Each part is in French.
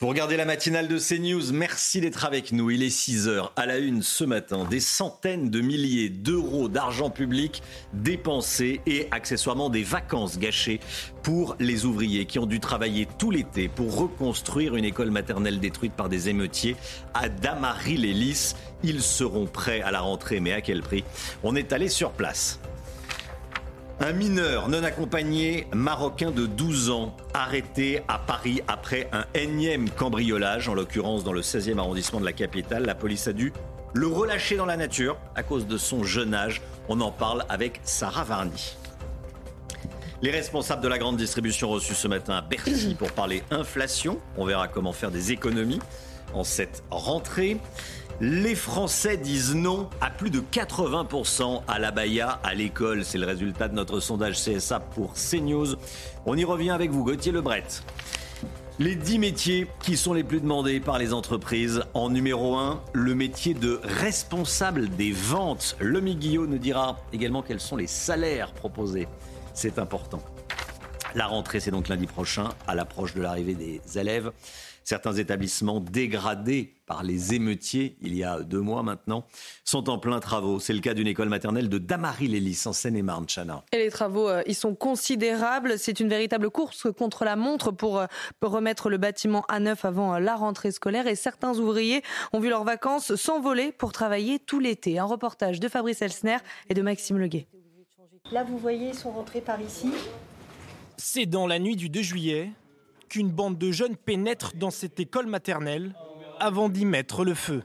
Vous regardez la matinale de CNews, merci d'être avec nous. Il est 6 heures à la une ce matin. Des centaines de milliers d'euros d'argent public dépensés et accessoirement des vacances gâchées pour les ouvriers qui ont dû travailler tout l'été pour reconstruire une école maternelle détruite par des émeutiers à Damary-les-Lys. Ils seront prêts à la rentrée, mais à quel prix? On est allé sur place. Un mineur non accompagné marocain de 12 ans arrêté à Paris après un énième cambriolage, en l'occurrence dans le 16e arrondissement de la capitale. La police a dû le relâcher dans la nature à cause de son jeune âge. On en parle avec Sarah Varny. Les responsables de la grande distribution reçus ce matin à Bercy pour parler inflation. On verra comment faire des économies en cette rentrée. Les Français disent non à plus de 80% à la Baïa à l'école. C'est le résultat de notre sondage CSA pour CNews. On y revient avec vous, Gauthier Lebret. Les 10 métiers qui sont les plus demandés par les entreprises. En numéro 1, le métier de responsable des ventes. Le Guillot nous dira également quels sont les salaires proposés. C'est important. La rentrée, c'est donc lundi prochain, à l'approche de l'arrivée des élèves. Certains établissements dégradés par les émeutiers, il y a deux mois maintenant, sont en plein travaux. C'est le cas d'une école maternelle de Damary-les-Lys en Seine-et-Marne, Chana. Et les travaux, euh, ils sont considérables. C'est une véritable course contre la montre pour, euh, pour remettre le bâtiment à neuf avant euh, la rentrée scolaire. Et certains ouvriers ont vu leurs vacances s'envoler pour travailler tout l'été. Un reportage de Fabrice Elsner et de Maxime Leguet. Là, vous voyez, ils sont rentrés par ici. C'est dans la nuit du 2 juillet qu'une bande de jeunes pénètre dans cette école maternelle avant d'y mettre le feu.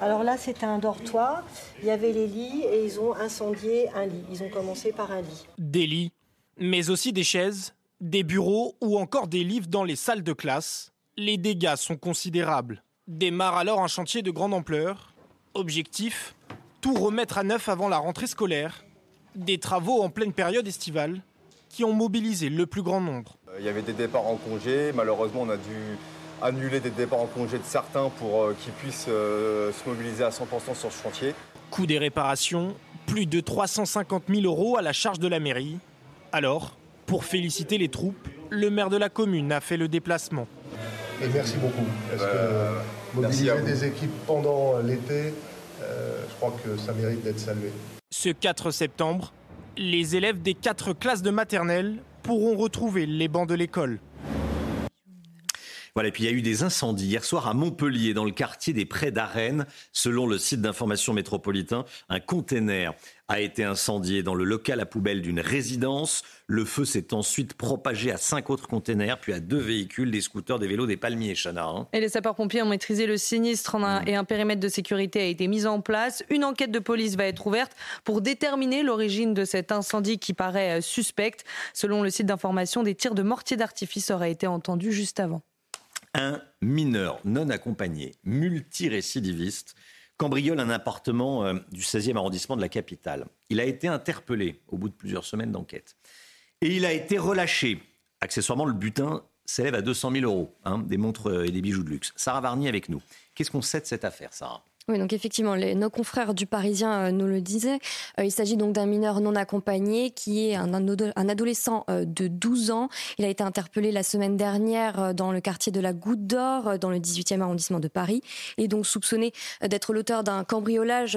Alors là, c'était un dortoir. Il y avait les lits et ils ont incendié un lit. Ils ont commencé par un lit. Des lits, mais aussi des chaises, des bureaux ou encore des livres dans les salles de classe. Les dégâts sont considérables. Démarre alors un chantier de grande ampleur. Objectif tout remettre à neuf avant la rentrée scolaire. Des travaux en pleine période estivale qui ont mobilisé le plus grand nombre. Il y avait des départs en congé. Malheureusement, on a dû annuler des départs en congé de certains pour euh, qu'ils puissent euh, se mobiliser à 100% sur ce chantier. Coût des réparations, plus de 350 000 euros à la charge de la mairie. Alors, pour féliciter les troupes, le maire de la commune a fait le déplacement. Et merci beaucoup. Parce que Euh, merci mobiliser des équipes pendant l'été, euh, je crois que ça mérite d'être salué. Ce 4 septembre, les élèves des quatre classes de maternelle pourront retrouver les bancs de l'école. Voilà, et puis il y a eu des incendies hier soir à Montpellier, dans le quartier des Prés d'Arène. Selon le site d'information métropolitain, un container a été incendié dans le local à poubelle d'une résidence. Le feu s'est ensuite propagé à cinq autres containers, puis à deux véhicules, des scooters, des vélos, des palmiers, Chana. hein. Et les sapeurs-pompiers ont maîtrisé le sinistre en un- et un périmètre de sécurité a été mis en place. Une enquête de police va être ouverte pour déterminer l'origine de cet incendie qui paraît euh, suspect. Selon le site d'information, des tirs de mortier d'artifice auraient été entendus juste avant. Un mineur non accompagné, multirécidiviste, cambriole un appartement euh, du 16e arrondissement de la capitale. Il a été interpellé au bout de plusieurs semaines d'enquête. Et il a été relâché. Accessoirement, le butin s'élève à 200 000 euros, hein, des montres euh, et des bijoux de luxe. Sarah Varny avec nous. Qu'est-ce qu'on sait de cette affaire, Sarah? Oui, donc effectivement, nos confrères du Parisien euh, nous le disaient. Euh, il s'agit donc d'un mineur non accompagné qui est un, ado- un adolescent euh, de 12 ans. Il a été interpellé la semaine dernière dans le quartier de la Goutte d'Or, dans le 18e arrondissement de Paris. Il est donc soupçonné d'être l'auteur d'un cambriolage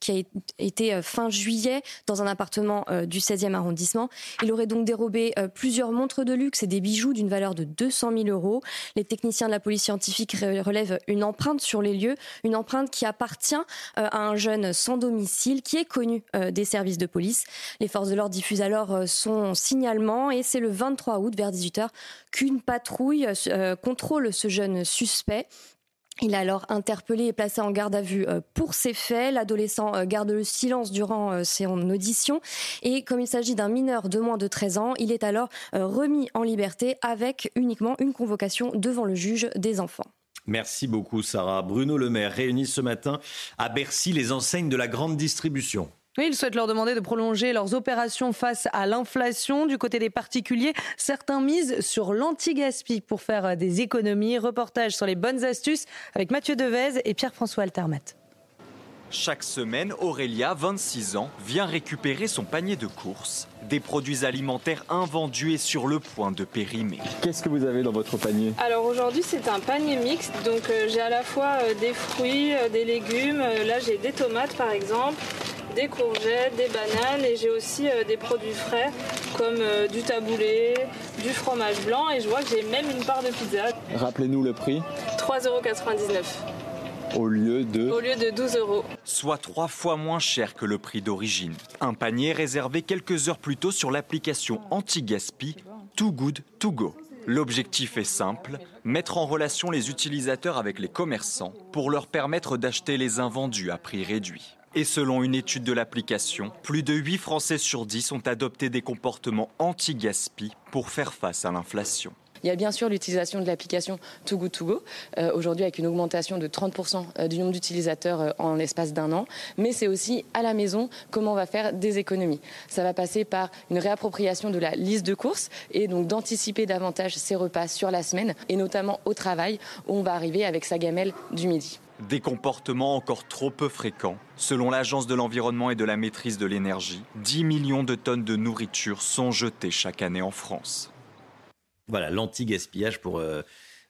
qui a été fin juillet dans un appartement du 16e arrondissement. Il aurait donc dérobé plusieurs montres de luxe et des bijoux d'une valeur de 200 000 euros. Les techniciens de la police scientifique re- relèvent une empreinte sur les lieux, une empreinte qui appartient euh, à un jeune sans domicile qui est connu euh, des services de police. Les forces de l'ordre diffusent alors euh, son signalement et c'est le 23 août vers 18h qu'une patrouille contrôle ce jeune suspect. Il est alors interpellé et placé en garde à vue pour ces faits. L'adolescent garde le silence durant son audition. Et comme il s'agit d'un mineur de moins de 13 ans, il est alors remis en liberté avec uniquement une convocation devant le juge des enfants. Merci beaucoup Sarah. Bruno Le Maire réunit ce matin à Bercy les enseignes de la grande distribution. Oui, il souhaite leur demander de prolonger leurs opérations face à l'inflation. Du côté des particuliers, certains misent sur l'anti-gaspi pour faire des économies. Reportage sur les bonnes astuces avec Mathieu Devez et Pierre-François Altermat. Chaque semaine, Aurélia, 26 ans, vient récupérer son panier de courses. Des produits alimentaires invendus et sur le point de périmer. Qu'est-ce que vous avez dans votre panier? Alors aujourd'hui, c'est un panier mixte. Donc euh, j'ai à la fois euh, des fruits, euh, des légumes. là, j'ai des tomates par exemple des courgettes, des bananes et j'ai aussi euh, des produits frais comme euh, du taboulé, du fromage blanc et je vois que j'ai même une part de pizza. Rappelez-nous le prix 3,99 au lieu de Au lieu de 12 euros. Soit trois fois moins cher que le prix d'origine. Un panier réservé quelques heures plus tôt sur l'application anti-gaspi Too Good To Go. L'objectif est simple, mettre en relation les utilisateurs avec les commerçants pour leur permettre d'acheter les invendus à prix réduit. Et selon une étude de l'application, plus de 8 Français sur 10 ont adopté des comportements anti-gaspi pour faire face à l'inflation. Il y a bien sûr l'utilisation de l'application Too Good To Go, euh, aujourd'hui avec une augmentation de 30% euh, du nombre d'utilisateurs euh, en l'espace d'un an. Mais c'est aussi à la maison comment on va faire des économies. Ça va passer par une réappropriation de la liste de courses et donc d'anticiper davantage ses repas sur la semaine et notamment au travail où on va arriver avec sa gamelle du midi. Des comportements encore trop peu fréquents. Selon l'Agence de l'environnement et de la maîtrise de l'énergie, 10 millions de tonnes de nourriture sont jetées chaque année en France. Voilà, l'anti-gaspillage pour euh,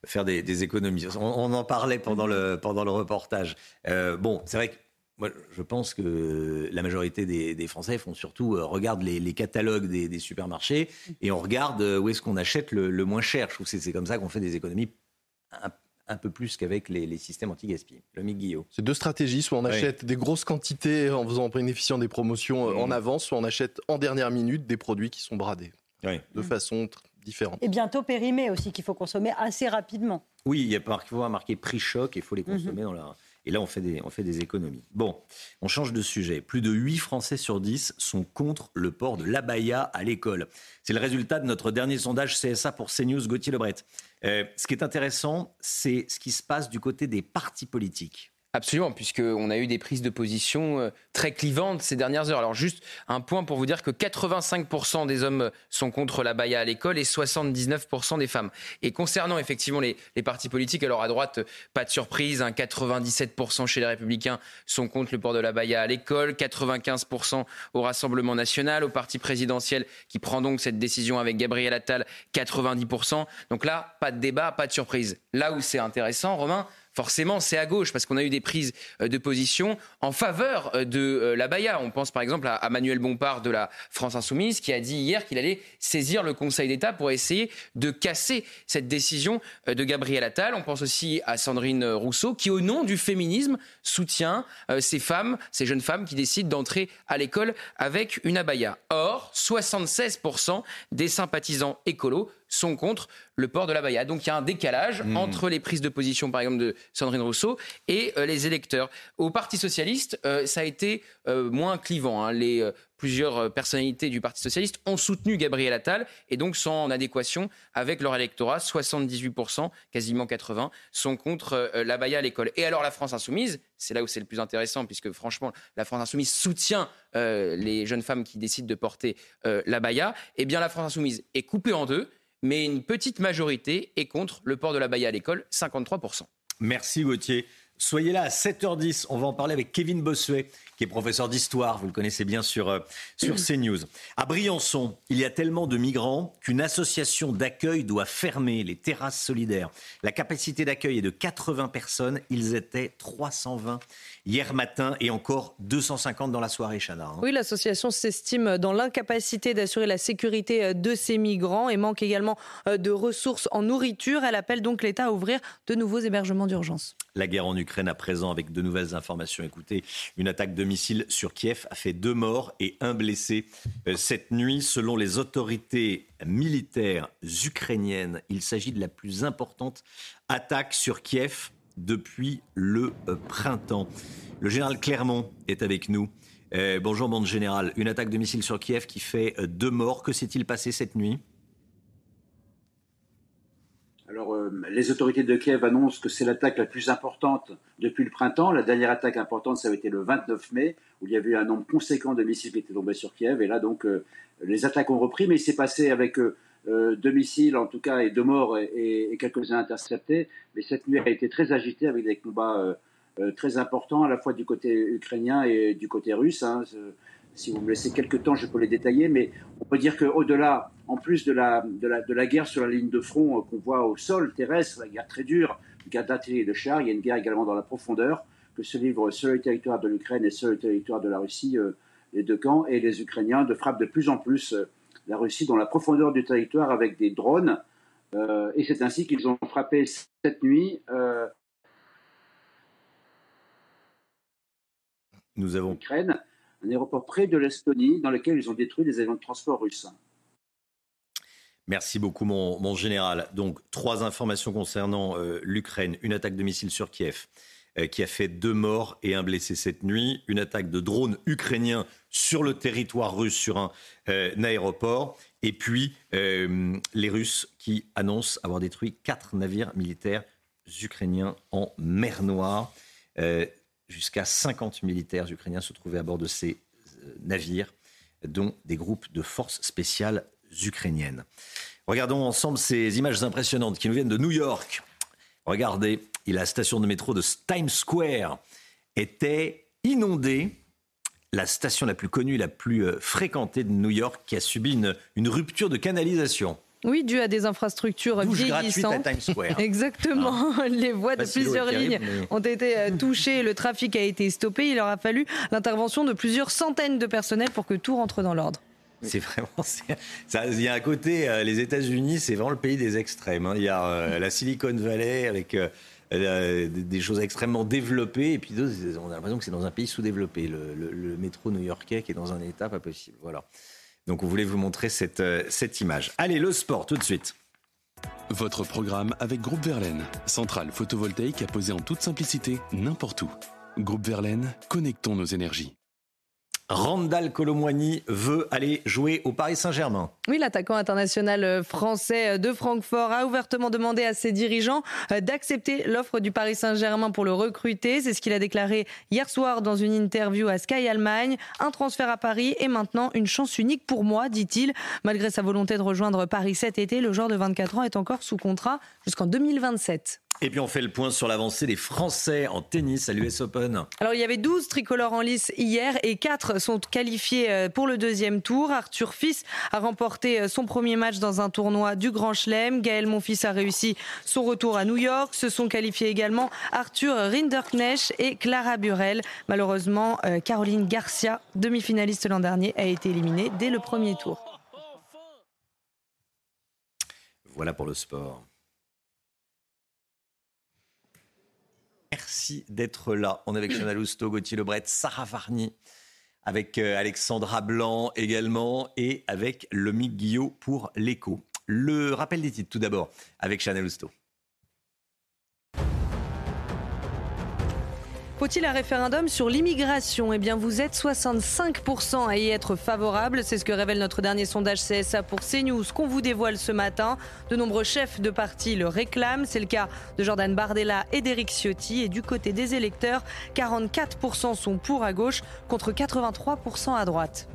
faire des, économies. On, en parlait pendant le, pendant le reportage. Euh, bon, c'est vrai que moi, je pense que la majorité des, Français font surtout euh, regardent les, catalogues des, supermarchés et on regarde où est-ce qu'on achète le, le, moins cher. Je trouve que c'est comme ça qu'on fait des économies un un peu plus qu'avec les, systèmes anti-gaspi. Le Guillaume. C'est deux stratégies. Soit on achète des grosses quantités en faisant en bénéficiant des promotions euh, en mmh. avance, soit on achète en dernière minute des produits qui sont bradés. De façon Et bientôt périmés aussi, qu'il faut consommer assez rapidement. Oui, il, y a, faut marquer prix choc et il faut les mmh. consommer dans la. Et là, on fait, des, on fait des économies. Bon, on change de sujet. Plus de 8 Français sur 10 sont contre le port de l'abaya à l'école. C'est le résultat de notre dernier sondage CSA pour CNews, Gauthier Lebret. Euh, ce qui est intéressant, c'est ce qui se passe du côté des partis politiques. Absolument, puisqu'on a eu des prises de position euh, très clivantes ces dernières heures. Alors juste un point pour vous dire que 85% des hommes sont contre la baya à l'école et 79% des femmes. Et concernant effectivement les, partis politiques, alors à droite, pas de surprise, 97% hein, chez les républicains sont contre le port de la baya à l'école, 95% au Rassemblement national, au parti présidentiel qui prend donc cette décision avec Gabriel Attal, 90%. Donc là, pas de débat, pas de surprise. Là où c'est intéressant, Romain, forcément, c'est à gauche, parce qu'on a eu des prises euh, de position en faveur euh, de euh, la Baïa. On pense par exemple à Manuel Bompard de la France Insoumise, qui a dit hier qu'il allait saisir le Conseil d'État pour essayer de casser cette décision de Gabriel Attal. On pense aussi à Sandrine Rousseau, qui, au nom du féminisme, soutient ces femmes, ces jeunes femmes qui décident d'entrer à l'école avec une abaya. Or, 76% des sympathisants écolos sont contre le port de la Baïa. Donc il y a un décalage hmm. entre les prises de position, par exemple, de Sandrine Rousseau et euh, les électeurs. Au Parti socialiste, euh, ça a été euh, moins clivant. Hein. Les, plusieurs personnalités du Parti socialiste ont soutenu Gabriel Attal et donc sont en adéquation avec leur électorat. 78%, quasiment 80%, sont contre la Baïa à l'école. Et alors la France insoumise, c'est là où c'est le plus intéressant, puisque franchement, la France insoumise soutient les jeunes femmes qui décident de porter la Baïa. Eh bien, la France insoumise est coupée en deux mais une petite majorité est contre le port de la baïa à l'école, 53%. Merci Gauthier. Soyez là à 7h10. On va en parler avec Kevin Bossuet, qui est professeur d'histoire. Vous le connaissez bien sur, euh, sur CNews. À Briançon, il y a tellement de migrants qu'une association d'accueil doit fermer les terrasses solidaires. La capacité d'accueil est de 80 personnes. Ils étaient 320 hier matin et encore 250 dans la soirée, Chana. Hein. Oui, l'association s'estime dans l'incapacité d'assurer la sécurité euh, de ces migrants et manque également euh, de ressources en nourriture. Elle appelle donc l'État à ouvrir de nouveaux hébergements d'urgence. La guerre en Ukraine à présent avec de nouvelles informations. Écoutez, une attaque de missiles sur Kiev a fait deux morts et un blessé euh, cette nuit. Selon les autorités militaires ukrainiennes, il s'agit de la plus importante attaque sur Kiev depuis le euh, printemps. Le général Clermont est avec nous. Euh, bonjour, bande général. Une attaque de missile sur Kiev qui fait deux morts. Que s'est-il passé cette nuit? Alors, les autorités de Kiev annoncent que c'est l'attaque la plus importante depuis le printemps. La dernière attaque importante, ça avait été le 29 mai, où il y avait eu un nombre conséquent de missiles qui étaient tombés sur Kiev. Et là, donc, les attaques ont repris, mais il s'est passé avec euh, deux missiles en tout cas et deux morts et, quelques-uns interceptés. Mais cette nuit a été très agitée avec des combats euh, euh, très importants à la fois du côté ukrainien et du côté russe. Hein. Si vous me laissez quelques temps, je peux les détailler, mais on peut dire qu'au-delà, en plus de la, de, la, de la guerre sur la ligne de front qu'on voit au sol terrestre, la guerre très dure, guerre d'artillerie et de chars, il y a une guerre également dans la profondeur que se livrent sur le territoire de l'Ukraine et sur le territoire de la Russie, les deux camps, et les Ukrainiens de frappent de plus en plus la Russie dans la profondeur du territoire avec des drones. Euh, et c'est ainsi qu'ils ont frappé cette nuit. Euh, Nous avons. Un aéroport près de l'Estonie dans lequel ils ont détruit des avions de transport russes. Merci beaucoup, mon, général. Donc, trois informations concernant euh, l'Ukraine. Une attaque de missiles sur Kiev. Euh, qui a fait deux morts et un blessé cette nuit. Une attaque de drones ukrainiens sur le territoire russe, sur un, euh, aéroport. Et puis les Russes qui annoncent avoir détruit quatre navires militaires ukrainiens en mer Noire. Jusqu'à 50 militaires ukrainiens se trouvaient à bord de ces navires, dont des groupes de forces spéciales ukrainiennes. Regardons ensemble ces images impressionnantes qui nous viennent de New York. Regardez, la station de métro de Times Square était inondée. La station la plus connue, la plus euh, fréquentée de New York, qui a subi une, une rupture de canalisation. Oui, dû à des infrastructures vieillissantes. À Times Square. Exactement. Hein Les voies de plusieurs lignes ont été euh, touchées, le trafic a été stoppé. Il aura fallu l'intervention de plusieurs centaines de personnels pour que tout rentre dans l'ordre. C'est vraiment. il y a un côté, euh, les États-Unis, c'est vraiment le pays des extrêmes. Hein. Il y a la Silicon Valley avec des choses extrêmement développées, et puis on a l'impression que c'est dans un pays sous-développé. Le, métro new-yorkais qui est dans un état pas possible. Voilà. Donc on voulait vous montrer cette, euh, cette image. Allez, le sport tout de suite. Votre programme avec Groupe Verlaine, centrale photovoltaïque à poser en toute simplicité n'importe où. Groupe Verlaine, connectons nos énergies. Randall Colomwani veut aller jouer au Paris Saint-Germain. Oui, l'attaquant international euh, français euh, de Francfort a ouvertement demandé à ses dirigeants euh, d'accepter l'offre du Paris Saint-Germain pour le recruter. C'est ce qu'il a déclaré hier soir dans une interview à Sky Allemagne. Un transfert à Paris est maintenant une chance unique pour moi, dit-il. Malgré sa volonté de rejoindre Paris cet été, le joueur de 24 ans est encore sous contrat jusqu'en 2027. Et puis on fait le point sur l'avancée des Français en tennis à l'US Open. Alors il y avait 12 tricolores en lice hier et 4 sont qualifiés euh, pour le deuxième tour. Arthur Fils a remporté euh, son premier match dans un tournoi du Grand Chelem. Gaël Monfils a réussi son retour à New York. Se sont qualifiés également Arthur Rinderknecht et Clara Burel. Malheureusement, euh, Caroline Garcia, demi-finaliste l'an dernier, a été éliminée dès le premier tour. Voilà pour le sport. Merci d'être là. On est avec Chanel Lousteau, Gauthier Lebret, Sarah Varny, avec euh, Alexandra Blanc également et avec Lomique Guillot pour l'écho. Le rappel des titres tout d'abord avec Chanel Lousteau. Faut-il un référendum sur l'immigration? Eh bien, vous êtes 65% à y être favorable. C'est ce que révèle notre dernier sondage CSA pour CNews qu'on vous dévoile ce matin. De nombreux chefs de parti le réclament. C'est le cas de Jordan Bardella et d'Éric Ciotti. Et du côté des électeurs, 44% sont pour à gauche contre 83% à droite.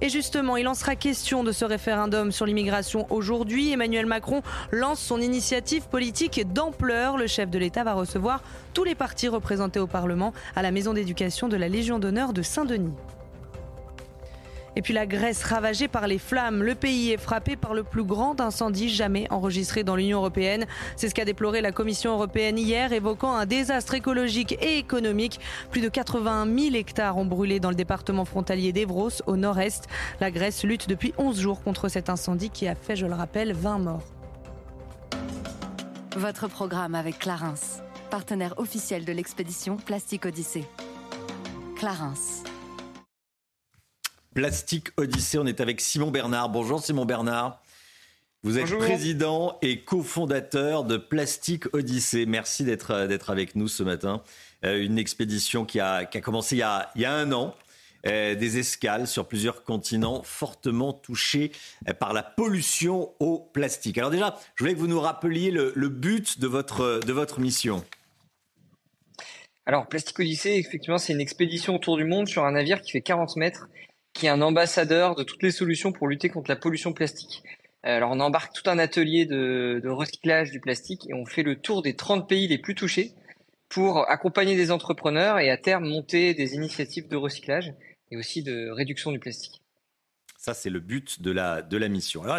Et justement, il en sera question de ce référendum sur l'immigration aujourd'hui. Emmanuel Macron lance son initiative politique d'ampleur. Le chef de l'État va recevoir tous les partis représentés au Parlement à la maison d'éducation de la Légion d'honneur de Saint-Denis. Et puis la Grèce ravagée par les flammes. Le pays est frappé par le plus grand incendie jamais enregistré dans l'Union européenne. C'est ce qu'a déploré la Commission européenne hier, évoquant un désastre écologique et économique. Plus de 81 000 hectares ont brûlé dans le département frontalier d'Evros, au nord-est. La Grèce lutte depuis 11 jours contre cet incendie qui a fait, je le rappelle, 20 morts. Votre programme avec Clarence, partenaire officiel de l'expédition Plastique Odyssée. Clarence. Plastique Odyssée. On est avec Simon Bernard. Bonjour Simon Bernard. Vous êtes président et cofondateur de Plastique Odyssée. Merci d'être avec nous ce matin. une expédition qui a, qui a commencé il y a, il y a un an euh, des escales sur plusieurs continents fortement touchés euh, par la pollution au plastique. Alors déjà, je voulais que vous nous rappeliez le, but de votre, de votre mission. Alors, Plastic Odyssey, effectivement, c'est une expédition autour du monde sur un navire qui fait 40 mètres, qui est un ambassadeur de toutes les solutions pour lutter contre la pollution plastique. Euh, alors, on embarque tout un atelier de, de recyclage du plastique et on fait le tour des 30 pays les plus touchés pour accompagner des entrepreneurs et à terme monter des initiatives de recyclage et aussi de réduction du plastique. Ça, c'est le but de la, de la mission. Alors,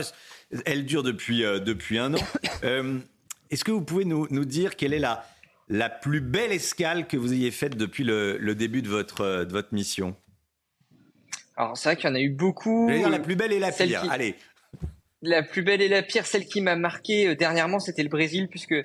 elle dure depuis, euh, depuis un an. Euh, est-ce que vous pouvez nous, nous, dire quelle est la, la plus belle escale que vous ayez faite depuis le, le début de votre, de votre mission? Alors, c'est vrai qu'il y en a eu beaucoup. Dire la plus belle et la pire. Allez. La plus belle et la pire, celle qui m'a marqué euh, dernièrement, c'était le Brésil, puisque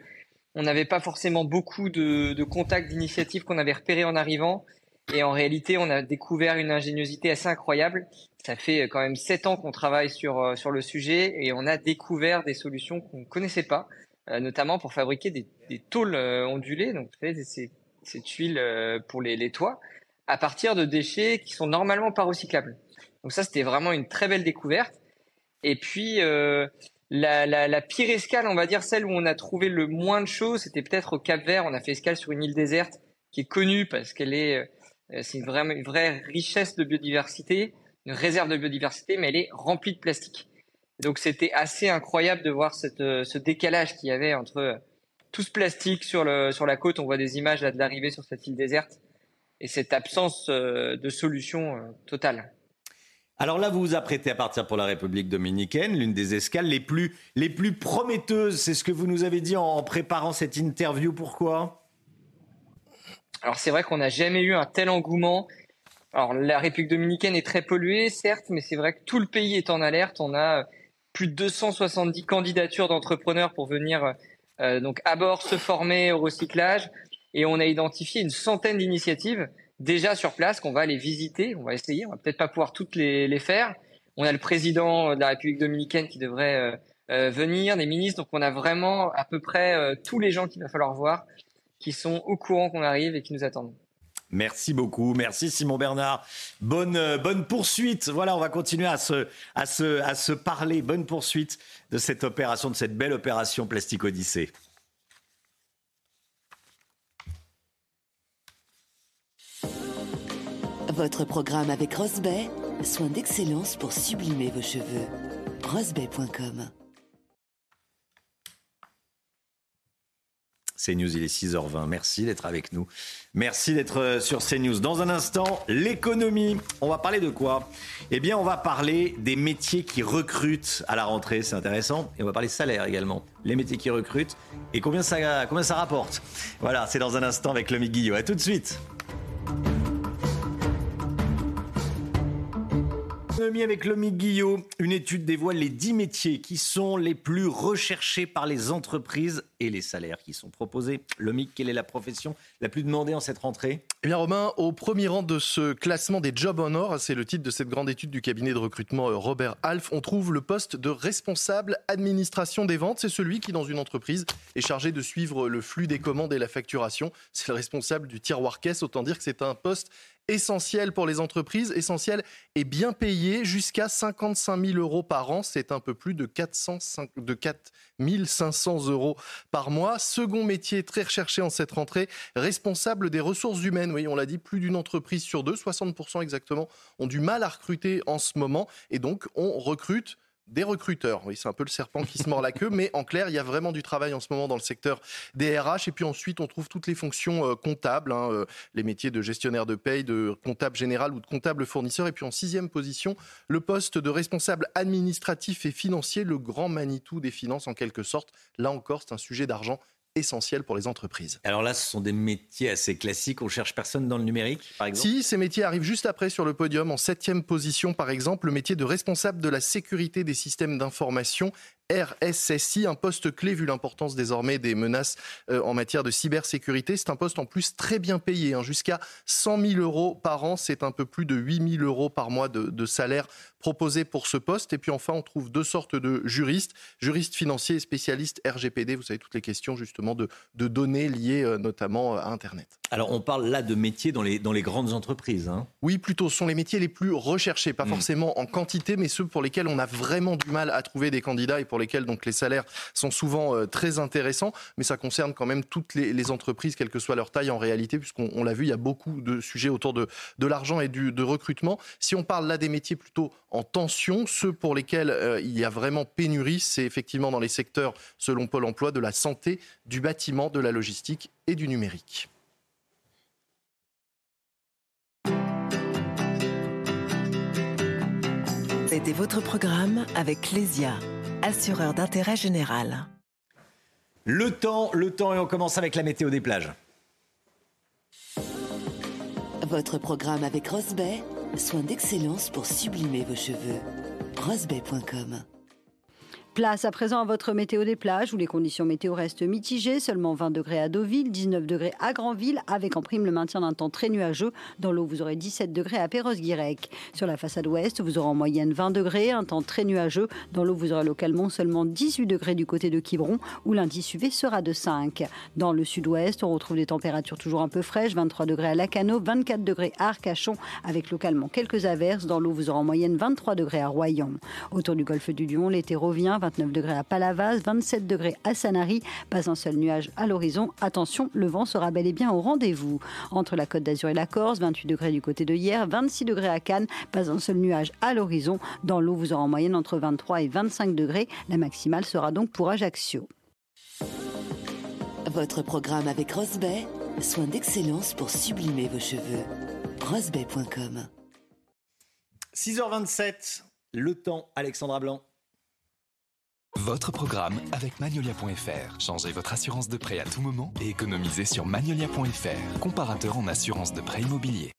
on n'avait pas forcément beaucoup de, de contacts, d'initiatives qu'on avait repérées en arrivant. Et en réalité, on a découvert une ingéniosité assez incroyable. Ça fait quand même sept ans qu'on travaille sur, euh, sur le sujet et on a découvert des solutions qu'on ne connaissait pas, euh, notamment pour fabriquer des, des tôles euh, ondulées, donc ces, ces tuiles pour les, les toits, à partir de déchets qui sont normalement pas recyclables. Donc ça, c'était vraiment une très belle découverte. Et puis, euh, la, pire escale, on va dire celle où on a trouvé le moins de choses, c'était peut-être au Cap Vert. On a fait escale sur une île déserte qui est connue parce qu'elle est euh, c'est une vraie, une vraie richesse de biodiversité, une réserve de biodiversité, mais elle est remplie de plastique. Donc c'était assez incroyable de voir euh, ce décalage qu'il y avait entre tout ce plastique sur, la côte. On voit des images de l'arrivée sur cette île déserte et cette absence de solution totale. Alors là, vous vous apprêtez à partir pour la République dominicaine, l'une des escales les plus, les plus prometteuses. C'est ce que vous nous avez dit en préparant cette interview. Pourquoi? Alors c'est vrai qu'on n'a jamais eu un tel engouement. Alors la République dominicaine est très polluée, certes, mais c'est vrai que tout le pays est en alerte. On a plus de 270 candidatures d'entrepreneurs pour venir euh, donc à bord se former au recyclage, et on a identifié une centaine d'initiatives déjà sur place qu'on va aller visiter. On va essayer, on va peut-être pas pouvoir toutes les, faire. On a le président de la République dominicaine qui devrait euh, euh venir, des ministres, donc on a vraiment à peu près euh, tous les gens qu'il va falloir voir qui sont au courant qu'on arrive et qui nous attendent. Merci beaucoup, merci Simon Bernard. Bonne, bonne poursuite. Voilà, on va continuer à se, à, se, à se parler. Bonne poursuite de cette opération, de cette belle opération Plastique Odyssée. Votre programme avec Rosbay, soin d'excellence pour sublimer vos cheveux. Rosbay.com CNews, il est 6h20. Merci d'être avec nous. Merci d'être euh, sur CNews. Dans un instant, l'économie. On va parler de quoi? Eh bien, on va parler des métiers qui recrutent à la rentrée. C'est intéressant. Et on va parler salaire également. Les métiers qui recrutent et combien ça, combien ça rapporte? Voilà, c'est dans un instant avec Lomi Guillot. À tout de suite. Avec Lomi Guillot. Une étude dévoile les 10 métiers qui sont les plus recherchés par les entreprises et les salaires qui sont proposés. Lomi, quelle est la profession la plus demandée en cette rentrée? Eh bien, Romain, au premier rang de ce classement des Jobs en or, c'est le titre de cette grande étude du cabinet de recrutement euh, Robert Half, on trouve le poste de responsable administration des ventes. C'est celui qui, dans une entreprise, est chargé de suivre le flux des commandes et la facturation. C'est le responsable du tiroir caisse. Autant dire que c'est un poste essentiel pour les entreprises, essentiel et bien payé, jusqu'à 55 000 euros par an. C'est un peu plus de, 405, de 4 500 euros par mois. Second métier très recherché en cette rentrée, responsable des ressources humaines. Oui, on l'a dit, plus d'une entreprise sur deux, 60% exactement, ont du mal à recruter en ce moment. Et donc, on recrute des recruteurs. Oui, c'est un peu le serpent qui se mord la queue, mais en clair, il y a vraiment du travail en ce moment dans le secteur des RH. Et puis ensuite, on trouve toutes les fonctions euh, comptables, hein, euh, les métiers de gestionnaire de paye, de comptable général ou de comptable fournisseur. Et puis en sixième position, le poste de responsable administratif et financier, le grand Manitou des finances en quelque sorte. Là encore, c'est un sujet d'argent essentiel pour les entreprises. Alors là, ce sont des métiers assez classiques. On cherche personne dans le numérique, par exemple? Si, ces métiers arrivent juste après sur le podium. En septième position, par exemple, le métier de responsable de la sécurité des systèmes d'information RSSI, un poste clé vu l'importance désormais des menaces euh, en matière de cybersécurité. C'est un poste en plus très bien payé, hein, jusqu'à 100 000 euros par an. C'est un peu plus de 8 000 euros par mois de, de salaire proposé pour ce poste. Et puis enfin, on trouve deux sortes de juristes, juristes financiers et spécialistes RGPD. Vous savez, toutes les questions justement de, de données liées euh, notamment à Internet. Alors, on parle là de métiers dans les, dans les grandes entreprises. Hein. Oui, plutôt. Ce sont les métiers les plus recherchés, pas Mm. forcément en quantité, mais ceux pour lesquels on a vraiment du mal à trouver des candidats et pour lesquels donc les salaires sont souvent euh, très intéressants. Mais ça concerne quand même toutes les, entreprises, quelle que soit leur taille en réalité, puisqu'on on l'a vu, il y a beaucoup de sujets autour de, l'argent et du, recrutement. Si on parle là des métiers plutôt en tension, ceux pour lesquels euh, il y a vraiment pénurie, c'est effectivement dans les secteurs, selon Pôle emploi, de la santé, du bâtiment, de la logistique et du numérique. C'était votre programme avec Clésia, assureur d'intérêt général. Le temps, le temps, et on commence avec la météo des plages. Votre programme avec Rosbay, soin d'excellence pour sublimer vos cheveux. Rosbay.com Place à présent à votre météo des plages où les conditions météo restent mitigées. Seulement 20 degrés à Deauville, 19 degrés à Granville, avec en prime le maintien d'un temps très nuageux. Dans l'eau, vous aurez 17 degrés à Perros-Guirec. Sur la façade ouest, vous aurez en moyenne 20 degrés, un temps très nuageux. Dans l'eau, vous aurez localement seulement 18 degrés du côté de Quiberon, où l'indice UV sera de 5. Dans le sud-ouest, on retrouve des températures toujours un peu fraîches, 23 degrés à Lacano, 24 degrés à Arcachon, avec localement quelques averses. Dans l'eau, vous aurez en moyenne 23 degrés à Royan. Autour du golfe du Lion, l'été revient, 29 degrés à Palavas, 27 degrés à Sanary, pas un seul nuage à l'horizon. Attention, le vent sera bel et bien au rendez-vous. Entre la Côte d'Azur et la Corse, 28 degrés du côté de hier, 26 degrés à Cannes, pas un seul nuage à l'horizon. Dans l'eau, vous aurez en moyenne entre 23 et 25 degrés. La maximale sera donc pour Ajaccio. Votre programme avec Rosbay, soin d'excellence pour sublimer vos cheveux. Rosbay.com 6h27, le temps, Alexandra Blanc. Votre programme avec Magnolia.fr. Changez votre assurance de prêt à tout moment et économisez sur Magnolia.fr, comparateur en assurance de prêt immobilier.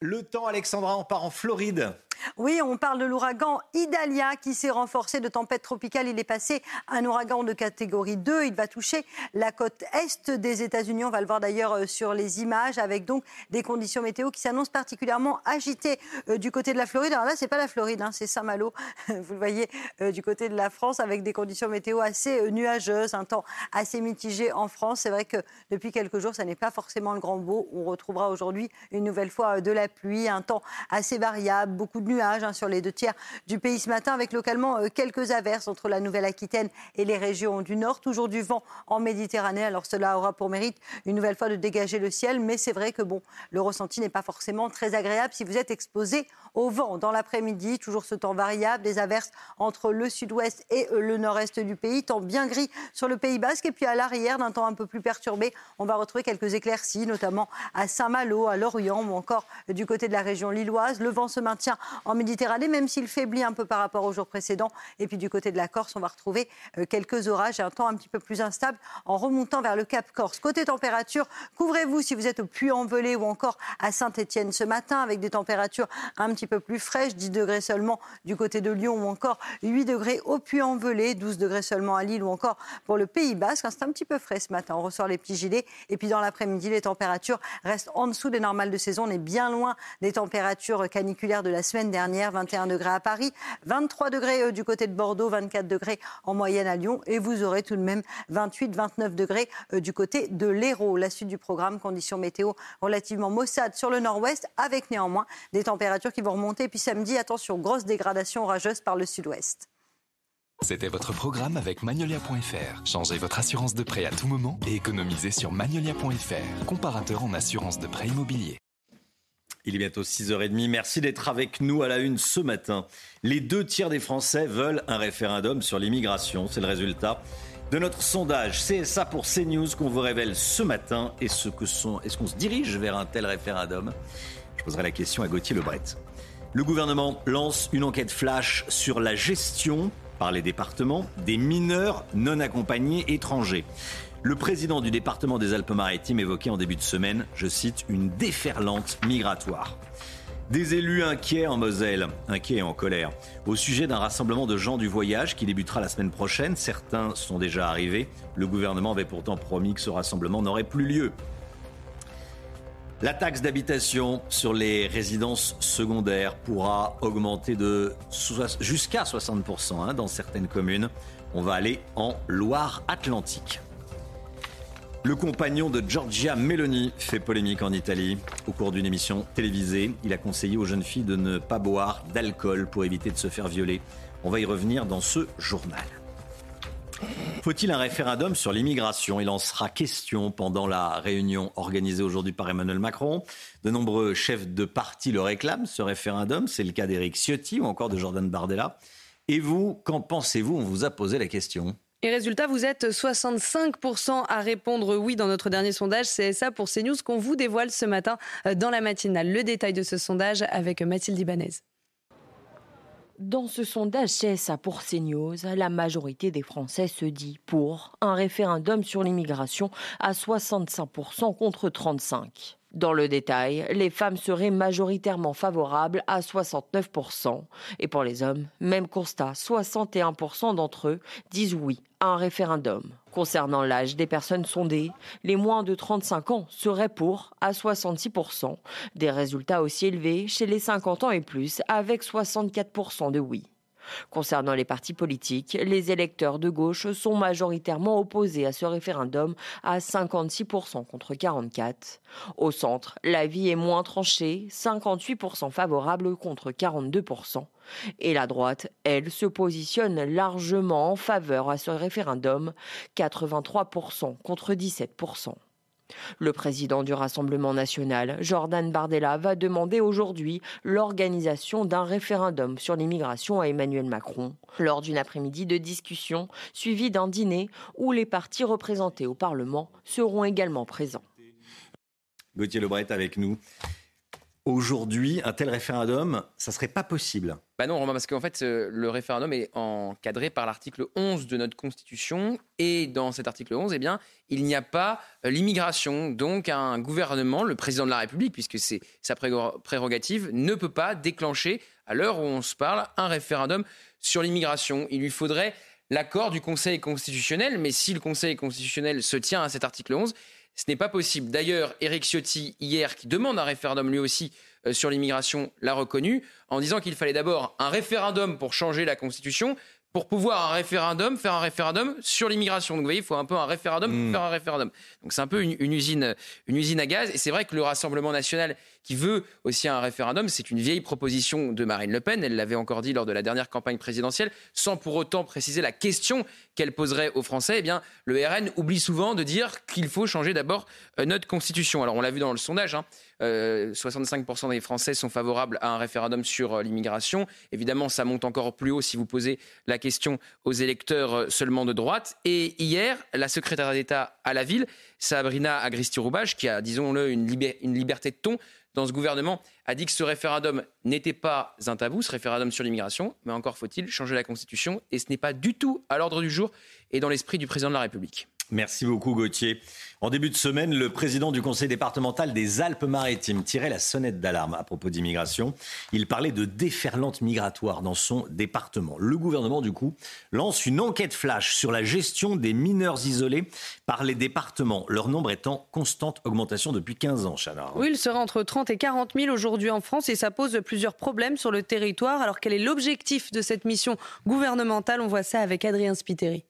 Le temps, Alexandra, on part en Floride. Oui, on parle de l'ouragan Idalia qui s'est renforcé de tempête tropicale. Il est passé un ouragan de catégorie 2. Il va toucher la côte est des États-Unis. On va le voir d'ailleurs euh, sur les images avec donc des conditions météo qui s'annoncent particulièrement agitées euh, du côté de la Floride. Alors là, c'est pas la Floride, hein, c'est Saint-Malo. Vous le voyez euh, du côté de la France avec des conditions météo assez nuageuses, un temps assez mitigé en France. C'est vrai que depuis quelques jours, ça n'est pas forcément le grand beau. On retrouvera aujourd'hui une nouvelle fois de la pluie, un temps assez variable, beaucoup de nuages hein, sur les deux tiers du pays ce matin, avec localement euh, quelques averses entre la Nouvelle-Aquitaine et les régions du Nord. Toujours du vent en Méditerranée. Alors cela aura pour mérite une nouvelle fois de dégager le ciel, mais c'est vrai que bon, le ressenti n'est pas forcément très agréable si vous êtes exposé au vent. Dans l'après-midi, toujours ce temps variable, des averses entre le sud-ouest et euh, le nord-est du pays, temps bien gris sur le Pays Basque, et puis à l'arrière d'un temps un peu plus perturbé, on va retrouver quelques éclaircies, notamment à Saint-Malo, à Lorient ou encore du côté de la région lilloise. Le vent se maintient en Méditerranée, même s'il faiblit un peu par rapport aux jours précédents. Et puis du côté de la Corse, on va retrouver euh, quelques orages et un temps un petit peu plus instable en remontant vers le Cap Corse. Côté température, couvrez-vous si vous êtes au Puy-en-Velay ou encore à Saint-Étienne ce matin, avec des températures un petit peu plus fraîches, 10 degrés seulement du côté de Lyon ou encore 8 degrés au Puy-en-Velay, 12 degrés seulement à Lille ou encore pour le Pays Basque. C'est un petit peu frais ce matin. On ressort les petits gilets. Et puis dans l'après-midi, les températures restent en dessous des normales de saison. On est bien loin des températures caniculaires de la semaine dernière. 21 degrés à Paris, 23 degrés euh, du côté de Bordeaux, 24 degrés en moyenne à Lyon. Et vous aurez tout de même 28-29 degrés euh, du côté de l'Hérault. La suite du programme, conditions météo relativement maussades sur le nord-ouest, avec néanmoins des températures qui vont remonter. Et puis samedi, attention, grosse dégradation orageuse par le sud-ouest. C'était votre programme avec Magnolia.fr. Changez votre assurance de prêt à tout moment et économisez sur Magnolia.fr, comparateur en assurance de prêt immobilier. Il est bientôt 6h30. Merci d'être avec nous à la une ce matin. Les deux tiers des Français veulent un référendum sur l'immigration. C'est le résultat de notre sondage CSA pour CNews qu'on vous révèle ce matin. Est-ce qu'on se dirige vers un tel référendum? Je poserai la question à Gauthier Lebret. Le gouvernement lance une enquête flash sur la gestion par les départements des mineurs non accompagnés étrangers. Le président du département des Alpes-Maritimes évoquait en début de semaine, je cite, une déferlante migratoire. Des élus inquiets en Moselle, inquiets et en colère, au sujet d'un rassemblement de gens du voyage qui débutera la semaine prochaine. Certains sont déjà arrivés. Le gouvernement avait pourtant promis que ce rassemblement n'aurait plus lieu. La taxe d'habitation sur les résidences secondaires pourra augmenter de jusqu'à 60% hein, dans certaines communes. On va aller en Loire-Atlantique. Le compagnon de Giorgia Meloni fait polémique en Italie. Au cours d'une émission télévisée, il a conseillé aux jeunes filles de ne pas boire d'alcool pour éviter de se faire violer. On va y revenir dans ce journal. Faut-il un référendum sur l'immigration? Il en sera question pendant la réunion organisée aujourd'hui par Emmanuel Macron. De nombreux chefs de parti le réclament, ce référendum. C'est le cas d'Éric Ciotti ou encore de Jordan Bardella. Et vous, qu'en pensez-vous? On vous a posé la question. Et résultat, vous êtes 65% à répondre oui dans notre dernier sondage. C'est ça pour CNews qu'on vous dévoile ce matin euh, dans la matinale. Le détail de ce sondage avec Mathilde Ibanez. Dans ce sondage CSA pour CNews, la majorité des Français se dit pour un référendum sur l'immigration à 65% contre 35%. Dans le détail, les femmes seraient majoritairement favorables à 69%. Et pour les hommes, même constat, 61% d'entre eux disent oui à un référendum. Concernant l'âge des personnes sondées, les moins de 35 ans seraient pour à 66%, des résultats aussi élevés chez les 50 ans et plus avec 64% de oui. Concernant les partis politiques, les électeurs de gauche sont majoritairement opposés à ce référendum à 56% contre 44%. Au centre, l'avis est moins tranché, 58% favorable contre 42%. Et la droite, elle, se positionne largement en faveur à ce référendum, 83% contre 17%. Le président du Rassemblement national, Jordan Bardella, va demander aujourd'hui l'organisation d'un référendum sur l'immigration à Emmanuel Macron, lors d'une après-midi de discussion suivie d'un dîner où les partis représentés au Parlement seront également présents. Gauthier Lebret avec nous. Aujourd'hui, un tel référendum, ça serait pas possible. Bah non, parce qu'en fait, euh, le référendum est encadré par l'article 11 de notre Constitution. Et dans cet article 11, eh bien, il n'y a pas euh, l'immigration. Donc, un gouvernement, le président de la République, puisque c'est sa prérogative, ne peut pas déclencher, à l'heure où on se parle, un référendum sur l'immigration. Il lui faudrait l'accord du Conseil constitutionnel. Mais si le Conseil constitutionnel se tient à cet article 11, ce n'est pas possible. D'ailleurs, Éric Ciotti, hier, qui demande un référendum lui aussi euh, sur l'immigration, l'a reconnu en disant qu'il fallait d'abord un référendum pour changer la Constitution, pour pouvoir un référendum, faire un référendum sur l'immigration. Donc vous voyez, il faut un peu un référendum pour hmm. faire un référendum. Donc c'est un peu une, usine, une usine à gaz. Et c'est vrai que le Rassemblement national qui veut aussi un référendum, c'est une vieille proposition de Marine Le Pen. Elle l'avait encore dit lors de la dernière campagne présidentielle, sans pour autant préciser la question qu'elle poserait aux Français. Eh bien, le RN oublie souvent de dire qu'il faut changer d'abord euh, notre constitution. Alors on l'a vu dans le sondage. Hein, 65% euh, des Français sont favorables à un référendum sur euh, l'immigration. Évidemment, ça monte encore plus haut si vous posez la question aux électeurs seulement de droite. Et hier, la secrétaire d'État à la ville, Sabrina Agresti-Roubache, qui a, disons-le, une liberté de ton dans ce gouvernement, a dit que ce référendum n'était pas un tabou, ce référendum sur l'immigration, mais encore faut-il changer la Constitution, et ce n'est pas du tout à l'ordre du jour et dans l'esprit du président de la République. Merci beaucoup Gauthier. En début de semaine, le président du conseil départemental des Alpes-Maritimes tirait la sonnette d'alarme à propos d'immigration. Il parlait de déferlante migratoire dans son département. Le gouvernement, du coup, lance une enquête flash sur la gestion des mineurs isolés par les départements. Leur nombre est en constante augmentation depuis 15 ans, Chana. Oui, il sera entre 30 et 40 000 aujourd'hui en France et ça pose plusieurs problèmes sur le territoire. Alors quel est l'objectif de cette mission gouvernementale? On voit ça avec Adrien Spiteri.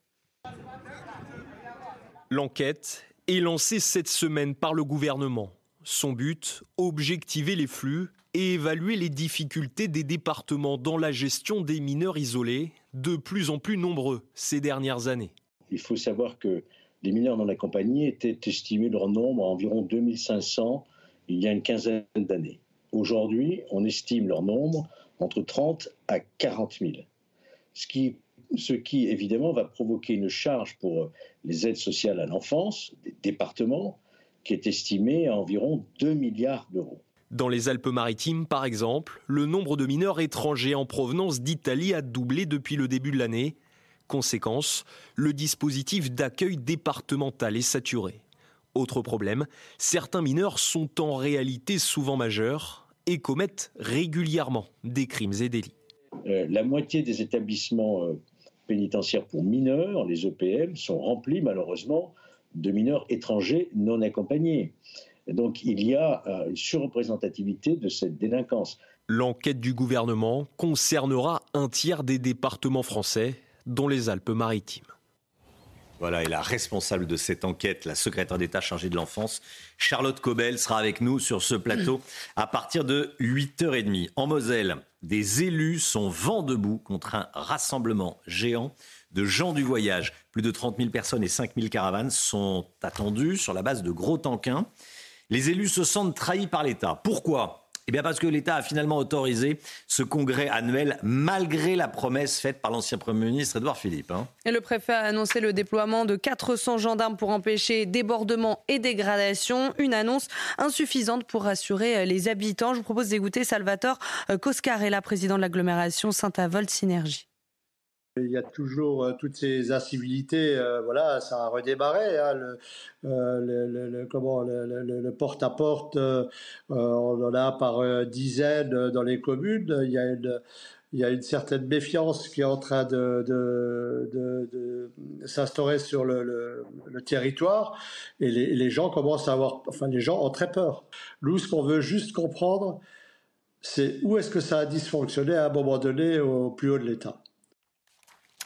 L'enquête est lancée cette semaine par le gouvernement. Son but, objectiver les flux et évaluer les difficultés des départements dans la gestion des mineurs isolés, de plus en plus nombreux ces dernières années. Il faut savoir que les mineurs non accompagnés étaient estimés leur nombre à environ 2500 il y a une quinzaine d'années. Aujourd'hui, on estime leur nombre entre 30 à 40 000, ce qui ce qui évidemment va provoquer une charge pour les aides sociales à l'enfance des départements qui est estimée à environ 2 milliards d'euros. Dans les Alpes-Maritimes, par exemple, le nombre de mineurs étrangers en provenance d'Italie a doublé depuis le début de l'année. Conséquence, le dispositif d'accueil départemental est saturé. Autre problème, certains mineurs sont en réalité souvent majeurs et commettent régulièrement des crimes et délits. Euh, la moitié des établissements euh, pénitentiaires pour mineurs, les EPM, sont remplis malheureusement de mineurs étrangers non accompagnés. Donc il y a euh, une surreprésentativité de cette délinquance. L'enquête du gouvernement concernera un tiers des départements français, dont les Alpes-Maritimes. Voilà, et la responsable de cette enquête, la secrétaire d'État chargée de l'enfance, Charlotte Cobel, sera avec nous sur ce plateau à partir de 8h30. En Moselle, des élus sont vent debout contre un rassemblement géant de gens du voyage. Plus de 30 000 personnes et 5 000 caravanes sont attendues sur la base de gros tanquins. Les élus se sentent trahis par l'État. Pourquoi? Eh bien parce que l'État a finalement autorisé ce congrès annuel malgré la promesse faite par l'ancien Premier ministre Édouard Philippe. Hein. Et le préfet a annoncé le déploiement de 400 gendarmes pour empêcher débordements et dégradation. Une annonce insuffisante pour rassurer les habitants. Je vous propose d'écouter Salvatore Coscarella, président de l'agglomération Saint-Avold-Synergie. Il y a toujours euh, toutes ces incivilités, euh, voilà, ça a redémarré. Hein, le, euh, comment, le, porte-à-porte, on en a par dizaines dans les communes. Il y a une, certaine méfiance qui est en train de s'instaurer sur le, territoire et les, les, gens commencent à avoir, enfin les gens ont très peur. Nous, ce qu'on veut juste comprendre, c'est où est-ce que ça a dysfonctionné à un moment donné au plus haut de l'État.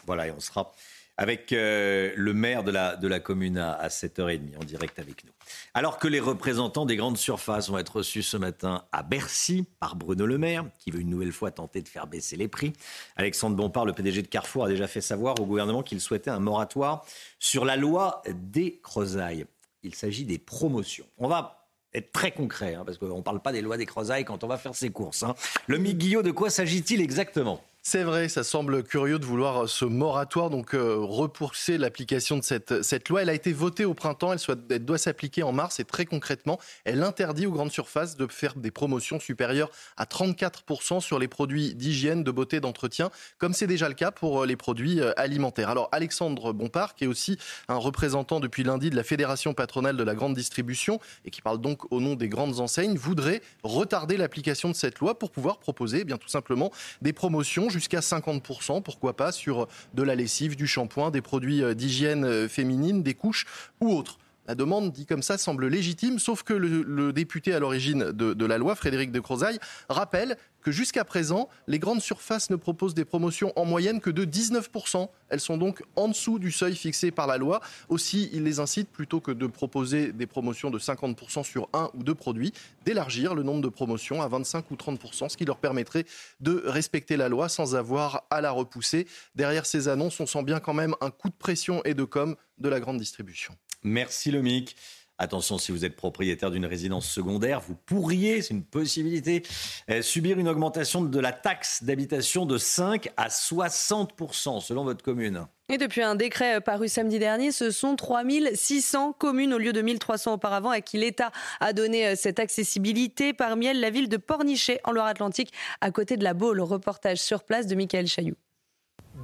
Voilà, et on sera avec euh, le maire de la, de la commune à, à 7h30 en direct avec nous. Alors que les représentants des grandes surfaces vont être reçus ce matin à Bercy par Bruno Le Maire, qui veut une nouvelle fois tenter de faire baisser les prix. Alexandre Bompard, le PDG de Carrefour, a déjà fait savoir au gouvernement qu'il souhaitait un moratoire sur la loi des creusailles. Il s'agit des promotions. On va être très concret, hein, parce qu'on ne parle pas des lois des creusailles quand on va faire ses courses. Hein. Le Guillot, de quoi s'agit-il exactement? C'est vrai, ça semble curieux de vouloir ce moratoire, donc euh, repousser l'application de cette, cette loi. Elle a été votée au printemps, elle, elle doit s'appliquer en mars et très concrètement, elle interdit aux grandes surfaces de faire des promotions supérieures à 34% sur les produits d'hygiène, de beauté, d'entretien, comme c'est déjà le cas pour euh, les produits euh, alimentaires. Alors Alexandre Bompard, qui est aussi un représentant depuis lundi de la Fédération patronale de la grande distribution et qui parle donc au nom des grandes enseignes, voudrait retarder l'application de cette loi pour pouvoir proposer eh bien tout simplement des promotions jusqu'à 50%, pourquoi pas, sur de la lessive, du shampoing, des produits euh, d'hygiène euh, féminine, des couches ou autres. La demande, dit comme ça, semble légitime, sauf que le, député à l'origine de, la loi, Frédéric de Crozaille, rappelle que jusqu'à présent, les grandes surfaces ne proposent des promotions en moyenne que de 19%. Elles sont donc en dessous du seuil fixé par la loi. Aussi, il les incite, plutôt que de proposer des promotions de 50% sur un ou deux produits, d'élargir le nombre de promotions à 25 ou 30%, ce qui leur permettrait de respecter la loi sans avoir à la repousser. Derrière ces annonces, on sent bien quand même un coup de pression et de com de la grande distribution. Merci Lomic. Attention, si vous êtes propriétaire d'une résidence secondaire, vous pourriez, c'est une possibilité, euh, subir une augmentation de la taxe d'habitation de 5 à 60% selon votre commune. Et depuis un décret paru samedi dernier, ce sont 3600 communes au lieu de 1300 auparavant à qui l'État a donné euh, cette accessibilité. Parmi elles, la ville de Pornichet en Loire-Atlantique, à côté de la Baule. Reportage sur place de Michael Chailloux.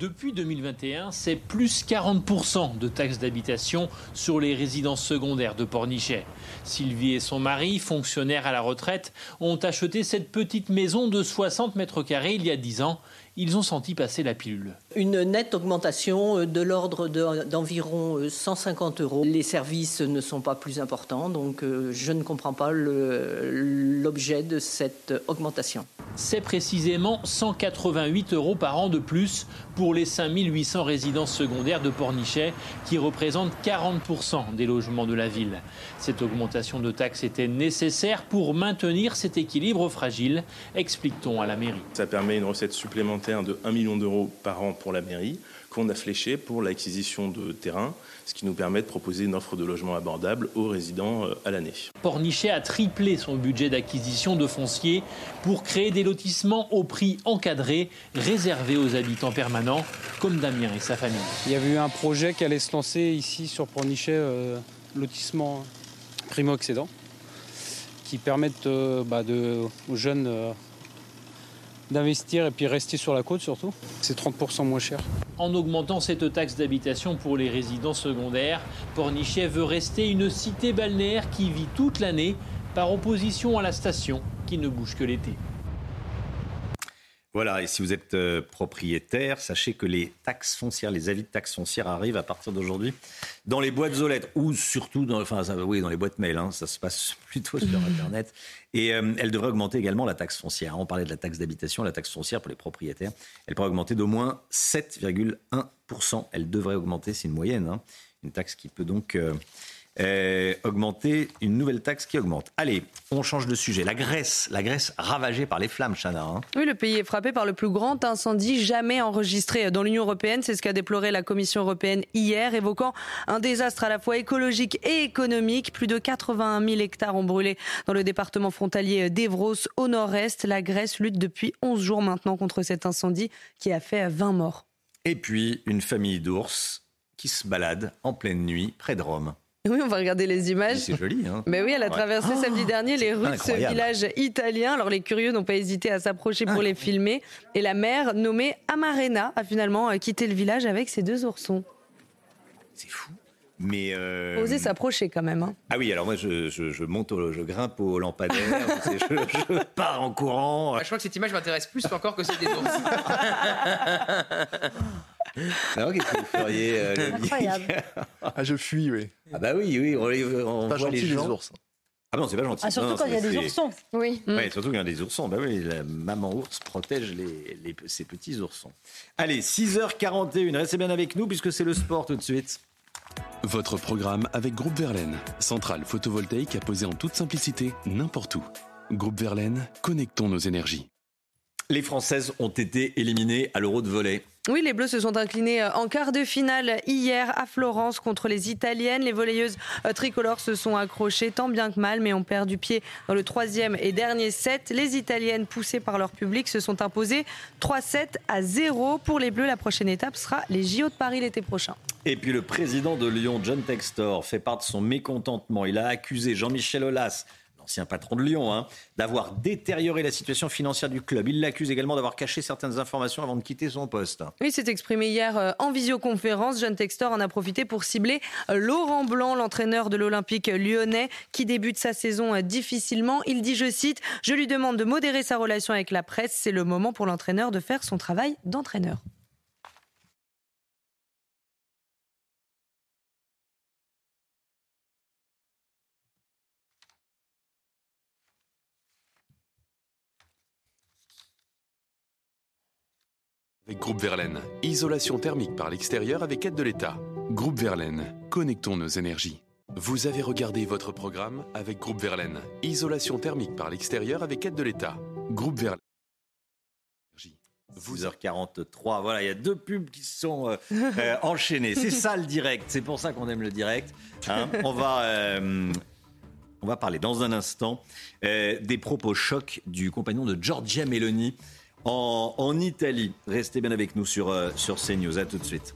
Depuis 2021, c'est plus 40% de taxes d'habitation sur les résidences secondaires de Pornichet. Sylvie et son mari, fonctionnaires à la retraite, ont acheté cette petite maison de 60 mètres carrés il y a 10 ans ils ont senti passer la pilule. Une nette augmentation euh, de l'ordre d'environ 150 euh, euros. Les services ne sont pas plus importants, donc euh, je ne comprends pas l'objet de cette augmentation. C'est précisément 188 euros par an de plus pour les 5800 résidences secondaires de Pornichet, qui représentent 40% des logements de la ville. Cette augmentation de taxes était nécessaire pour maintenir cet équilibre fragile, explique-t-on à la mairie. Ça permet une recette supplémentaire de 1 million d'euros par an pour la mairie qu'on a fléché pour l'acquisition de terrain, ce qui nous permet de proposer une offre de logement abordable aux résidents euh, à l'année. Pornichet a triplé son budget d'acquisition de foncier pour créer des lotissements au prix encadré, réservés aux habitants permanents, comme Damien et sa famille. Il y avait eu un projet qui allait se lancer ici sur Pornichet, euh, lotissement primo-accédant, qui permettent euh, bah, aux jeunes d'investir et puis rester sur la côte surtout. C'est 30% moins cher. En augmentant cette taxe d'habitation pour les résidents secondaires, Pornichet veut rester une cité balnéaire qui vit toute l'année par opposition à la station qui ne bouge que l'été. Voilà, et si vous êtes euh, propriétaire, sachez que les taxes foncières, les avis de taxes foncières arrivent à partir d'aujourd'hui dans les boîtes aux lettres, ou surtout dans, enfin, oui, dans les boîtes mail, hein, ça se passe plutôt sur Internet. Et euh, elle devrait augmenter également la taxe foncière. On parlait de la taxe d'habitation, la taxe foncière pour les propriétaires. Elle pourrait augmenter d'au moins 7,1%. Elle devrait augmenter, c'est une moyenne, hein. une taxe qui peut donc... Euh, euh, augmenter, une nouvelle taxe qui augmente. Allez, on change de sujet. La Grèce, la Grèce ravagée par les flammes, Chana. Hein. Oui, le pays est frappé par le plus grand incendie jamais enregistré dans l'Union européenne. C'est ce qu'a déploré la Commission européenne hier, évoquant un désastre à la fois écologique et économique. Plus de 81 000 hectares ont brûlé dans le département frontalier d'Evros, au nord-est. La Grèce lutte depuis 11 jours maintenant contre cet incendie qui a fait 20 morts. Et puis, une famille d'ours qui se balade en pleine nuit près de Rome. Oui, on va regarder les images. C'est joli, hein Mais oui, elle a traversé Ouais. samedi Oh, dernier les c'est rues de ce village italien. Alors les curieux n'ont pas hésité à s'approcher pour les filmer. Et la mère, nommée Amarena, a finalement euh, quitté le village avec ses deux oursons. Mais euh, Osez s'approcher quand même. hein. Ah oui, alors moi je, je- je monte, au- je grimpe au lampadaire, je pars en courant. Ah, je crois que cette image m'intéresse plus encore que celle des ours. Alors qu'est-ce que vous feriez euh, le Incroyable. Ah, je fuis, oui. Ah bah oui, oui, on, les- on Pas voit gentil, les les gens. ours. Ah non, c'est pas gentil. Ah, surtout Non, quand il y a des oursons. Oui. Ouais, surtout qu'il y a des oursons. Bah oui, la maman ours protège les, les- ses petits oursons. Allez, 6h41, restez bien avec nous puisque c'est le sport tout de suite. Votre programme avec Groupe Verlaine, centrale photovoltaïque à poser en toute simplicité n'importe où. Groupe Verlaine, connectons nos énergies. Les Françaises ont été éliminées à l'Euro de volley. Oui, les Bleus se sont inclinés euh, en quart de finale hier à Florence contre les Italiennes. Les volleyeuses euh, tricolores se sont accrochées tant bien que mal, mais ont perdu pied dans le troisième et dernier set. Les Italiennes, poussées par leur public, se sont imposées 3-7 à 0. Pour les Bleus, la prochaine étape sera les JO de Paris l'été prochain. Et puis le président de Lyon, John Textor, fait part de son mécontentement. Il a accusé Jean-Michel Aulas, l'ancien patron de Lyon, hein, d'avoir détérioré la situation financière du club. Il l'accuse également d'avoir caché certaines informations avant de quitter son poste. Oui, s'est exprimé hier euh, en visioconférence. John Textor en a profité pour cibler euh, Laurent Blanc, l'entraîneur de l'Olympique lyonnais, qui débute sa saison euh, difficilement. Il dit, je cite, Je lui demande de modérer sa relation avec la presse. C'est le moment pour l'entraîneur de faire son travail d'entraîneur. Avec Groupe Verlaine, isolation thermique par l'extérieur avec aide de l'État. Groupe Verlaine, connectons nos énergies. Vous avez regardé votre programme avec Groupe Verlaine, isolation thermique par l'extérieur avec aide de l'État. Groupe Verlaine. 12h43, voilà, il y a deux pubs qui se sont euh, euh, enchaînées. C'est ça le direct, c'est pour ça qu'on aime le direct. hein. On, va, euh, on va parler dans un instant euh, des propos chocs du compagnon de Giorgia Meloni en, Italie. Restez bien avec nous sur, euh, sur CNews, à tout de suite.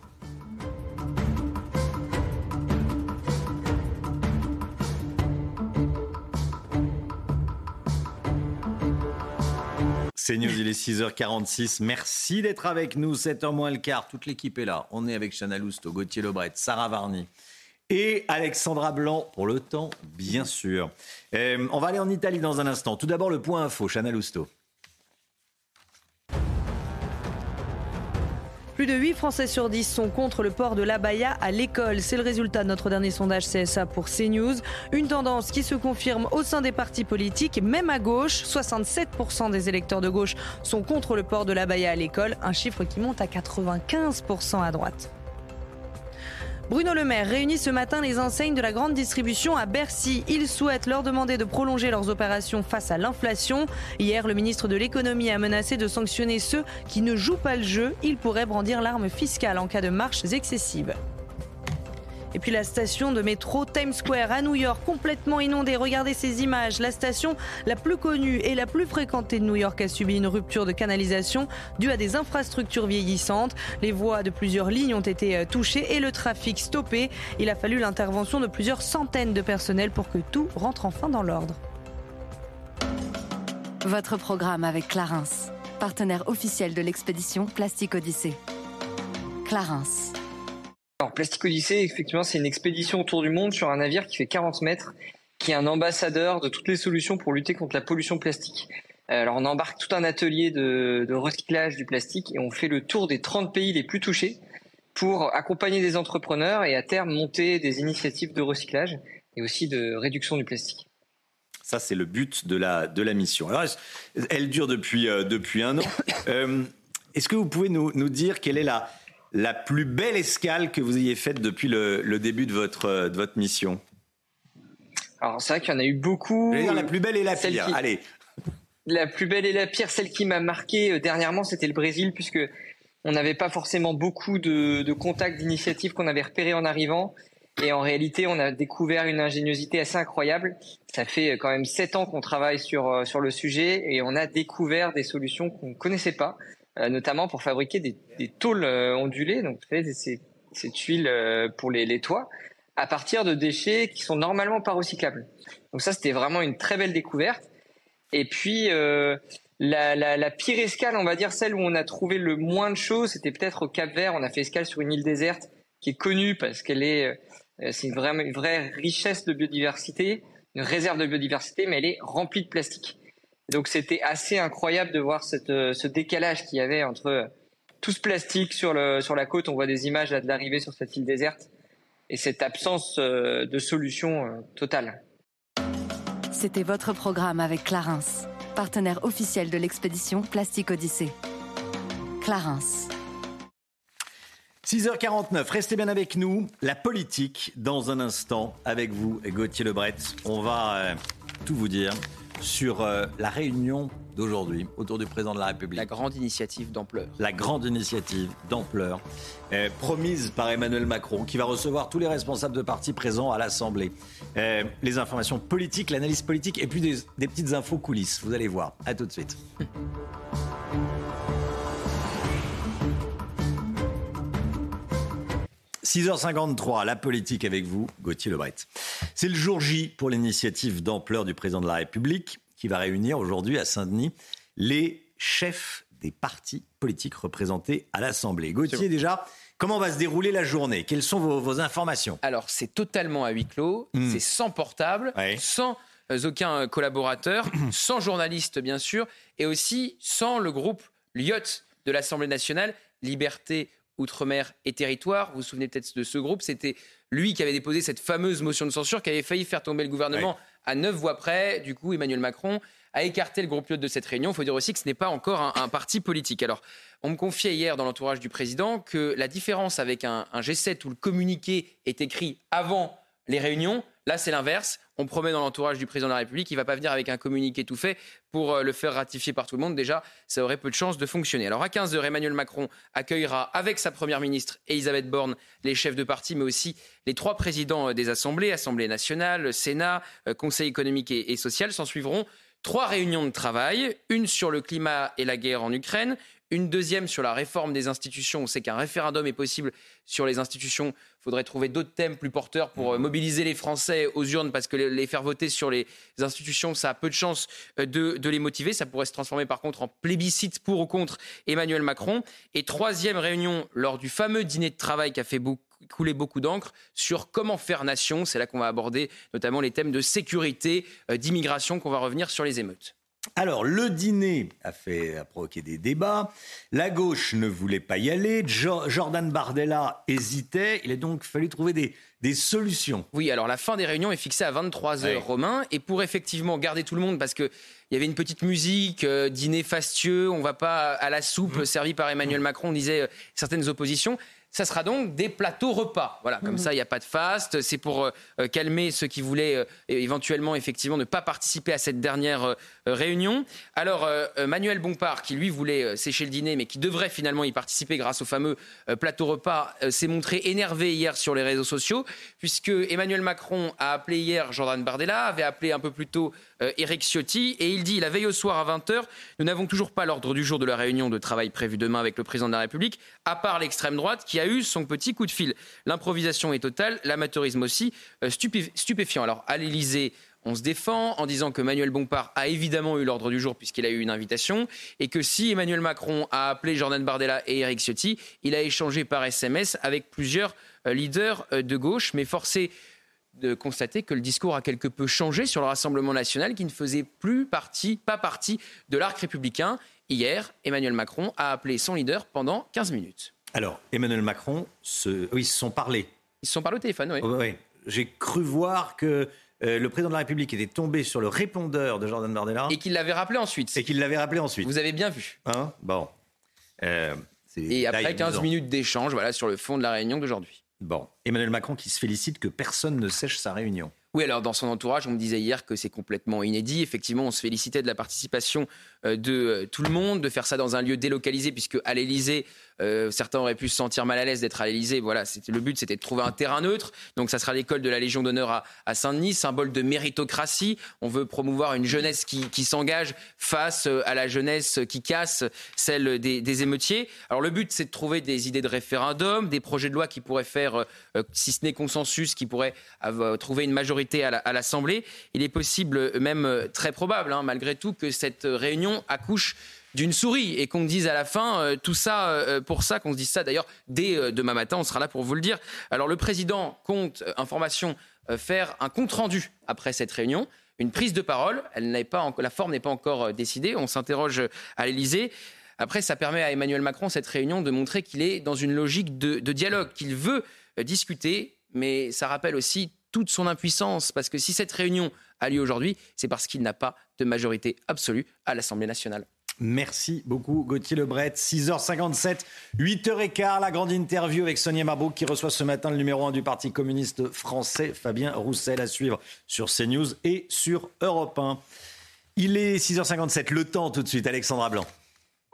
C'est News, il est 6h46. Merci d'être avec nous. 7h moins le quart. Toute l'équipe est là. On est avec Chana Lousteau, Gauthier Lebret, Sarah Varny et Alexandra Blanc pour le temps, bien sûr. Euh, on va aller en Italie dans un instant. Tout d'abord, le point info, Chana Lousteau. Plus de 8 Français sur 10 sont contre le port de l'abaya à l'école. C'est le résultat de notre dernier sondage CSA pour CNews. Une tendance qui se confirme au sein des partis politiques, même à gauche. 67% des électeurs de gauche sont contre le port de l'abaya à l'école, un chiffre qui monte à 95% à droite. Bruno Le Maire réunit ce matin les enseignes de la grande distribution à Bercy. Il souhaite leur demander de prolonger leurs opérations face à l'inflation. Hier, le ministre de l'économie a menacé de sanctionner ceux qui ne jouent pas le jeu. Il pourrait brandir l'arme fiscale en cas de marches excessives. Et puis la station de métro Times Square à New York complètement inondée. Regardez ces images. La station la plus connue et la plus fréquentée de New York a subi une rupture de canalisation due à des infrastructures vieillissantes. Les voies de plusieurs lignes ont été euh, touchées et le trafic stoppé. Il a fallu l'intervention de plusieurs centaines de personnels pour que tout rentre enfin dans l'ordre. Votre programme avec Clarins, partenaire officiel de l'expédition Plastique Odyssée. Clarins. Alors, Plastic Odyssey, effectivement, c'est une expédition autour du monde sur un navire qui fait 40 mètres qui est un ambassadeur de toutes les solutions pour lutter contre la pollution plastique. Alors on embarque tout un atelier de, recyclage du plastique et on fait le tour des 30 pays les plus touchés pour accompagner des entrepreneurs et à terme monter des initiatives de recyclage et aussi de réduction du plastique. Ça, c'est le but de la, de la mission. Alors, elle dure depuis, euh, depuis un an. Euh, est-ce que vous pouvez nous, nous, dire quelle est la, la plus belle escale que vous ayez faite depuis le, le début de votre, de votre mission Alors, c'est vrai qu'il y en a eu beaucoup. dire la plus belle et la pire. Allez. La plus belle et la pire, celle qui m'a marqué euh, dernièrement, c'était le Brésil, puisque on n'avait pas forcément beaucoup de, de contacts, d'initiatives qu'on avait repérées en arrivant. Et en réalité, on a découvert une ingéniosité assez incroyable. Ça fait quand même sept ans qu'on travaille sur, euh, sur le sujet et on a découvert des solutions qu'on ne connaissait pas, euh, notamment pour fabriquer des, tôles euh, ondulées, donc ces, tuiles pour les, toits, à partir de déchets qui sont normalement pas recyclables. Donc ça, c'était vraiment une très belle découverte. Et puis, euh, la, pire escale, on va dire celle où on a trouvé le moins de choses, c'était peut-être au Cap Vert. On a fait escale sur une île déserte qui est connue parce qu'elle est euh, une vraie richesse de biodiversité, une réserve de biodiversité, mais elle est remplie de plastique. Donc c'était assez incroyable de voir cette, euh, ce décalage qu'il y avait entre euh, tout ce plastique sur, le, sur la côte. On voit des images là, de l'arrivée sur cette île déserte et cette absence de solution totale. C'était votre programme avec Clarence, partenaire officiel de l'expédition Plastique Odyssée. Clarence. 6h49, restez bien avec nous. La politique, dans un instant, avec vous, Gauthier Lebret. On va euh, tout vous dire sur euh, la réunion d'aujourd'hui autour du président de la République. La grande initiative d'ampleur. La grande initiative d'ampleur, euh, promise par Emmanuel Macron, qui va recevoir tous les responsables de partis présents à l'Assemblée. les informations politiques, l'analyse politique et puis des, des petites infos coulisses. Vous allez voir. À tout de suite. 6h53, la politique avec vous, Gauthier Lebret. C'est le jour J pour l'initiative d'ampleur du président de la République qui va réunir aujourd'hui à Saint-Denis les chefs des partis politiques représentés à l'Assemblée. Gauthier, déjà, comment va se dérouler la journée? Quelles sont vos, informations? Alors, c'est totalement à huis clos, hmm. c'est sans portable, sans euh, aucun collaborateur, sans journaliste, bien sûr, et aussi sans le groupe LIOT de l'Assemblée nationale, Liberté, Outre-mer et Territoire. Vous vous souvenez peut-être de ce groupe. C'était lui qui avait déposé cette fameuse motion de censure qui avait failli faire tomber le gouvernement à neuf voix près. Du coup, Emmanuel Macron a écarté le groupe de cette réunion. Il faut dire aussi que ce n'est pas encore un, parti politique. Alors, on me confiait hier dans l'entourage du président que la différence avec un, un G7 où le communiqué est écrit avant les réunions, là c'est l'inverse on promet dans l'entourage du président de la République, il ne va pas venir avec un communiqué tout fait pour euh, le faire ratifier par tout le monde. Déjà, ça aurait peu de chances de fonctionner. Alors à 15h, Emmanuel Macron accueillera avec sa première ministre Elisabeth Borne les chefs de parti, mais aussi les trois présidents euh, des assemblées, Assemblée nationale, Sénat, euh, Conseil économique et social. S'en suivront trois réunions de travail, une sur le climat et la guerre en Ukraine, une deuxième sur la réforme des institutions. On sait qu'un référendum est possible sur les institutions. Il faudrait trouver d'autres thèmes plus porteurs pour euh, mobiliser les Français aux urnes parce que les faire voter sur les institutions, ça a peu de chances euh, de, de les motiver. Ça pourrait se transformer par contre en plébiscite pour ou contre Emmanuel Macron. Et troisième réunion lors du fameux dîner de travail qui a fait beaucoup couler beaucoup d'encre sur comment faire nation. C'est là qu'on va aborder notamment les thèmes de sécurité, euh, d'immigration, qu'on va revenir sur les émeutes. Alors, le dîner a, fait, a provoqué des débats. La gauche ne voulait pas y aller. Jordan Bardella hésitait. Il a donc fallu trouver des, solutions. Oui, alors la fin des réunions est fixée à 23h, Romain. Et pour effectivement garder tout le monde, parce qu'il y avait une petite musique, euh, dîner fastueux, on ne va pas à la soupe mmh. servie par Emmanuel Macron, on disait euh, certaines oppositions ça sera donc des plateaux repas. Voilà, comme mhm. ça, il n'y a pas de faste. C'est pour euh, euh, calmer ceux qui voulaient euh, éventuellement, effectivement, ne pas participer à cette dernière réunion. Alors, Manuel Bompard, qui lui voulait sécher le dîner, mais qui devrait finalement y participer grâce au fameux plateau repas, s'est montré énervé hier sur les réseaux sociaux, puisque Emmanuel Macron a appelé hier Jordan Bardella, avait appelé un peu plus tôt Eric Ciotti, et il dit la veille au soir à 20h, nous n'avons toujours pas l'ordre du jour de la réunion de travail prévue demain avec le président de la République, à part l'extrême droite qui a eu son petit coup de fil. L'improvisation est totale, l'amateurisme aussi euh, stupéfiant. Alors à l'Élysée, on se défend en disant que Manuel Bompard a évidemment eu l'ordre du jour puisqu'il a eu une invitation et que si Emmanuel Macron a appelé Jordan Bardella et Eric Ciotti, il a échangé par SMS avec plusieurs euh, leaders euh, de gauche, mais forcé de constater que le discours a quelque peu changé sur le Rassemblement national qui ne faisait plus partie, pas partie de l'arc républicain. Hier, Emmanuel Macron a appelé son leader pendant 15 minutes. Alors, Emmanuel Macron, se... oui, ils se sont parlé. Ils se sont parlé au téléphone, oui. oui. J'ai cru voir que euh, le président de la République était tombé sur le répondeur de Jordan Bardella. Et qu'il l'avait rappelé ensuite. Et qu'il l'avait rappelé ensuite. Vous avez bien vu. Hein? Bon. Euh, et après 15 minutes d'échange voilà, sur le fond de la réunion d'aujourd'hui. Bon, Emmanuel Macron qui se félicite que personne ne sèche sa réunion. Oui, alors dans son entourage, on me disait hier que c'est complètement inédit. Effectivement, on se félicitait de la participation euh, de euh, tout le monde, de faire ça dans un lieu délocalisé, puisque à l'Élysée, euh, certains auraient pu se sentir mal à l'aise d'être à l'Élysée. Voilà, le but, c'était de trouver un terrain neutre. Donc, ça sera l'école de la Légion d'honneur à, Saint-Denis, symbole de méritocratie. On veut promouvoir une jeunesse qui, s'engage face à la jeunesse qui casse, celle des, émeutiers. Alors, le but, c'est de trouver des idées de référendum, des projets de loi qui pourraient faire, si ce n'est consensus, qui pourraient trouver une majorité à l'Assemblée. Il est possible, même euh, très probable, hein, malgré tout, que cette réunion accouche d'une souris et qu'on dise à la fin euh, tout ça euh, pour ça, qu'on se dise ça d'ailleurs dès demain matin, on sera là pour vous le dire. Alors le président compte, information, faire un compte-rendu après cette réunion, une prise de parole, elle n'est pas la forme n'est pas encore décidée, on s'interroge à l'Elysée. Après, ça permet à Emmanuel Macron, cette réunion, de montrer qu'il est dans une logique de, de dialogue, qu'il veut discuter, mais ça rappelle aussi toute son impuissance, parce que si cette réunion a lieu aujourd'hui, c'est parce qu'il n'a pas de majorité absolue à l'Assemblée nationale. Merci beaucoup Gauthier Lebret. 6h57, 8h15, la grande interview avec Sonia Marbou qui reçoit ce matin le numéro 1 du Parti communiste français, Fabien Roussel, à suivre sur CNews et sur Europe 1. Il est 6h57, le temps tout de suite, Alexandra Blanc.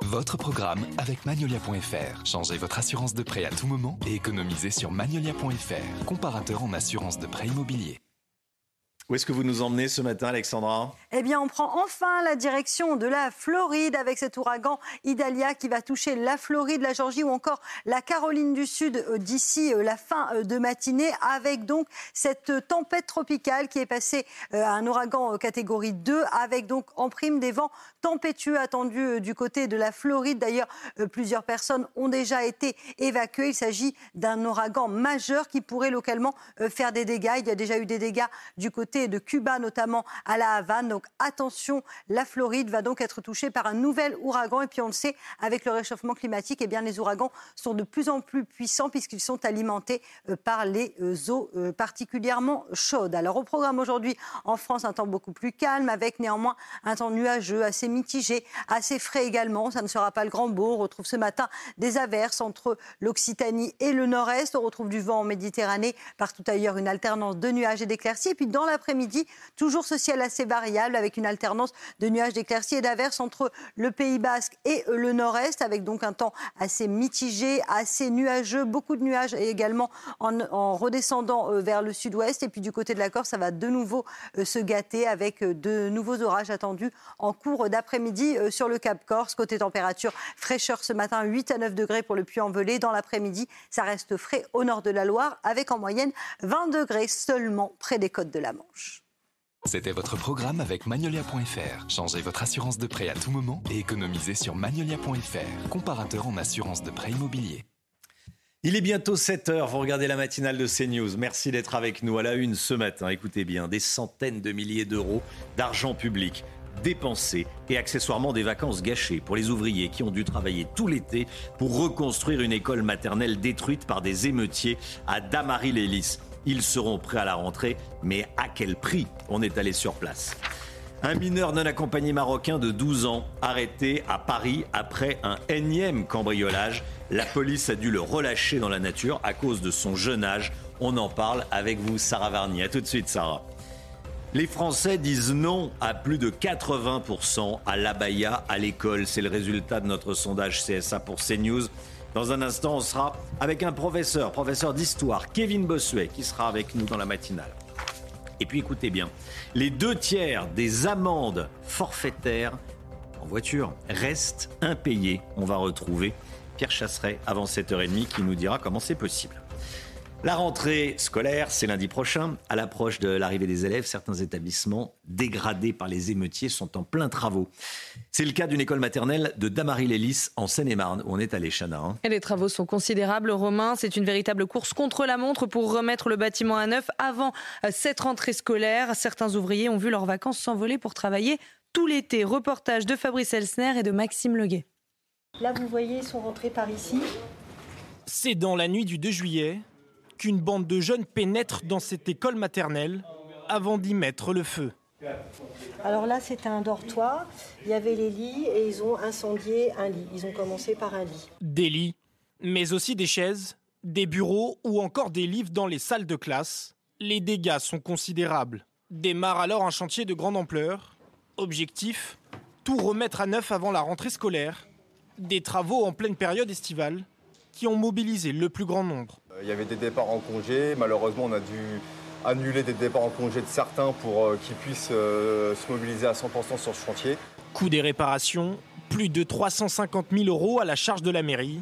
Votre programme avec Magnolia.fr. Changez votre assurance de prêt à tout moment et économisez sur Magnolia.fr, comparateur en assurance de prêt immobilier. Où est-ce que vous nous emmenez ce matin, Alexandra? Eh bien, on prend enfin la direction de la Floride avec cet ouragan Idalia qui va toucher la Floride, la Georgie ou encore la Caroline du Sud euh, d'ici euh, la fin euh, de matinée, avec donc cette tempête tropicale qui est passée à un ouragan catégorie 2, avec donc en prime des vents tempétueux attendus du côté de la Floride. D'ailleurs, plusieurs personnes ont déjà été évacuées. Il s'agit d'un ouragan majeur qui pourrait localement faire des dégâts. Il y a déjà eu des dégâts du côté de Cuba, notamment à la Havane. Donc attention, la Floride va donc être touchée par un nouvel ouragan. Et puis on le sait, avec le réchauffement climatique, eh bien, les ouragans sont de plus en plus puissants puisqu'ils sont alimentés euh, par les euh, eaux euh, particulièrement chaudes. Alors au programme aujourd'hui, en France, un temps beaucoup plus calme, avec néanmoins un temps nuageux, assez mitigé, assez frais également. Ça ne sera pas le grand beau. On retrouve ce matin des averses entre l'Occitanie et le nord-est. On retrouve du vent en Méditerranée, partout ailleurs une alternance de nuages et d'éclaircies. Et puis dans la après-midi, toujours ce ciel assez variable avec une alternance de nuages d'éclaircies et d'averses entre le Pays Basque et le Nord-Est, avec donc un temps assez mitigé, assez nuageux, beaucoup de nuages et également en, redescendant euh, vers le sud-ouest. Et puis du côté de la Corse, ça va de nouveau euh, se gâter avec euh, de nouveaux orages attendus en cours d'après-midi sur le Cap Corse. Côté température, fraîcheur ce matin, 8 à 9 degrés pour le Puy-en-Velay. Dans l'après-midi, ça reste frais au nord de la Loire, avec en moyenne 20 degrés seulement près des côtes de la Manche. C'était votre programme avec Magnolia.fr. Changez votre assurance de prêt à tout moment et économisez sur Magnolia.fr, comparateur en assurance de prêt immobilier. Il est bientôt 7 heures, vous regardez la matinale de CNews. Merci d'être avec nous à la une ce matin. Écoutez bien, des centaines de milliers d'euros d'argent public dépensés et accessoirement des vacances gâchées pour les ouvriers qui ont dû travailler tout l'été pour reconstruire une école maternelle détruite par des émeutiers à Damary-les-Lys. Ils seront prêts à la rentrée, mais à quel prix On est allé sur place. Un mineur non accompagné marocain de 12 ans arrêté à Paris après un énième cambriolage. La police a dû le relâcher dans la nature à cause de son jeune âge. On en parle avec vous, Sarah Varni. A tout de suite, Sarah. Les Français disent non à plus de 80% à l'abaya à l'école. C'est le résultat de notre sondage CSA pour CNews. Dans un instant, on sera avec un professeur, professeur d'histoire, Kevin Bossuet, qui sera avec nous dans la matinale. Et puis écoutez bien, les deux tiers des amendes forfaitaires en voiture restent impayés. On va retrouver Pierre Chasseret avant 7h30 qui nous dira comment c'est possible. La rentrée scolaire, c'est lundi prochain. À l'approche de l'arrivée des élèves, certains établissements dégradés par les émeutiers sont en plein travaux. C'est le cas d'une école maternelle de Damary-Lélis en Seine-et-Marne, où on est allé, Chana. Hein. Et les travaux sont considérables, Romain. C'est une véritable course contre la montre pour remettre le bâtiment à neuf avant cette rentrée scolaire. Certains ouvriers ont vu leurs vacances s'envoler pour travailler tout l'été. Reportage de Fabrice Elsner et de Maxime Leguet. Là, vous voyez, ils sont rentrés par ici. C'est dans la nuit du 2 juillet qu'une bande de jeunes pénètre dans cette école maternelle avant d'y mettre le feu. Alors là, c'était un dortoir. Il y avait les lits et ils ont incendié un lit. Ils ont commencé par un lit. Des lits, mais aussi des chaises, des bureaux ou encore des livres dans les salles de classe. Les dégâts sont considérables. Démarre alors un chantier de grande ampleur. Objectif tout remettre à neuf avant la rentrée scolaire. Des travaux en pleine période estivale qui ont mobilisé le plus grand nombre. Il y avait des départs en congé. Malheureusement, on a dû annuler des départs en congé de certains pour euh, qu'ils puissent euh, se mobiliser à 100% sur ce chantier. Coût des réparations, plus de 350 000 euros à la charge de la mairie.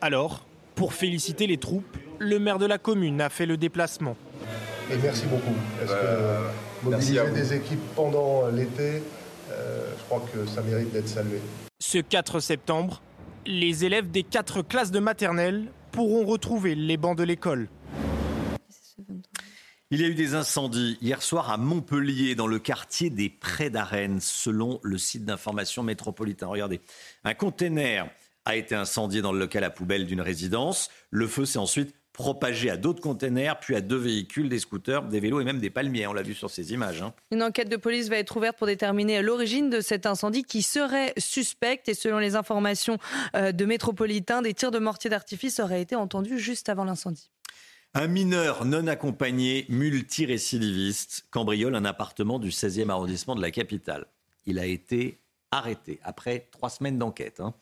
Alors, pour féliciter les troupes, le maire de la commune a fait le déplacement. Et merci beaucoup. Parce que mobiliser des équipes pendant l'été, euh, je crois que ça mérite d'être salué. Ce 4 septembre, les élèves des quatre classes de maternelle pourront retrouver les bancs de l'école. Il y a eu des incendies hier soir à Montpellier, dans le quartier des Prés d'Arène, selon le site d'information métropolitain. Regardez, un container a été incendié dans le local à poubelle d'une résidence. Le feu s'est ensuite propagé à d'autres containers, puis à deux véhicules, des scooters, des vélos et même des palmiers. On l'a vu sur ces images. Hein. Une enquête de police va être ouverte pour déterminer l'origine de cet incendie qui serait suspecte. Et selon les informations euh, de Métropolitain, des tirs de mortier d'artifice auraient été entendus juste avant l'incendie. Un mineur non accompagné, multirécidiviste, cambriole un appartement du 16e arrondissement de la capitale. Il a été arrêté après trois semaines d'enquête. Hein.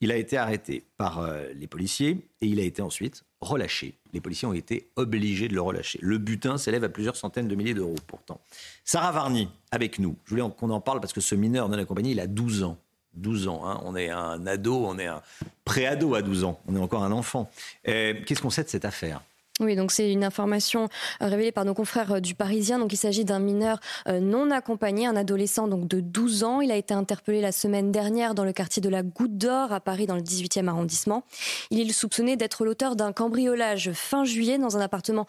Il a été arrêté par euh, les policiers et il a été ensuite relâché. Les policiers ont été obligés de le relâcher. Le butin s'élève à plusieurs centaines de milliers d'euros pourtant. Sarah Varny, avec nous. Je voulais qu'on en parle parce que ce mineur non accompagné, il a 12 ans. 12 ans, hein. on est un ado, on est un pré-ado à 12 ans, on est encore un enfant. Euh, qu'est-ce qu'on sait de cette affaire? Oui, donc c'est une information euh, révélée par nos confrères euh, du Parisien. Donc il s'agit d'un mineur euh, non accompagné, un adolescent donc de 12 ans. Il a été interpellé la semaine dernière dans le quartier de la Goutte d'Or à Paris dans le 18e arrondissement. Il est soupçonné d'être l'auteur d'un cambriolage fin juillet dans un appartement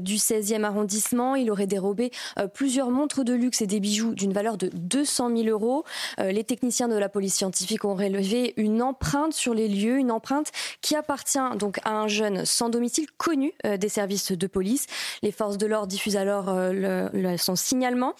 du 16e arrondissement. Il aurait dérobé plusieurs montres de luxe et des bijoux d'une valeur de 200 000 euros. Les techniciens de la police scientifique ont relevé une empreinte sur les lieux, une empreinte qui appartient donc à un jeune sans domicile connu des services de police. Les forces de l'ordre diffusent alors euh, son signalement.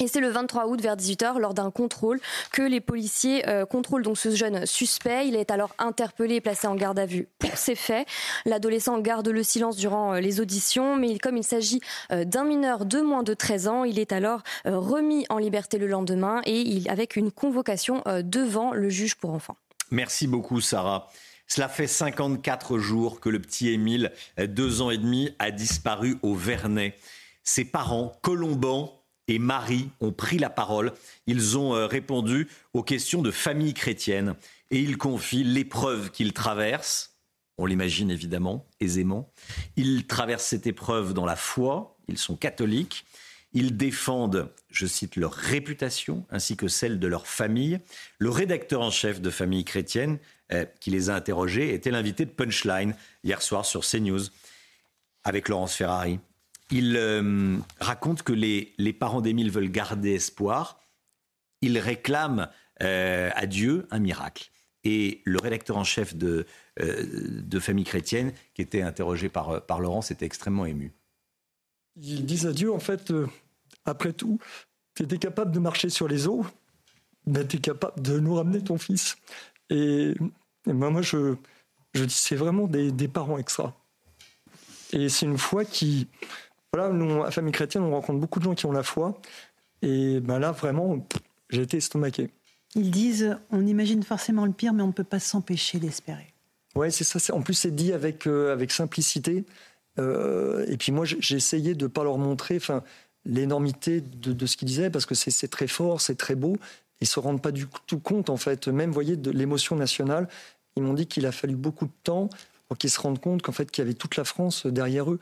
Et c'est le 23 août vers 18h, lors d'un contrôle, que les policiers euh, contrôlent donc ce jeune suspect. Il est alors interpellé et placé en garde à vue pour ces faits. L'adolescent garde le silence durant les auditions, mais comme il s'agit d'un mineur de moins de 13 ans, il est alors remis en liberté le lendemain et avec une convocation devant le juge pour enfants. Merci beaucoup, Sarah. Cela fait 54 jours que le petit Émile, deux ans et demi, a disparu au Vernet. Ses parents, Colomban et Marie, ont pris la parole. Ils ont euh, répondu aux questions de famille chrétienne et ils confient l'épreuve qu'ils traversent. On l'imagine évidemment aisément. Ils traversent cette épreuve dans la foi. Ils sont catholiques. Ils défendent, je cite, leur réputation ainsi que celle de leur famille. Le rédacteur en chef de Famille chrétienne, euh, qui les a interrogés, était l'invité de Punchline hier soir sur CNews avec Laurence Ferrari. Il euh, raconte que les, les parents d'Émile veulent garder espoir. Ils réclament euh, à Dieu un miracle. Et le rédacteur en chef de, de Famille chrétienne, qui était interrogé par, par Laurence, était extrêmement ému. Ils disent à Dieu, en fait, après tout, tu étais capable de marcher sur les eaux, mais tu es capable de nous ramener ton fils. Et et ben, moi, je, je dis, c'est vraiment des, des, parents extra. Et c'est une foi qui. Voilà, nous, à Famille Chrétienne, on rencontre beaucoup de gens qui ont la foi. Et ben là, vraiment, j'ai été estomaqué. Ils disent, on imagine forcément le pire, mais on ne peut pas s'empêcher d'espérer. Ouais, c'est ça. En plus, c'est dit avec, euh, avec simplicité. Euh, et puis moi, j'ai essayé de ne pas leur montrer l'énormité de, de, ce qu'ils disaient, parce que c'est très fort, c'est très beau ils se rendent pas du tout compte en fait. Même, voyez, de l'émotion nationale. Ils m'ont dit qu'il a fallu beaucoup de temps pour qu'ils se rendent compte qu'en fait, qu'il y avait toute la France derrière eux.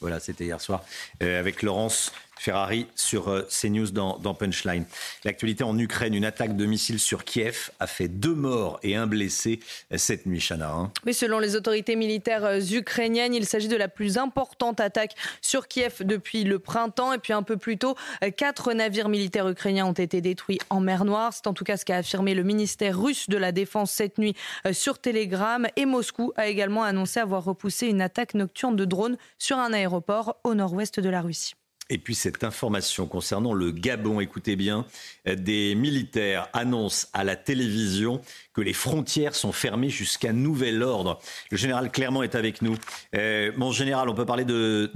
Voilà, c'était hier soir euh, avec Laurence Ferrari sur euh, CNews dans, dans Punchline. L'actualité en Ukraine, une attaque de missiles sur Kiev a fait deux morts et un blessé euh, cette nuit, Chana. Hein. Oui, selon les autorités militaires euh, ukrainiennes, il s'agit de la plus importante attaque sur Kiev depuis le printemps. Et puis un peu plus tôt, quatre navires militaires ukrainiens ont été détruits en mer Noire. C'est en tout cas ce qu'a affirmé le ministère russe de la Défense cette nuit sur Telegram. Et Moscou a également annoncé avoir repoussé une attaque nocturne de drones sur un aéroport au nord-ouest de la Russie. Et puis cette information concernant le Gabon, écoutez bien, des militaires annoncent à la télévision que les frontières sont fermées jusqu'à nouvel ordre. Le général Clermont est avec nous. Euh, mon général, on peut parler de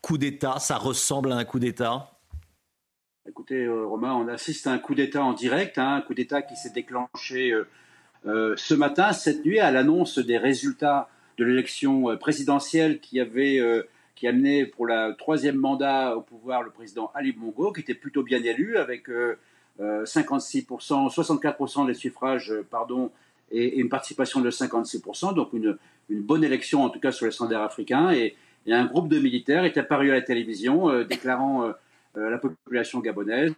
coup d'État, ça ressemble à un coup d'État? Écoutez, euh, Romain, on assiste à un coup d'État en direct, hein, un coup d'État qui s'est déclenché euh, ce matin, cette nuit, à l'annonce des résultats de l'élection présidentielle qui avait qui amenait pour le troisième mandat au pouvoir le président Ali Bongo, qui était plutôt bien élu avec 56%, euh, 64% euh, des suffrages, euh, pardon, et, une participation de 56%, donc une, bonne élection en tout cas sur les standards africains. Et, et un groupe de militaires est apparu à la télévision déclarant à la population gabonaise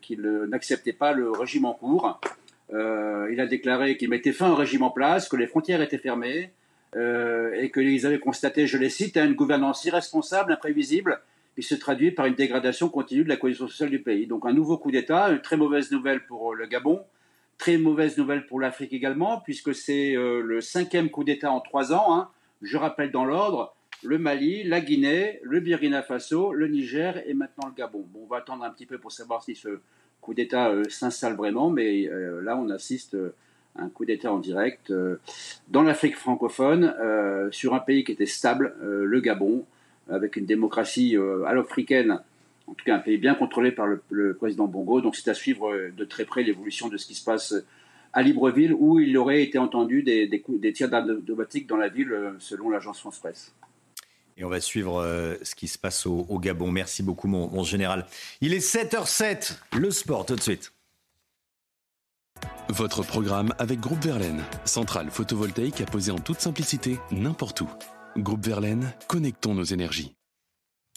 qu'il n'acceptait pas le régime en cours. il a déclaré qu'il mettait fin au régime en place, que les frontières étaient fermées, euh, et qu'ils avaient constaté, je les cite, une gouvernance irresponsable, imprévisible, qui se traduit par une dégradation continue de la cohésion sociale du pays. Donc un nouveau coup d'État, une très mauvaise nouvelle pour le Gabon, très mauvaise nouvelle pour l'Afrique également, puisque c'est euh, le cinquième coup d'État en trois ans. Hein. Je rappelle dans l'ordre, le Mali, la Guinée, le Burkina Faso, le Niger et maintenant le Gabon. Bon, on va attendre un petit peu pour savoir si ce coup d'État euh, s'installe vraiment, mais là on assiste un coup d'État en direct euh, dans l'Afrique francophone, euh, sur un pays qui était stable, euh, le Gabon, avec une démocratie africaine, en tout cas un pays bien contrôlé par le, président Bongo. Donc c'est à suivre de très près l'évolution de ce qui se passe à Libreville, où il aurait été entendu des, tirs d'automatique dans la ville, selon l'agence France Presse. Et on va suivre ce qui se passe au, Gabon. Merci beaucoup, mon, mon général. Il est 7h07, le sport tout de suite. Votre programme avec Groupe Verlaine, centrale photovoltaïque à poser en toute simplicité n'importe où. Groupe Verlaine, connectons nos énergies.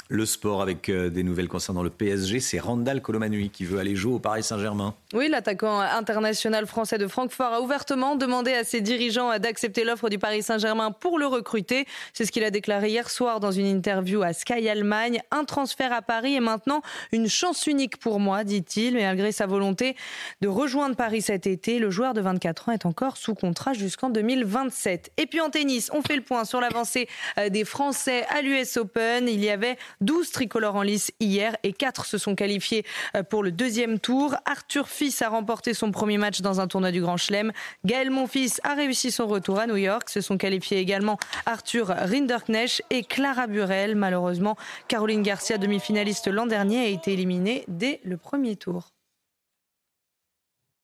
Le sport avec euh, des nouvelles concernant le PSG, c'est Randall Colomanui qui veut aller jouer au Paris Saint-Germain. Oui, l'attaquant international français de Francfort a ouvertement demandé à ses dirigeants d'accepter l'offre du Paris Saint-Germain pour le recruter. C'est ce qu'il a déclaré hier soir dans une interview à Sky Allemagne. Un transfert à Paris est maintenant une chance unique pour moi, dit-il. Mais malgré sa volonté de rejoindre Paris cet été, le joueur de 24 ans est encore sous contrat jusqu'en 2027. Et puis en tennis, on fait le point sur l'avancée euh, des Français à l'US Open. Il y avait 12 tricolores en lice hier et 4 se sont qualifiés euh, pour le deuxième tour. Arthur Fils a remporté son premier match dans un tournoi du Grand Chelem. Gaël Monfils a réussi son retour à New York. Se sont qualifiés également Arthur Rinderknecht et Clara Burel. Malheureusement, Caroline Garcia, demi-finaliste l'an dernier, a été éliminée dès le premier tour.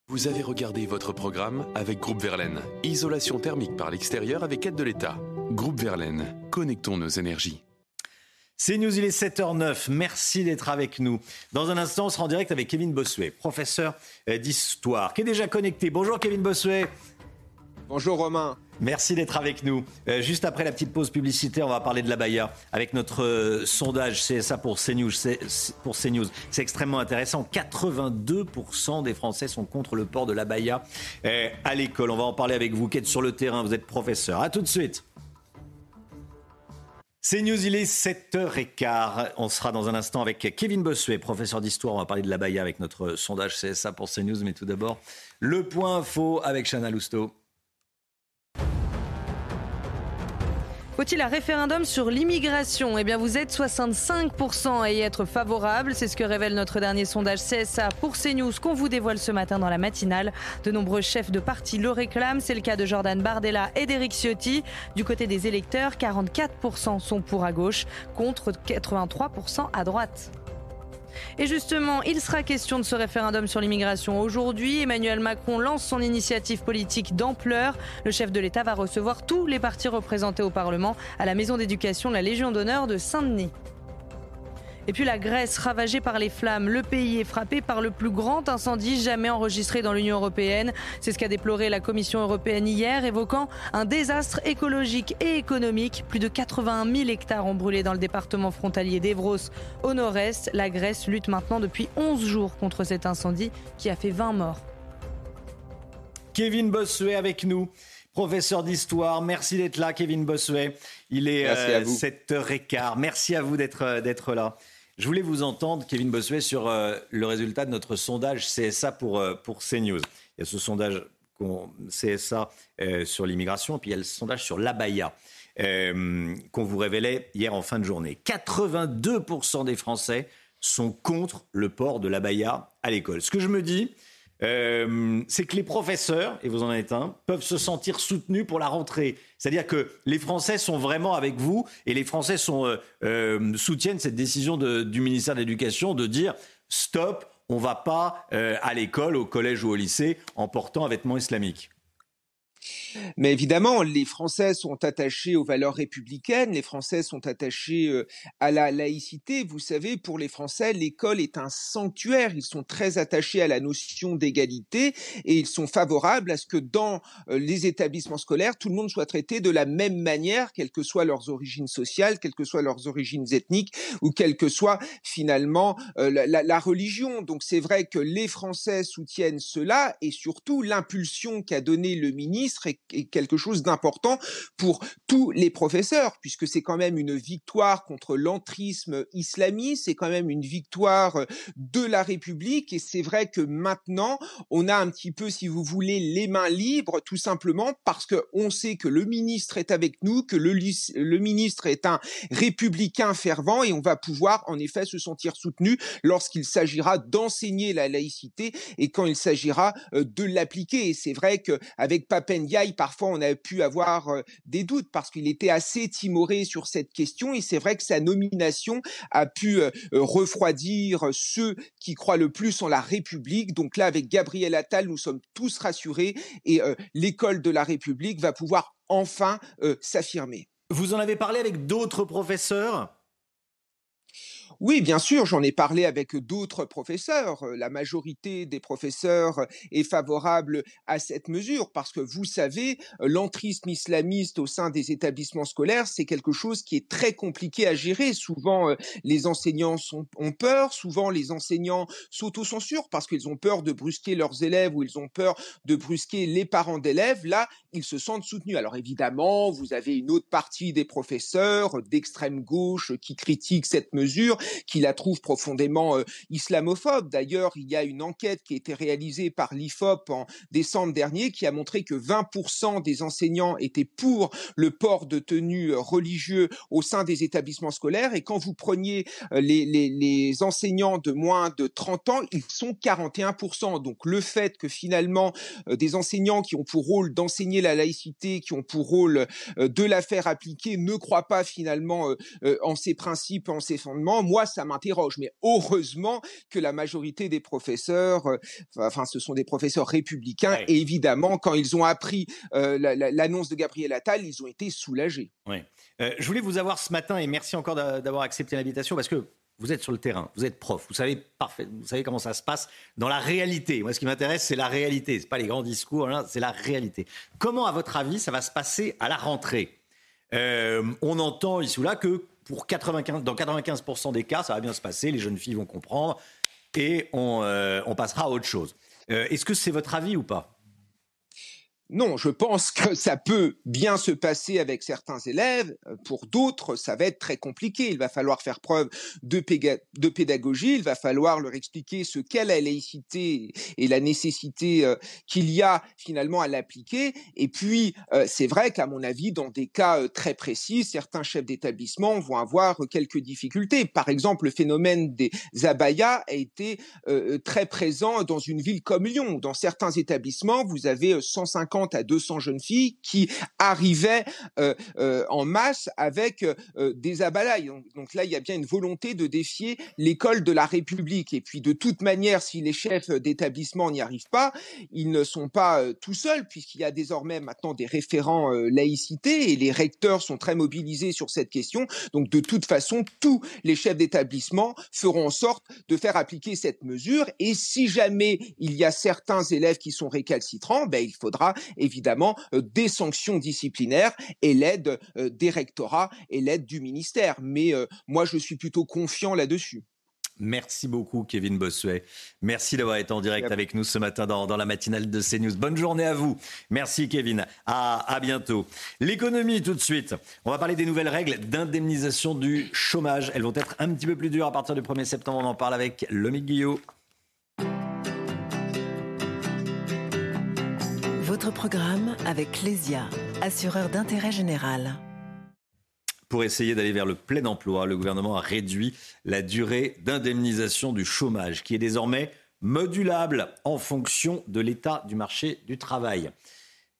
Vous avez regardé votre programme avec Groupe Verlaine. Isolation thermique par l'extérieur avec aide de l'État. Groupe Verlaine, connectons nos énergies. C'est News, il est 7h09. Merci d'être avec nous. Dans un instant, on sera en direct avec Kevin Bossuet, professeur euh, d'histoire, qui est déjà connecté. Bonjour Kevin Bossuet. Bonjour Romain. Merci d'être avec nous. Euh, juste après la petite pause publicitaire, on va parler de la Baïa avec notre euh, sondage CSA pour CNews. Pour CNews. C'est extrêmement intéressant. 82% des Français sont contre le port de la Baïa à l'école. On va en parler avec vous qui êtes sur le terrain. Vous êtes professeur. À tout de suite. C'est News, il est 7h15. On sera dans un instant avec Kevin Bossuet, professeur d'histoire. On va parler de la Baïa avec notre sondage CSA pour CNews. Mais tout d'abord, le point faux avec Chana Lousteau. Faut-il un référendum sur l'immigration? Eh bien, vous êtes 65% à y être favorable. C'est ce que révèle notre dernier sondage CSA pour CNews qu'on vous dévoile ce matin dans la matinale. De nombreux chefs de parti le réclament. C'est le cas de Jordan Bardella et d'Éric Ciotti. Du côté des électeurs, 44% sont pour à gauche contre 83% à droite. Et justement, il sera question de ce référendum sur l'immigration aujourd'hui. Emmanuel Macron lance son initiative politique d'ampleur. Le chef de l'État va recevoir tous les partis représentés au Parlement à la Maison d'éducation La Légion d'honneur de Saint-Denis. Et puis la Grèce ravagée par les flammes. Le pays est frappé par le plus grand incendie jamais enregistré dans l'Union européenne. C'est ce qu'a déploré la Commission européenne hier, évoquant un désastre écologique et économique. Plus de 81 000 hectares ont brûlé dans le département frontalier d'Evros au nord-est. La Grèce lutte maintenant depuis 11 jours contre cet incendie qui a fait 20 morts. Kevin Bossuet avec nous. Professeur d'histoire, merci d'être là, Kevin Bossuet. Il est 7h15. Euh, merci à vous d'être d'être là. Je voulais vous entendre, Kevin Bossuet, sur euh, le résultat de notre sondage CSA pour, euh, pour CNews. Il y a ce sondage CSA sur l'immigration, puis il y a le sondage sur l'abaya qu'on vous révélait hier en fin de journée. 82% des Français sont contre le port de l'abaya à l'école. Ce que je me dis, euh, c'est que les professeurs, et vous en êtes un, peuvent se sentir soutenus pour la rentrée. C'est-à-dire que les Français sont vraiment avec vous et les Français sont, euh, euh, soutiennent cette décision du ministère de l'Éducation de dire stop, on ne va pas à l'école, au collège ou au lycée en portant un vêtement islamique. Mais évidemment, les Français sont attachés aux valeurs républicaines, les Français sont attachés euh, à la laïcité. Vous savez, pour les Français, l'école est un sanctuaire. Ils sont très attachés à la notion d'égalité et ils sont favorables à ce que dans euh, les établissements scolaires, tout le monde soit traité de la même manière, quelles que soient leurs origines sociales, quelles que soient leurs origines ethniques ou quelle que soit finalement euh, la, la religion. Donc c'est vrai que les Français soutiennent cela et surtout l'impulsion qu'a donnée le ministre est quelque chose d'important pour tous les professeurs, puisque c'est quand même une victoire contre l'entrisme islamiste, c'est quand même une victoire euh, de la République, et c'est vrai que maintenant, on a un petit peu, si vous voulez, les mains libres, tout simplement parce que on sait que le ministre est avec nous, que le, ministre est un républicain fervent, et on va pouvoir en effet se sentir soutenu lorsqu'il s'agira d'enseigner la laïcité et quand il s'agira euh, de l'appliquer. Et c'est vrai qu'avec Parfois on a pu avoir des doutes parce qu'il était assez timoré sur cette question et c'est vrai que sa nomination a pu refroidir ceux qui croient le plus en la République. Donc là, avec Gabriel Attal, nous sommes tous rassurés et l'école de la République va pouvoir enfin s'affirmer. Vous en avez parlé avec d'autres professeurs? Oui, bien sûr, j'en ai parlé avec d'autres professeurs. La majorité des professeurs est favorable à cette mesure parce que vous savez, l'entrisme islamiste au sein des établissements scolaires, c'est quelque chose qui est très compliqué à gérer. Souvent, les enseignants ont peur, souvent les enseignants s'autocensurent parce qu'ils ont peur de brusquer leurs élèves ou ils ont peur de brusquer les parents d'élèves. Là, ils se sentent soutenus. Alors évidemment, vous avez une autre partie des professeurs d'extrême gauche qui critiquent cette mesure qui la trouve profondément euh, islamophobe. D'ailleurs, il y a une enquête qui a été réalisée par l'IFOP en décembre dernier qui a montré que 20% des enseignants étaient pour le port de tenues euh, religieux au sein des établissements scolaires. Et quand vous preniez euh, les, les, les enseignants de moins de 30 ans, ils sont 41%. Donc le fait que finalement des enseignants qui ont pour rôle d'enseigner la laïcité, qui ont pour rôle de la faire appliquer, ne croient pas finalement en ces principes, en ces fondements, moi, ça m'interroge. Mais heureusement que la majorité des professeurs, euh, enfin, ce sont des professeurs républicains, et évidemment, quand ils ont appris euh, l'annonce de Gabriel Attal, ils ont été soulagés. Oui. Euh, je voulais vous avoir ce matin, et merci encore d'avoir accepté l'invitation, parce que vous êtes sur le terrain, vous êtes prof, vous savez parfait, vous savez comment ça se passe dans la réalité. Moi, ce qui m'intéresse, c'est la réalité, c'est pas les grands discours, c'est la réalité. Comment, à votre avis, ça va se passer à la rentrée? On entend ici ou là que pour 95, dans 95% des cas, ça va bien se passer, les jeunes filles vont comprendre et on, euh, passera à autre chose. Euh, est-ce que c'est votre avis ou pas? Non, je pense que ça peut bien se passer avec certains élèves. Euh, pour d'autres, ça va être très compliqué. Il va falloir faire preuve de, pédagogie. Il va falloir leur expliquer ce qu'est la laïcité et la nécessité euh, qu'il y a finalement à l'appliquer. Et puis, euh, c'est vrai qu'à mon avis, dans des cas très précis, certains chefs d'établissement vont avoir quelques difficultés. Par exemple, le phénomène des abayas a été très présent dans une ville comme Lyon. Dans certains établissements, vous avez 150 150 à 200 jeunes filles qui arrivaient en masse avec des abalailles. Donc là, il y a bien une volonté de défier l'école de la République. Et puis de toute manière, si les chefs d'établissement n'y arrivent pas, ils ne sont pas tout seuls puisqu'il y a désormais maintenant des référents laïcité et les recteurs sont très mobilisés sur cette question. Donc de toute façon, tous les chefs d'établissement feront en sorte de faire appliquer cette mesure. Et si jamais il y a certains élèves qui sont récalcitrants, ben, il faudra évidemment des sanctions disciplinaires et l'aide des rectorats et l'aide du ministère. Mais moi, je suis plutôt confiant là-dessus. Merci beaucoup, Kevin Bossuet. Merci d'avoir été en direct avec nous ce matin dans, la matinale de CNews. Bonne journée à vous. Merci, Kevin. À, à bientôt. L'économie, tout de suite. On va parler des nouvelles règles d'indemnisation du chômage. Elles vont être un petit peu plus dures à partir du 1er septembre. On en parle avec Lomi Guillot. Votre programme avec Lesia, assureur d'intérêt général. Pour essayer d'aller vers le plein emploi, le gouvernement a réduit la durée d'indemnisation du chômage, qui est désormais modulable en fonction de l'état du marché du travail.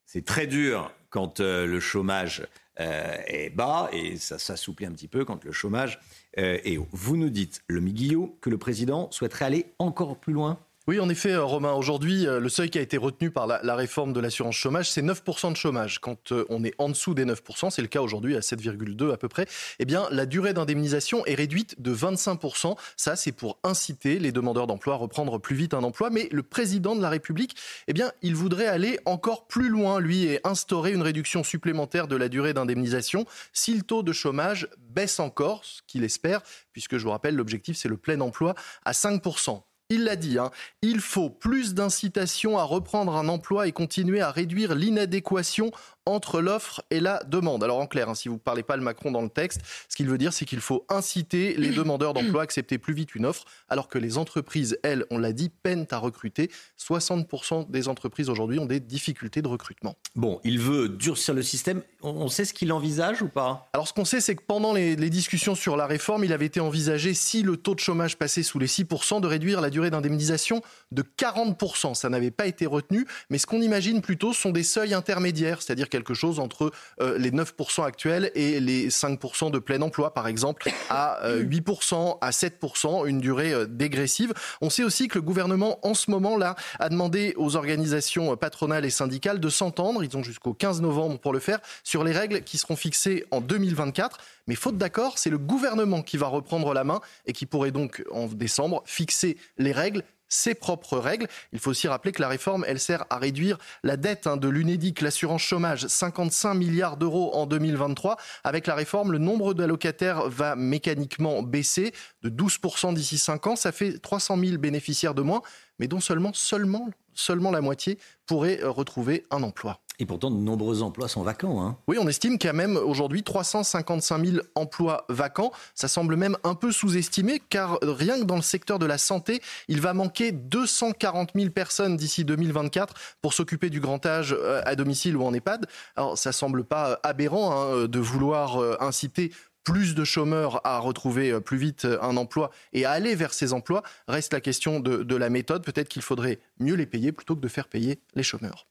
C'est très dur quand euh, le chômage euh, est bas et ça s'assouplit un petit peu quand le chômage euh, est haut. Vous nous dites, le Miguillot, que le président souhaiterait aller encore plus loin? Oui, en effet, euh, Romain, aujourd'hui, euh, le seuil qui a été retenu par la, réforme de l'assurance chômage, c'est 9% de chômage. Quand euh, on est en dessous des 9%, c'est le cas aujourd'hui à 7,2 à peu près, eh bien, la durée d'indemnisation est réduite de 25%. Ça, c'est pour inciter les demandeurs d'emploi à reprendre plus vite un emploi. Mais le président de la République, eh bien, il voudrait aller encore plus loin, lui, et instaurer une réduction supplémentaire de la durée d'indemnisation si le taux de chômage baisse encore, ce qu'il espère, puisque je vous rappelle, l'objectif, c'est le plein emploi à 5%. Il l'a dit, hein, il faut plus d'incitation à reprendre un emploi et continuer à réduire l'inadéquation entre l'offre et la demande. Alors en clair, hein, si vous ne parlez pas le Macron dans le texte, ce qu'il veut dire, c'est qu'il faut inciter les demandeurs d'emploi à accepter plus vite une offre, alors que les entreprises, elles, on l'a dit, peinent à recruter. 60% des entreprises aujourd'hui ont des difficultés de recrutement. Bon, il veut durcir le système. On sait ce qu'il envisage ou pas? Alors ce qu'on sait, c'est que pendant les, les, discussions sur la réforme, il avait été envisagé, si le taux de chômage passait sous les 6%, de réduire la durée d'indemnisation de 40%. Ça n'avait pas été retenu, mais ce qu'on imagine plutôt sont des seuils intermédiaires, c'est-à-dire quelque chose entre euh, les 9% actuels et les 5% de plein emploi, par exemple, à 8%, euh, à 7%, une durée euh, dégressive. On sait aussi que le gouvernement, en ce moment, là, a demandé aux organisations patronales et syndicales de s'entendre, ils ont jusqu'au 15 novembre pour le faire, sur les règles qui seront fixées en 2024. Mais faute d'accord, c'est le gouvernement qui va reprendre la main et qui pourrait donc, en décembre, fixer les règles ses propres règles. Il faut aussi rappeler que la réforme, elle sert à réduire la dette hein, de l'UNEDIC, l'assurance chômage, 55 milliards d'euros en 2023. Avec la réforme, le nombre d'allocataires va mécaniquement baisser de 12% d'ici 5 ans. Ça fait 300 000 bénéficiaires de moins, mais dont seulement, seulement, seulement la moitié pourrait euh, retrouver un emploi. Et pourtant, de nombreux emplois sont vacants. Hein. Oui, on estime qu'il y a même aujourd'hui 355 000 emplois vacants. Ça semble même un peu sous-estimé, car rien que dans le secteur de la santé, il va manquer 240 000 personnes d'ici 2024 pour s'occuper du grand âge euh, à domicile ou en EHPAD. Alors, ça semble pas euh, aberrant hein, de vouloir euh, inciter plus de chômeurs à retrouver plus vite un emploi et à aller vers ces emplois. Reste la question de la méthode. Peut-être qu'il faudrait mieux les payer plutôt que de faire payer les chômeurs.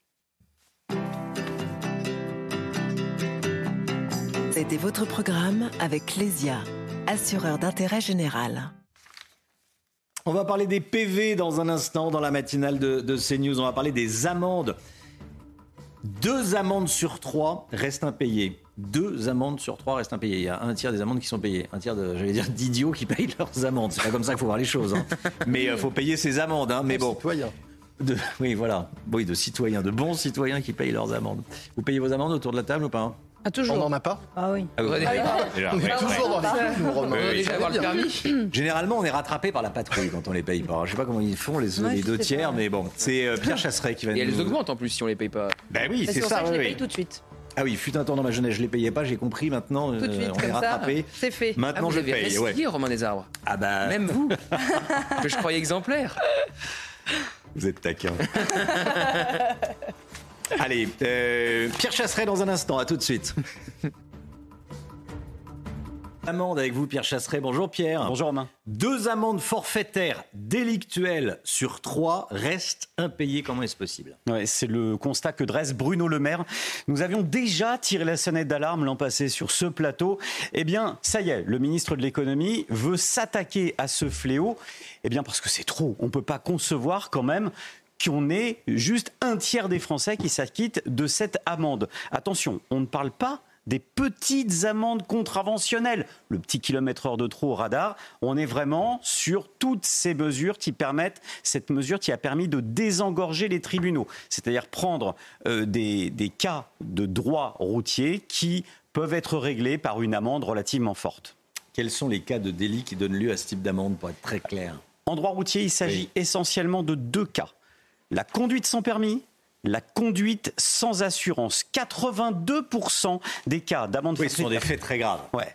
C'était votre programme avec Lesia, assureur d'intérêt général. On va parler des PV dans un instant dans la matinale de, de CNews. On va parler des amendes. Deux amendes sur trois restent impayées. Deux amendes sur trois restent impayées. Il y a un tiers des amendes qui sont payées. Un tiers, j'allais dire, d'idiots qui payent leurs amendes. C'est pas comme ça qu'il faut voir les choses. Hein. Mais il euh, faut payer ses amendes. Hein. Mais bon. De, oui, voilà. Oui, de citoyens, de bons citoyens qui payent leurs amendes. Vous payez vos amendes autour de la table ou pas ah, toujours. On n'en a pas Ah oui. Ah, on est toujours dans les Généralement, on est rattrapé par la patrouille quand on les paye pas. Je sais pas comment ils font les, deux tiers, mais bon, c'est euh, Pierre Chasseret qui va. Et elles augmentent en plus si on les paye pas. Ben oui, c'est ça. je les paye tout de suite. Ah oui, fut un temps dans ma jeunesse, je les payais pas, j'ai compris maintenant, Tout de suite, on est rattrapé. C'est fait. Maintenant ah, je paye. Ouais. Romain des Arbres. Ah bah. Même vous, que je croyais exemplaire. Vous êtes taquin. Allez, euh, Pierre Chasseret dans un instant, à tout de suite. Amende avec vous, Pierre Chasseret. Bonjour Pierre. Bonjour Romain. Deux amendes forfaitaires délictuelles sur trois restent impayées. Comment est-ce possible? Ouais, C'est le constat que dresse Bruno Le Maire. Nous avions déjà tiré la sonnette d'alarme l'an passé sur ce plateau. Eh bien, ça y est, le ministre de l'économie veut s'attaquer à ce fléau. Eh bien, parce que c'est trop. On ne peut pas concevoir quand même qu'on ait juste un tiers des Français qui s'acquittent de cette amende. Attention, on ne parle pas des petites amendes contraventionnelles, le petit kilomètre heure de trop au radar. On est vraiment sur toutes ces mesures qui permettent, cette mesure qui a permis de désengorger les tribunaux, c'est-à-dire prendre euh, des, des cas de droit routier qui peuvent être réglés par une amende relativement forte. Quels sont les cas de délit qui donnent lieu à ce type d'amende, pour être très clair? En droit routier, il s'agit essentiellement de deux cas. La conduite sans permis la conduite sans assurance. 82% des cas d'amende oui, ce sont des faits très graves. Ouais.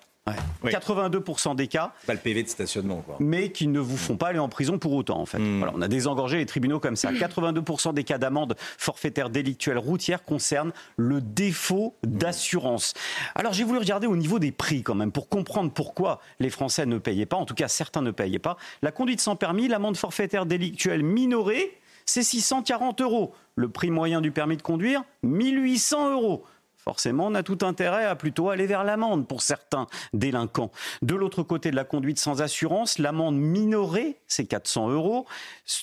82% des cas. Pas le PV de stationnement, quoi. Mais qui ne vous font pas aller en prison pour autant, en fait. Hmm. Voilà, on a désengorgé les tribunaux comme ça. 82% des cas d'amende forfaitaire délictuelle routière concernent le défaut d'assurance. Alors j'ai voulu regarder au niveau des prix quand même pour comprendre pourquoi les Français ne payaient pas, en tout cas certains ne payaient pas. La conduite sans permis, l'amende forfaitaire délictuelle minorée, c'est 640 euros. Le prix moyen du permis de conduire, 1800 euros. Forcément, on a tout intérêt à plutôt aller vers l'amende pour certains délinquants. De l'autre côté de la conduite sans assurance, l'amende minorée, c'est 400 euros.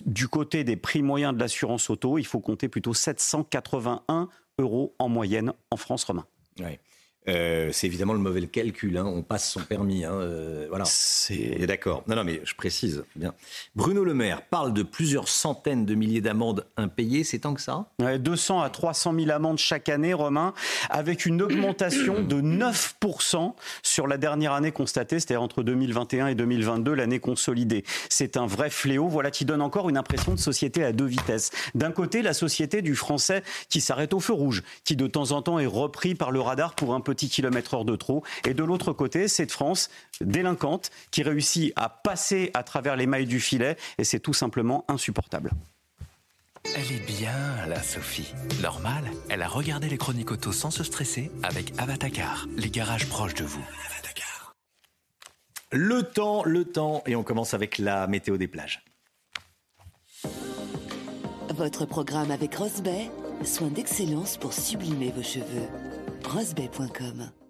Du côté des prix moyens de l'assurance auto, il faut compter plutôt 781 euros en moyenne en France, Romain. Euh, c'est évidemment le mauvais calcul. Hein. On passe son permis. Hein. Euh, voilà. C'est d'accord. Non, non, mais je précise. Bien. Bruno Le Maire parle de plusieurs centaines de milliers d'amendes impayées. C'est tant que ça? Ouais, 200 à 300 000 amendes chaque année, Romain, avec une augmentation de 9% sur la dernière année constatée, c'est-à-dire entre 2021 et 2022, l'année consolidée. C'est un vrai fléau. Voilà qui donne encore une impression de société à deux vitesses. D'un côté, la société du Français qui s'arrête au feu rouge, qui de temps en temps est repris par le radar pour un peu petit kilomètre heure de trop. Et de l'autre côté, cette France délinquante qui réussit à passer à travers les mailles du filet et c'est tout simplement insupportable. Elle est bien, la Sophie. Normal, elle a regardé les chroniques auto sans se stresser avec Avatacar, les garages proches de vous. Le temps, le temps, et on commence avec la météo des plages. Votre programme avec Rosbay, soin d'excellence pour sublimer vos cheveux rosebay.com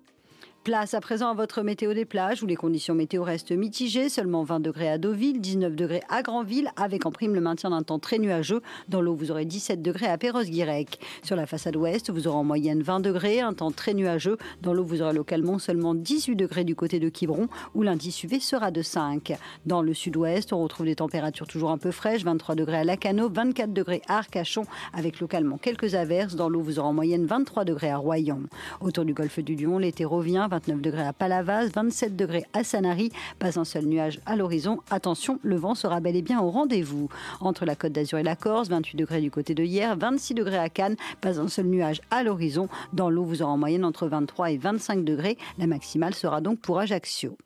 Place à présent à votre météo des plages où les conditions météo restent mitigées. Seulement 20 degrés à Deauville, 19 degrés à Granville, avec en prime le maintien d'un temps très nuageux. Dans l'eau, vous aurez 17 degrés à Perros-Guirec. Sur la façade ouest, vous aurez en moyenne 20 degrés, un temps très nuageux. Dans l'eau, vous aurez localement seulement 18 degrés du côté de Quiberon, où l'indice UV sera de 5. Dans le sud-ouest, on retrouve des températures toujours un peu fraîches, 23 degrés à Lacano, 24 degrés à Arcachon, avec localement quelques averses. Dans l'eau, vous aurez en moyenne 23 degrés à Royan. Autour du golfe du Lion, l'été revient, 29 degrés à Palavas, 27 degrés à Sanary. Pas un seul nuage à l'horizon. Attention, le vent sera bel et bien au rendez-vous. Entre la Côte d'Azur et la Corse, 28 degrés du côté de hier, 26 degrés à Cannes. Pas un seul nuage à l'horizon. Dans l'eau, vous aurez en moyenne entre 23 et 25 degrés. La maximale sera donc pour Ajaccio.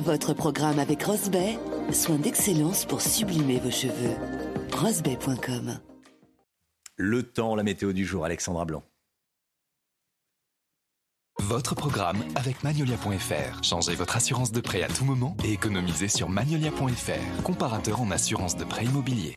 Votre programme avec Rosbay, soin d'excellence pour sublimer vos cheveux. Rosbay.com Le temps, la météo du jour, Alexandra Blanc. Votre programme avec Magnolia.fr. Changez votre assurance de prêt à tout moment et économisez sur Magnolia.fr, comparateur en assurance de prêt immobilier.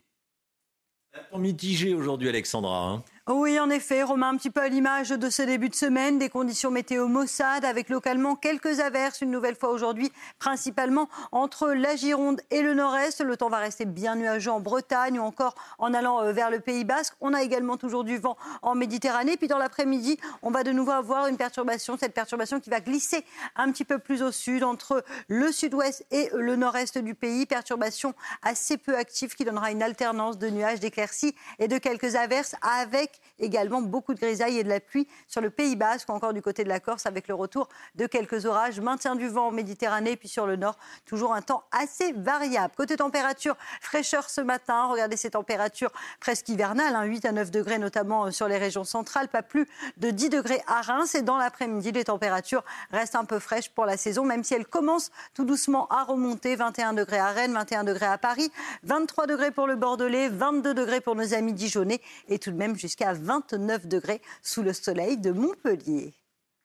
Mitigé aujourd'hui, Alexandra. Hein? Oui, en effet, Romain, un petit peu à l'image de ce début de semaine, des conditions météo maussades avec localement quelques averses une nouvelle fois aujourd'hui, principalement entre la Gironde et le nord-est. Le temps va rester bien nuageux en Bretagne ou encore en allant euh, vers le Pays Basque. On a également toujours du vent en Méditerranée. Puis dans l'après-midi, on va de nouveau avoir une perturbation, cette perturbation qui va glisser un petit peu plus au sud entre le sud-ouest et le nord-est du pays. Perturbation assez peu active qui donnera une alternance de nuages, d'éclaircies et de quelques averses avec également beaucoup de grisailles et de la pluie sur le Pays Basque ou encore du côté de la Corse avec le retour de quelques orages, maintien du vent en Méditerranée puis sur le nord, toujours un temps assez variable. Côté température, fraîcheur ce matin, regardez ces températures presque hivernales, 8 hein, à 9 degrés notamment euh, sur les régions centrales, pas plus de 10 degrés à Reims. Et dans l'après-midi, les températures restent un peu fraîches pour la saison, même si elles commencent tout doucement à remonter, 21 degrés à Rennes, 21 degrés à Paris, 23 degrés pour le Bordelais, 22 degrés pour nos amis dijonnais et tout de même jusqu'à 29 degrés sous le soleil de Montpellier.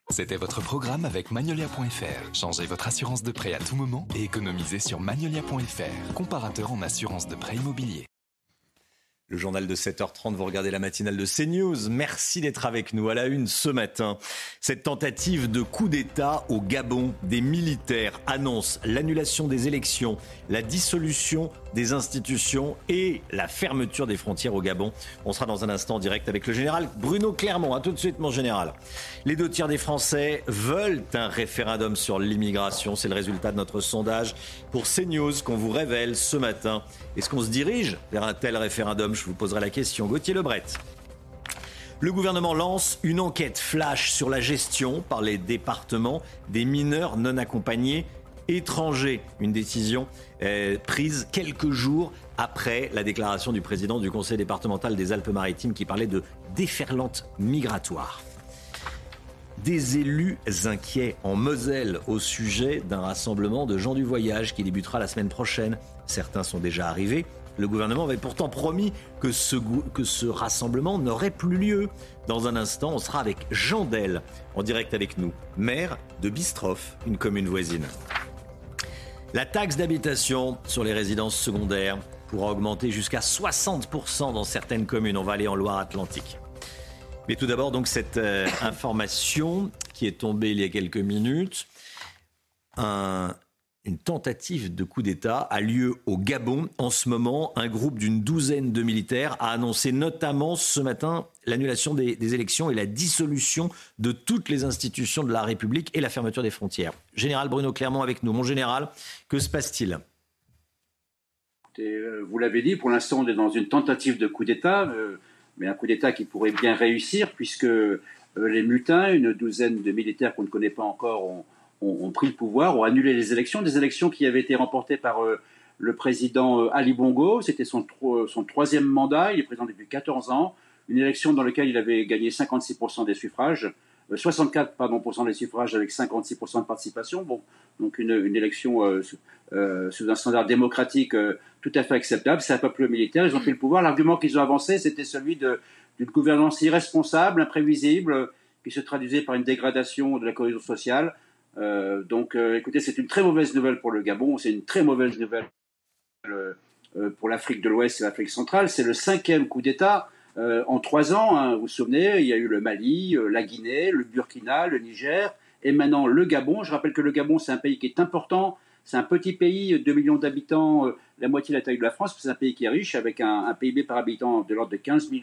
C'était votre programme avec Magnolia.fr. Changez votre assurance de prêt à tout moment et économisez sur Magnolia.fr, comparateur en assurance de prêt immobilier. Le journal de 7h30, vous regardez la matinale de CNews. Merci d'être avec nous à la une ce matin. Cette tentative de coup d'État au Gabon, des militaires annoncent l'annulation des élections, la dissolution des institutions et la fermeture des frontières au Gabon. On sera dans un instant en direct avec le général Bruno Clermont. A tout de suite, mon général. Les deux tiers des Français veulent un référendum sur l'immigration. C'est le résultat de notre sondage pour CNews qu'on vous révèle ce matin. Est-ce qu'on se dirige vers un tel référendum? Je vous poserai la question. Gauthier Lebret. Le gouvernement lance une enquête flash sur la gestion par les départements des mineurs non accompagnés étrangers. Une décision euh, prise quelques jours après la déclaration du président du conseil départemental des Alpes-Maritimes qui parlait de déferlante migratoire. Des élus inquiets en Moselle au sujet d'un rassemblement de gens du voyage qui débutera la semaine prochaine. Certains sont déjà arrivés. Le gouvernement avait pourtant promis que ce, rassemblement n'aurait plus lieu. Dans un instant, on sera avec Jean Del, en direct avec nous, maire de Bistroff, une commune voisine. La taxe d'habitation sur les résidences secondaires pourra augmenter jusqu'à 60% dans certaines communes. On va aller en Loire-Atlantique. Mais tout d'abord, donc, cette euh, information qui est tombée il y a quelques minutes. Une tentative de coup d'État a lieu au Gabon. En ce moment, un groupe d'une douzaine de militaires a annoncé notamment ce matin l'annulation des, élections et la dissolution de toutes les institutions de la République et la fermeture des frontières. Général Bruno Clermont avec nous. Mon général, que se passe-t-il? Euh, Vous l'avez dit, pour l'instant, on est dans une tentative de coup d'État, euh, mais un coup d'État qui pourrait bien réussir puisque euh, les mutins, une douzaine de militaires qu'on ne connaît pas encore, ont ont, pris le pouvoir, ont annulé les élections, des élections qui avaient été remportées par euh, le président euh, Ali Bongo. C'était son, son troisième mandat, il est président depuis 14 ans. Une élection dans laquelle il avait gagné 56% des suffrages, 64 euh, pardon, des suffrages avec 56% de participation. Bon, donc une, une élection sous un standard démocratique tout à fait acceptable. C'est un peuple militaire, ils ont pris le pouvoir. L'argument qu'ils ont avancé, c'était celui d'une gouvernance irresponsable, imprévisible, qui se traduisait par une dégradation de la cohésion sociale. Euh, donc, euh, écoutez, c'est une très mauvaise nouvelle pour le Gabon, c'est une très mauvaise nouvelle euh, pour l'Afrique de l'Ouest et l'Afrique centrale. C'est le cinquième coup d'État en trois ans. Hein, vous vous souvenez, il y a eu le Mali, la Guinée, le Burkina, le Niger, et maintenant le Gabon. Je rappelle que le Gabon, c'est un pays qui est important. C'est un petit pays, 2 millions d'habitants, la moitié de la taille de la France. C'est un pays qui est riche, avec un, un PIB par habitant de l'ordre de 15 000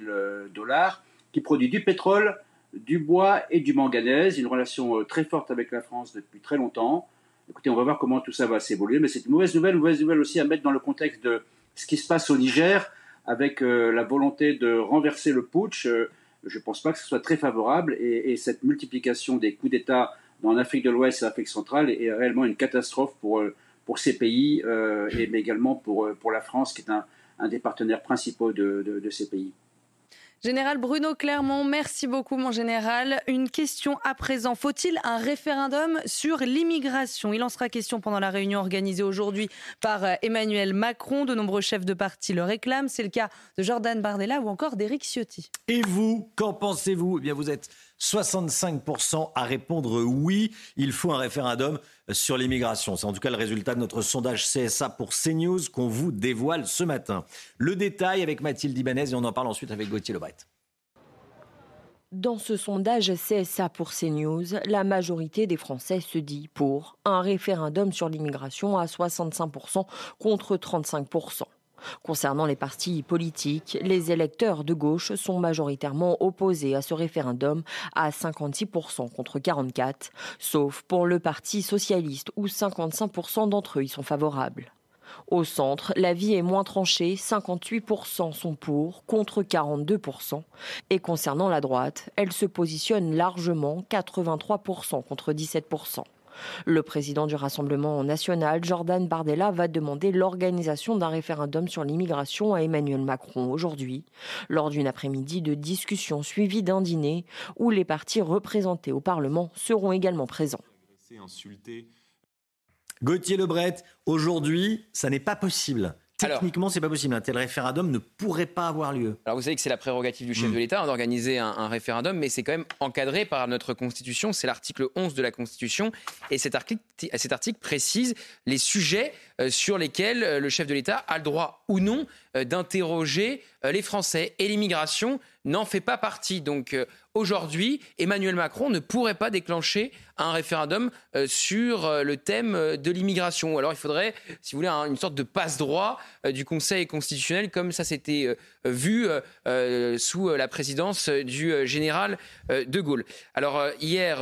dollars, qui produit du pétrole, du bois et du manganèse, une relation euh, très forte avec la France depuis très longtemps. Écoutez, on va voir comment tout ça va s'évoluer, mais c'est une mauvaise nouvelle, une mauvaise nouvelle aussi à mettre dans le contexte de ce qui se passe au Niger, avec euh, la volonté de renverser le putsch. Euh, je ne pense pas que ce soit très favorable, et, cette multiplication des coups d'État dans l'Afrique de l'Ouest et l'Afrique centrale est, réellement une catastrophe pour, pour ces pays, et, mais également pour, pour la France, qui est un, des partenaires principaux de, de ces pays. Général Bruno Clermont, merci beaucoup mon général. Une question à présent. Faut-il un référendum sur l'immigration? Il en sera question pendant la réunion organisée aujourd'hui par euh, Emmanuel Macron. De nombreux chefs de parti le réclament. C'est le cas de Jordan Bardella ou encore d'Éric Ciotti. Et vous, qu'en pensez-vous? Eh bien, vous êtes 65% à répondre oui, il faut un référendum sur l'immigration. C'est en tout cas le résultat de notre sondage CSA pour CNews qu'on vous dévoile ce matin. Le détail avec Mathilde Ibanez et on en parle ensuite avec Gauthier Lebret. Dans ce sondage CSA pour CNews, la majorité des Français se dit pour un référendum sur l'immigration à 65% contre 35%. Concernant les partis politiques, les électeurs de gauche sont majoritairement opposés à ce référendum à 56% contre 44%, sauf pour le Parti socialiste où 55% d'entre eux y sont favorables. Au centre, la vie est moins tranchée, 58% sont pour, contre 42%. Et concernant la droite, elle se positionne largement, 83% contre 17%. Le président du Rassemblement national, Jordan Bardella, va demander l'organisation d'un référendum sur l'immigration à Emmanuel Macron aujourd'hui, lors d'une après-midi de discussion suivie d'un dîner où les partis représentés au Parlement seront également présents. Gauthier Lebret, aujourd'hui, ça n'est pas possible Techniquement, c'est pas possible. Un tel référendum ne pourrait pas avoir lieu. Alors vous savez que c'est la prérogative du chef Mm. de l'État hein, d'organiser un, un référendum, mais c'est quand même encadré par notre Constitution. C'est l'article 11 de la Constitution. Et cet article, cet article précise les sujets euh, sur lesquels euh, le chef de l'État a le droit ou non euh, d'interroger les Français. Et l'immigration n'en fait pas partie. Donc euh, aujourd'hui, Emmanuel Macron ne pourrait pas déclencher un référendum euh, sur euh, le thème de l'immigration. Alors il faudrait, si vous voulez, un- une sorte de passe-droit du Conseil constitutionnel, comme ça s'était vu sous la présidence du général de Gaulle. Alors hier,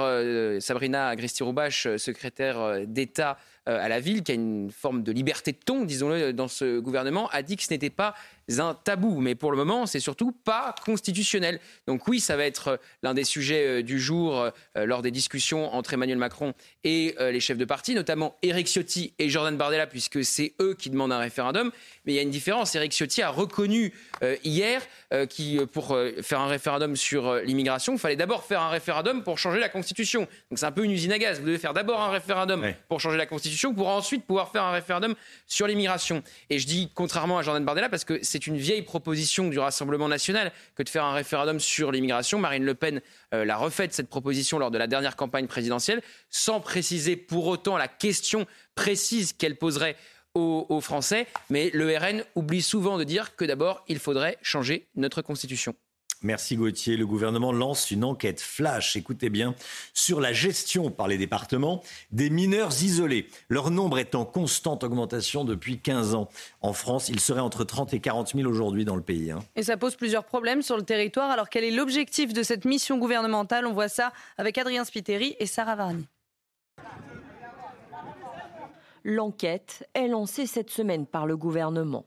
Sabrina Agresti-Roubache, euh, secrétaire d'État à la ville, qui a une forme de liberté de ton, disons-le, dans ce gouvernement, a dit que ce n'était pas un tabou. Mais pour le moment, c'est surtout pas constitutionnel. Donc oui, ça va être euh, l'un des sujets euh, du jour euh, lors des discussions entre Emmanuel Macron et les chefs de parti, notamment Éric Ciotti et Jordan Bardella, puisque c'est eux qui demandent un référendum. Mais il y a une différence. Éric Ciotti a reconnu hier qui, pour faire un référendum sur l'immigration, il fallait d'abord faire un référendum pour changer la Constitution. Donc c'est un peu une usine à gaz. Vous devez faire d'abord un référendum pour changer la Constitution, pour ensuite pouvoir faire un référendum sur l'immigration. Et je dis contrairement à Jordan Bardella parce que c'est une vieille proposition du Rassemblement national que de faire un référendum sur l'immigration. Marine Le Pen euh, l'a refaite cette proposition lors de la dernière campagne présidentielle, sans préciser pour autant la question précise qu'elle poserait aux, aux Français. Mais le RN oublie souvent de dire que d'abord, il faudrait changer notre Constitution. Merci Gauthier. Le gouvernement lance une enquête flash, écoutez bien, sur la gestion par les départements des mineurs isolés. Leur nombre est en constante augmentation depuis 15 ans. En France, il serait entre 30 et 40 000 aujourd'hui dans le pays. hein. Et ça pose plusieurs problèmes sur le territoire. Alors quel est l'objectif de cette mission gouvernementale? On voit ça avec Adrien Spiteri et Sarah Varni. L'enquête est lancée cette semaine par le gouvernement.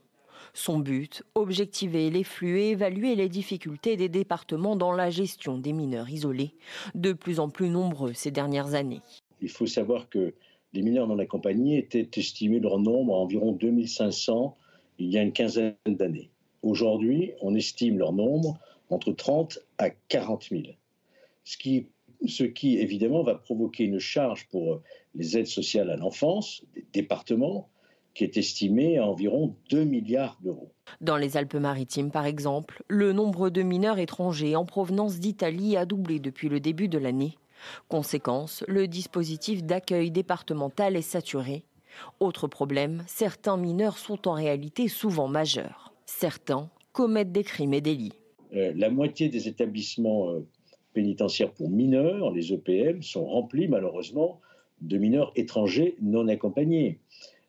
Son but, objectiver les flux et évaluer les difficultés des départements dans la gestion des mineurs isolés, de plus en plus nombreux ces dernières années. Il faut savoir que les mineurs non accompagnés étaient estimés leur nombre à environ 2500 il y a une quinzaine d'années. Aujourd'hui, on estime leur nombre entre 30 à 40 000. Ce qui, ce qui, évidemment, va provoquer une charge pour les aides sociales à l'enfance, des départements, qui est estimée à environ 2 milliards d'euros. Dans les Alpes-Maritimes, par exemple, le nombre de mineurs étrangers en provenance d'Italie a doublé depuis le début de l'année. Conséquence, le dispositif d'accueil départemental est saturé. Autre problème, certains mineurs sont en réalité souvent majeurs. Certains commettent des crimes et délits. Euh, la moitié des établissements euh, pénitentiaires pour mineurs, les EPM, sont remplis malheureusement de mineurs étrangers non accompagnés.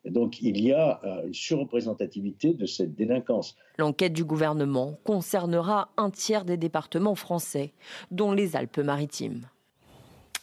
Donc il y a euh, une surreprésentativité de cette délinquance. L'enquête du gouvernement concernera un tiers des départements français, dont les Alpes-Maritimes.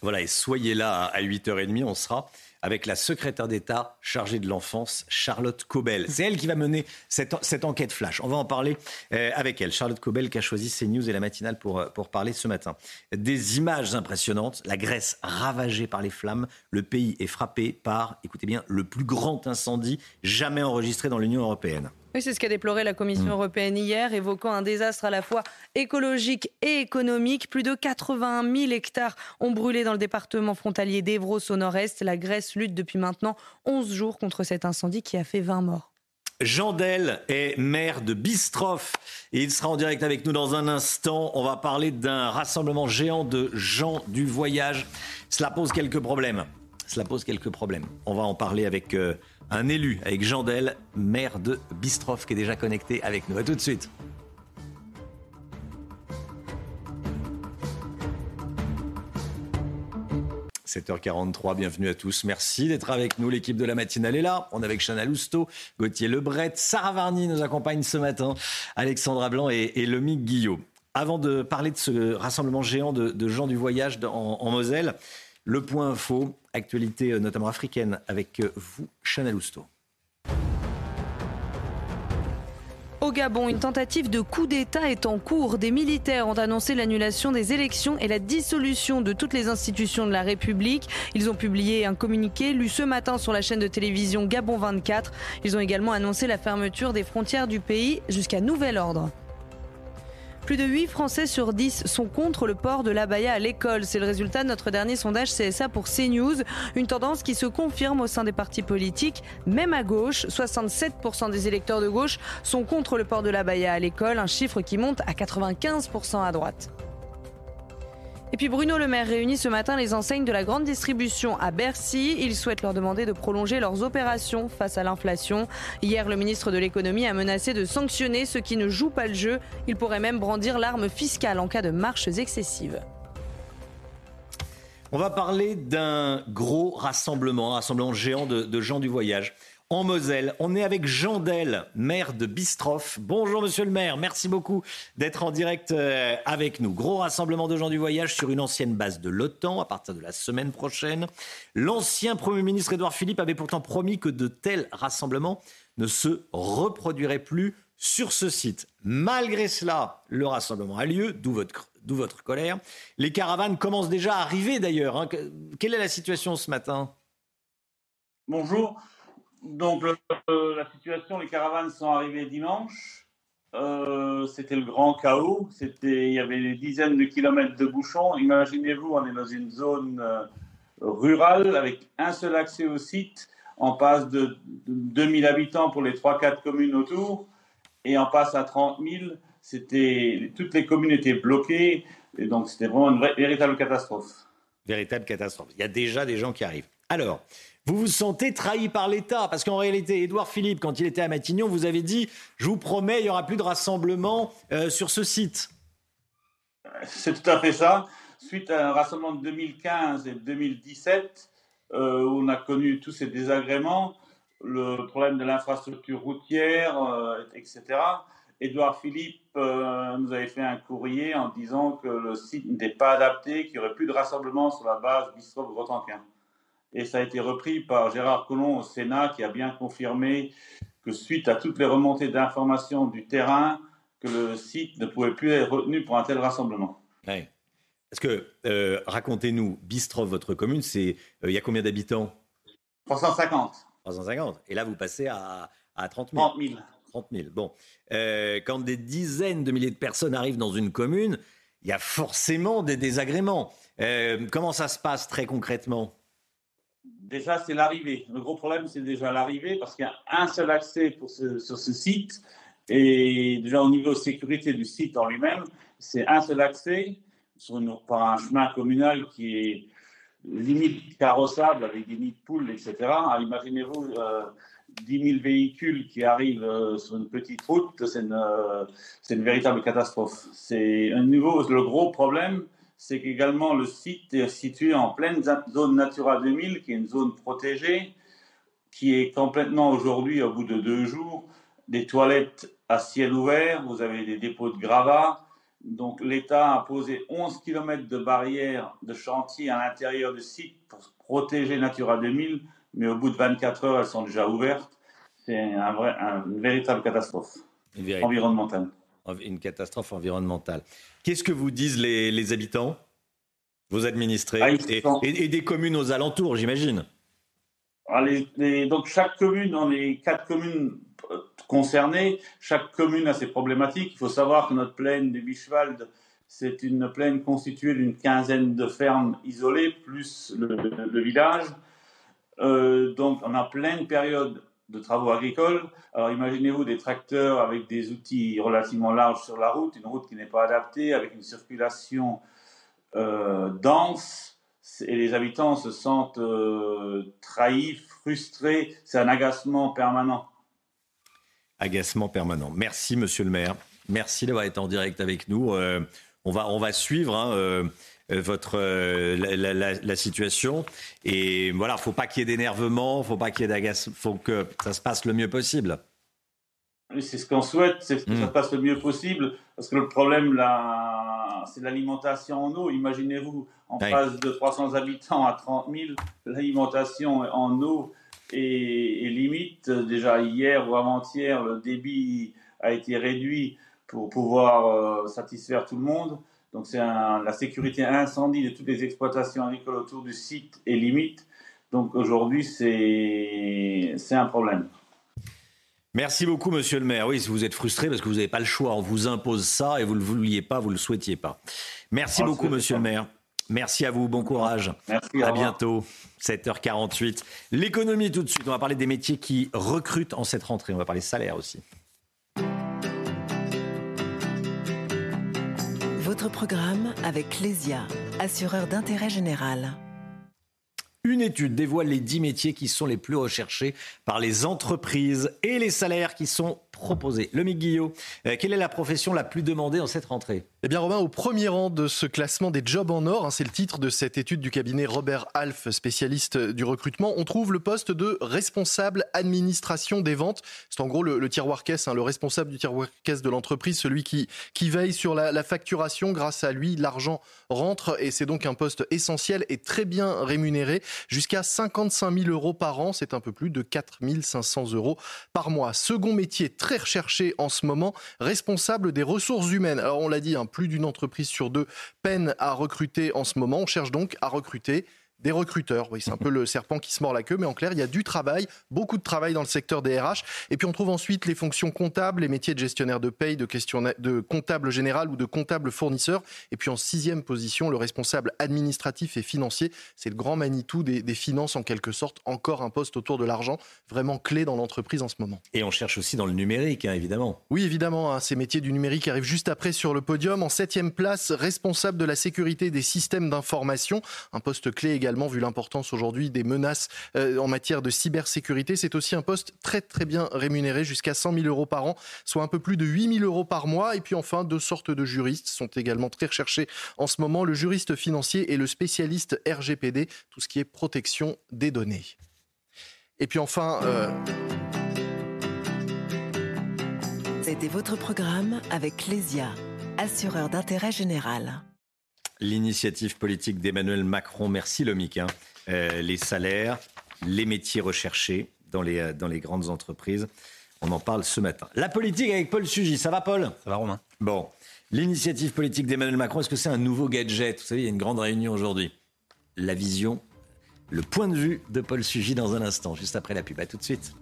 Voilà, et soyez là à 8h30, on sera avec la secrétaire d'État chargée de l'enfance, Charlotte Cobel. C'est elle qui va mener cette, cette enquête flash. On va en parler euh, avec elle. Charlotte Cobel qui a choisi CNews et la matinale pour, euh, pour parler ce matin. Des images impressionnantes. La Grèce ravagée par les flammes. Le pays est frappé par, écoutez bien, le plus grand incendie jamais enregistré dans l'Union européenne. Oui, c'est ce qu'a déploré la Commission européenne hier, évoquant un désastre à la fois écologique et économique. Plus de 81 000 hectares ont brûlé dans le département frontalier d'Evros au nord-est. La Grèce lutte depuis maintenant 11 jours contre cet incendie qui a fait 20 morts. Jean Del est maire de Bistroff et il sera en direct avec nous dans un instant. On va parler d'un rassemblement géant de gens du voyage. Cela pose quelques problèmes. Cela pose quelques problèmes. On va en parler avec euh, un élu, avec Jean Del, maire de Bistroff, qui est déjà connecté avec nous. A tout de suite. « 7h43, bienvenue à tous. Merci d'être avec nous. L'équipe de la matinale est là. On est avec Chana Lousteau, Gauthier Lebret, Sarah Varny nous accompagne ce matin, Alexandra Blanc et, et Guillot. Avant de parler de ce rassemblement géant de, gens du voyage en, en Moselle, le point info, actualité euh, notamment africaine, avec euh, vous, Chana Lousteau. Au Gabon, une tentative de coup d'État est en cours. Des militaires ont annoncé l'annulation des élections et la dissolution de toutes les institutions de la République. Ils ont publié un communiqué lu ce matin sur la chaîne de télévision Gabon 24. Ils ont également annoncé la fermeture des frontières du pays jusqu'à nouvel ordre. Plus de 8 Français sur 10 sont contre le port de l'abaya à l'école. C'est le résultat de notre dernier sondage CSA pour CNews. Une tendance qui se confirme au sein des partis politiques, même à gauche. 67% des électeurs de gauche sont contre le port de l'abaya à l'école, un chiffre qui monte à 95% à droite. Et puis Bruno Le Maire réunit ce matin les enseignes de la grande distribution à Bercy. Il souhaite leur demander de prolonger leurs opérations face à l'inflation. Hier, le ministre de l'économie a menacé de sanctionner ceux qui ne jouent pas le jeu. Il pourrait même brandir l'arme fiscale en cas de marches excessives. On va parler d'un gros rassemblement, un rassemblement géant de, de gens du voyage en Moselle. On est avec Jean Del, maire de Bistroff. Bonjour monsieur le maire, merci beaucoup d'être en direct euh, avec nous. Gros rassemblement de gens du voyage sur une ancienne base de l'OTAN à partir de la semaine prochaine. L'ancien Premier ministre Édouard Philippe avait pourtant promis que de tels rassemblements ne se reproduiraient plus sur ce site. Malgré cela, le rassemblement a lieu, d'où votre, colère. Les caravanes commencent déjà à arriver d'ailleurs. Hein. Quelle est la situation ce matin? Bonjour. Donc, la situation, les caravanes sont arrivées dimanche. Euh, c'était le grand chaos. Il y avait des dizaines de kilomètres de bouchons. Imaginez-vous, on est dans une zone euh, rurale avec un seul accès au site. On passe de, 2000 habitants pour les 3-4 communes autour et on passe à 30 000. C'était, toutes les communes étaient bloquées et donc c'était vraiment une véritable catastrophe. Véritable catastrophe. Il y a déjà des gens qui arrivent. Alors, vous vous sentez trahi par l'État. Parce qu'en réalité, Édouard Philippe, quand il était à Matignon, vous avez dit Je vous promets, il n'y aura plus de rassemblement euh, sur ce site. C'est tout à fait ça. Suite à un rassemblement de 2015 et 2017, euh, où on a connu tous ces désagréments, le problème de l'infrastructure routière, euh, etc. Édouard Philippe nous avait fait un courrier en disant que le site n'était pas adapté, qu'il n'y aurait plus de rassemblement sur la base Bistrot-Grotanquin et ça a été repris par Gérard Collomb au Sénat qui a bien confirmé que suite à toutes les remontées d'informations du terrain, que le site ne pouvait plus être retenu pour un tel rassemblement. Oui. Parce que, euh, racontez-nous, Bistrov, votre commune, c'est euh, il y a combien d'habitants? 350. 350. Et là, vous passez à, à 30 000. 30 000. 30 000. Bon. Euh, quand des dizaines de milliers de personnes arrivent dans une commune, il y a forcément des désagréments. comment ça se passe très concrètement? Déjà, c'est l'arrivée. Le gros problème, c'est déjà l'arrivée parce qu'il y a un seul accès sur ce site. Et déjà, au niveau sécurité du site en lui-même, c'est un seul accès sur une, par un chemin communal qui est limite carrossable avec des nids de poules, etc. Imaginez-vous euh, 10 000 véhicules qui arrivent euh, sur une petite route, c'est une, euh, une, véritable catastrophe. C'est un nouveau, le gros problème, c'est qu'également le site est situé en pleine zone Natura 2000, qui est une zone protégée, qui est complètement aujourd'hui, au bout de deux jours, des toilettes à ciel ouvert, vous avez des dépôts de gravats. Donc l'État a posé 11 km de barrières de chantier à l'intérieur du site pour protéger Natura 2000, mais au bout de 24 heures, elles sont déjà ouvertes. C'est un vrai, une véritable catastrophe environnementale une catastrophe environnementale. Qu'est-ce que vous disent les, habitants, vos administrés ah, et, des communes aux alentours, j'imagine ah, Donc chaque commune, dans les quatre communes euh, concernées, chaque commune a ses problématiques. Il faut savoir que notre plaine de Bischwald, c'est une plaine constituée d'une quinzaine de fermes isolées, plus le, village. Euh, donc on a plein de périodes de travaux agricoles. Alors imaginez-vous des tracteurs avec des outils relativement larges sur la route, une route qui n'est pas adaptée, avec une circulation euh, dense, et les habitants se sentent euh, trahis, frustrés, c'est un agacement permanent. Agacement permanent. Merci monsieur le maire. Merci d'avoir été en direct avec nous. Euh, on, va, on va suivre. Hein, votre euh, la, situation. Et voilà, faut pas qu'il y ait d'énervement, faut pas qu'il y ait d'agacement, faut que ça se passe le mieux possible. c'est ce qu'on souhaite, c'est que ça se hmm. passe le mieux possible, parce que le problème là, c'est l'alimentation en eau. Imaginez-vous, en phase de 300 habitants à 30 000, l'alimentation en eau est, limite. Déjà hier ou avant-hier, le débit a été réduit pour pouvoir euh, satisfaire tout le monde. Donc c'est la sécurité incendie de toutes les exploitations agricoles autour du site est limite. Donc aujourd'hui, c'est un problème. Merci beaucoup, monsieur le maire. Oui, si vous êtes frustré parce que vous n'avez pas le choix, on vous impose ça et vous ne le vouliez pas, vous ne le souhaitiez pas. Merci beaucoup, monsieur le maire. Merci à vous, bon courage. Merci, à bientôt. 7h48. L'économie tout de suite. On va parler des métiers qui recrutent en cette rentrée. On va parler salaire aussi. Programme avec Lesia, assureur d'intérêt général. Une étude dévoile les 10 métiers qui sont les plus recherchés par les entreprises et les salaires qui sont proposés. Le Guillot, euh, quelle est la profession la plus demandée en cette rentrée? Eh bien, Romain, au premier rang de ce classement des jobs en or, hein, c'est le titre de cette étude du cabinet Robert Half, spécialiste du recrutement. On trouve le poste de responsable administration des ventes. C'est en gros le, tiroir caisse, hein, le responsable du tiroir caisse de l'entreprise, celui qui, qui veille sur la, facturation. Grâce à lui, l'argent rentre et c'est donc un poste essentiel et très bien rémunéré, jusqu'à 55 000 euros par an. C'est un peu plus de 4 500 euros par mois. Second métier très recherché en ce moment, responsable des ressources humaines. Alors on l'a dit, hein, plus d'une entreprise sur deux peine à recruter en ce moment. On cherche donc à recruter des recruteurs. Oui, c'est un peu le serpent qui se mord la queue, mais en clair, il y a du travail, beaucoup de travail dans le secteur des RH. Et puis on trouve ensuite les fonctions comptables, les métiers de gestionnaire de paye, de, de comptable général ou de comptable fournisseur. Et puis en sixième position, le responsable administratif et financier. C'est le grand Manitou des, des, finances en quelque sorte. Encore un poste autour de l'argent, vraiment clé dans l'entreprise en ce moment. Et on cherche aussi dans le numérique, hein, évidemment. Oui, évidemment. Hein, ces métiers du numérique arrivent juste après sur le podium. En septième place, responsable de la sécurité des systèmes d'information. Un poste clé également vu l'importance aujourd'hui des menaces euh, en matière de cybersécurité. C'est aussi un poste très très bien rémunéré, jusqu'à 100 000 euros par an, soit un peu plus de 8 000 euros par mois. Et puis enfin, deux sortes de juristes sont également très recherchés en ce moment, le juriste financier et le spécialiste RGPD, tout ce qui est protection des données. Et puis enfin... Euh, C'était votre programme avec Lesia, assureur d'intérêt général l'initiative politique d'Emmanuel Macron. Merci Lomic. Hein. Euh, les salaires, les métiers recherchés dans les, euh, dans les grandes entreprises. On en parle ce matin. La politique avec Paul Sugy. Ça va Paul? Ça va Romain. Bon. L'initiative politique d'Emmanuel Macron, est-ce que c'est un nouveau gadget? Vous savez, il y a une grande réunion aujourd'hui. La vision, le point de vue de Paul Sugy dans un instant, juste après la pub. À tout de suite.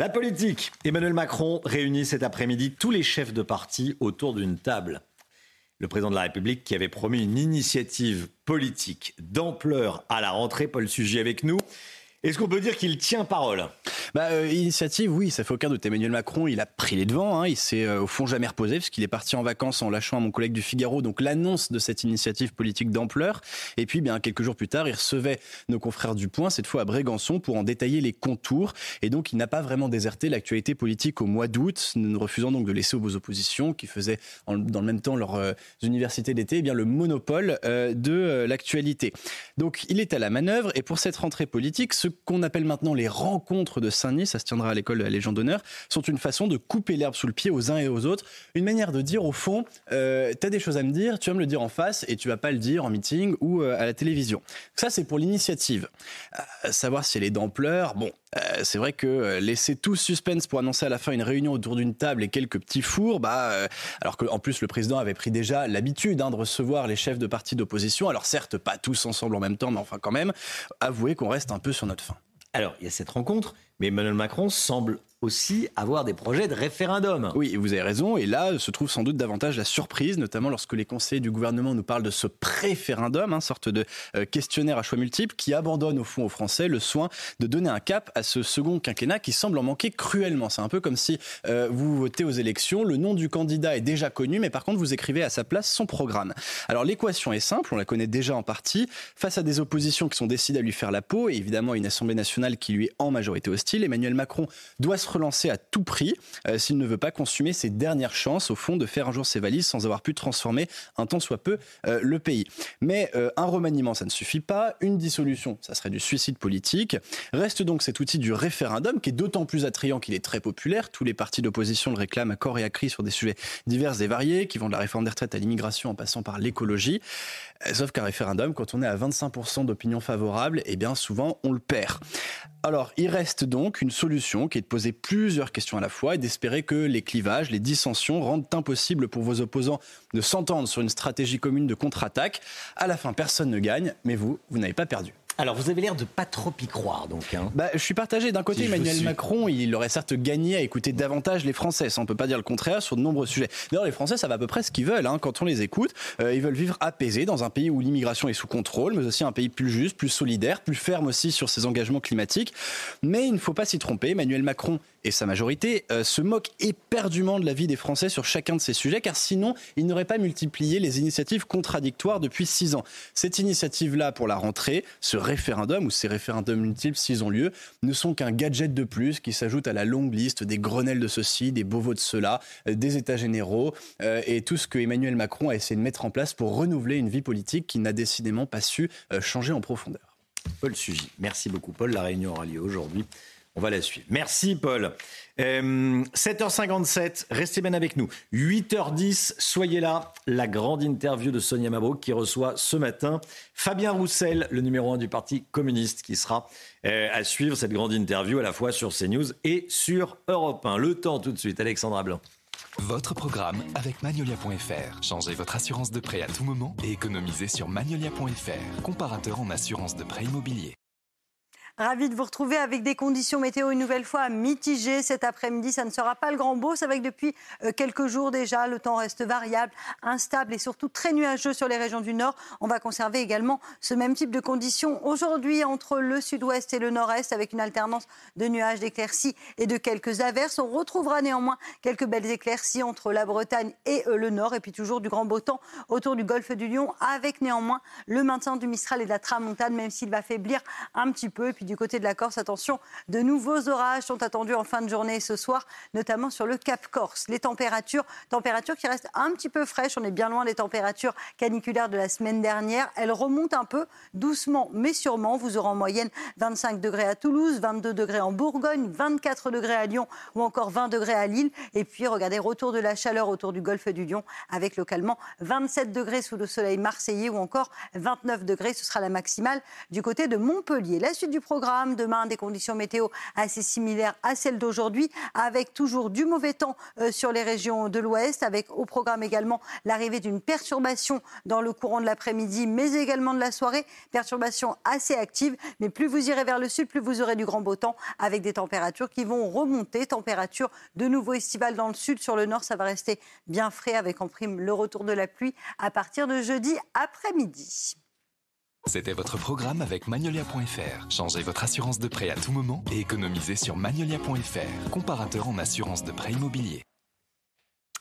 La politique. Emmanuel Macron réunit cet après-midi tous les chefs de parti autour d'une table. Le président de la République qui avait promis une initiative politique d'ampleur à la rentrée, Paul Sugy avec nous. Est-ce qu'on peut dire qu'il tient parole? Bah, euh, Initiative, oui, ça fait aucun doute. Emmanuel Macron, il a pris les devants. Hein. il s'est euh, au fond jamais reposé parce qu'il est parti en vacances en lâchant à mon collègue du Figaro donc l'annonce de cette initiative politique d'ampleur. Et puis, bien quelques jours plus tard, il recevait nos confrères du Point, cette fois à Brégançon, pour en détailler les contours. Et donc, il n'a pas vraiment déserté l'actualité politique au mois d'août, refusant donc de laisser aux oppositions qui faisaient dans le même temps leurs euh, universités d'été, eh bien le monopole de l'actualité. Donc, il est à la manœuvre. Et pour cette rentrée politique, ce qu'on appelle maintenant les rencontres de Saint-Denis, ça se tiendra à l'école Légion d'honneur, sont une façon de couper l'herbe sous le pied aux uns et aux autres, une manière de dire au fond, euh, tu as des choses à me dire, tu vas me le dire en face et tu vas pas le dire en meeting ou euh, à la télévision. Ça, c'est pour l'initiative. Euh, savoir si elle est d'ampleur, bon, euh, c'est vrai que laisser tout suspense pour annoncer à la fin une réunion autour d'une table et quelques petits fours, bah, alors qu'en plus le président avait pris déjà l'habitude hein, de recevoir les chefs de partis d'opposition, alors certes pas tous ensemble en même temps, mais enfin quand même, avouez qu'on reste un peu sur notre fin. Alors, il y a cette rencontre, mais Emmanuel Macron semble aussi avoir des projets de référendum. Oui, vous avez raison. Et là se trouve sans doute davantage la surprise, notamment lorsque les conseillers du gouvernement nous parlent de ce préférendum, hein, sorte de euh, questionnaire à choix multiples, qui abandonne au fond aux Français le soin de donner un cap à ce second quinquennat qui semble en manquer cruellement. C'est un peu comme si euh, vous votez aux élections, le nom du candidat est déjà connu, mais par contre vous écrivez à sa place son programme. Alors l'équation est simple, on la connaît déjà en partie. Face à des oppositions qui sont décidées à lui faire la peau, et évidemment une Assemblée nationale qui lui est en majorité hostile, Emmanuel Macron doit se relancer à tout prix euh, s'il ne veut pas consumer ses dernières chances, au fond, de faire un jour ses valises sans avoir pu transformer un tant soit peu euh, le pays. Mais euh, un remaniement, ça ne suffit pas. Une dissolution, ça serait du suicide politique. Reste donc cet outil du référendum qui est d'autant plus attrayant qu'il est très populaire. Tous les partis d'opposition le réclament à corps et à cri sur des sujets divers et variés, qui vont de la réforme des retraites à l'immigration en passant par l'écologie. Sauf qu'un référendum, quand on est à 25% d'opinion favorable, eh bien souvent on le perd. Alors, il reste donc une solution qui est de poser plusieurs questions à la fois et d'espérer que les clivages, les dissensions rendent impossible pour vos opposants de s'entendre sur une stratégie commune de contre-attaque. À la fin, personne ne gagne, mais vous, vous n'avez pas perdu. Alors, vous avez l'air de pas trop y croire, donc. Hein. Bah, je suis partagé. D'un côté, Si Emmanuel. Macron, il aurait certes gagné à écouter davantage les Français. Ça, on peut pas dire le contraire sur de nombreux sujets. D'ailleurs, les Français, ça va à peu près ce qu'ils veulent. hein. Quand on les écoute, Euh, ils veulent vivre apaisés dans un pays où l'immigration est sous contrôle, mais aussi un pays plus juste, plus solidaire, plus ferme aussi sur ses engagements climatiques. Mais il ne faut pas s'y tromper. Emmanuel Macron et sa majorité euh, se moquent éperdument de la vie des Français sur chacun de ces sujets, car sinon, ils n'auraient pas multiplié les initiatives contradictoires depuis six ans. Cette initiative-là pour la rentrée, ce référendum ou ces référendums multiples, s'ils ont lieu, ne sont qu'un gadget de plus qui s'ajoute à la longue liste des Grenelles de ceci, des Beauvau de cela, euh, des États généraux euh, et tout ce que Emmanuel Macron a essayé de mettre en place pour renouveler une vie politique qui n'a décidément pas su changer en profondeur. Paul Sugy. Merci beaucoup, Paul. La réunion aura lieu aujourd'hui. On va la suivre. Merci, Paul. Euh, 7h57, restez bien avec nous. 8h10, soyez là. La grande interview de Sonia Mabrouk qui reçoit ce matin Fabien Roussel, le numéro 1 du Parti communiste, qui sera euh, à suivre cette grande interview à la fois sur CNews et sur Europe 1. Le temps tout de suite, Alexandra Blanc. Votre programme avec Magnolia.fr. Changez votre assurance de prêt à tout moment et économisez sur Magnolia.fr, comparateur en assurance de prêt immobilier. Ravi de vous retrouver avec des conditions météo une nouvelle fois mitigées cet après-midi. Ça ne sera pas le grand beau. C'est vrai que depuis euh, quelques jours déjà, le temps reste variable, instable et surtout très nuageux sur les régions du nord. On va conserver également ce même type de conditions aujourd'hui entre le sud-ouest et le nord-est avec une alternance de nuages, d'éclaircies et de quelques averses. On retrouvera néanmoins quelques belles éclaircies entre la Bretagne et euh, le nord et puis toujours du grand beau temps autour du golfe du Lion avec néanmoins le maintien du Mistral et de la Tramontane même s'il va faiblir un petit peu. Du côté de la Corse, attention, de nouveaux orages sont attendus en fin de journée ce soir, notamment sur le Cap Corse. Les températures, températures qui restent un petit peu fraîches, on est bien loin des températures caniculaires de la semaine dernière. Elles remontent un peu, doucement mais sûrement. Vous aurez en moyenne 25 degrés à Toulouse, 22 degrés en Bourgogne, 24 degrés à Lyon ou encore 20 degrés à Lille. Et puis, regardez, retour de la chaleur autour du golfe du Lion avec localement 27 degrés sous le soleil marseillais ou encore 29 degrés. Ce sera la maximale du côté de Montpellier. La suite du programme, demain, des conditions météo assez similaires à celles d'aujourd'hui, avec toujours du mauvais temps euh, sur les régions de l'ouest, avec au programme également l'arrivée d'une perturbation dans le courant de l'après-midi, mais également de la soirée. Perturbation assez active, mais plus vous irez vers le sud, plus vous aurez du grand beau temps, avec des températures qui vont remonter. Température de nouveau estivale dans le sud, sur le nord, ça va rester bien frais, avec en prime le retour de la pluie à partir de jeudi après-midi. C'était votre programme avec Magnolia.fr. Changez votre assurance de prêt à tout moment et économisez sur Magnolia.fr, comparateur en assurance de prêt immobilier.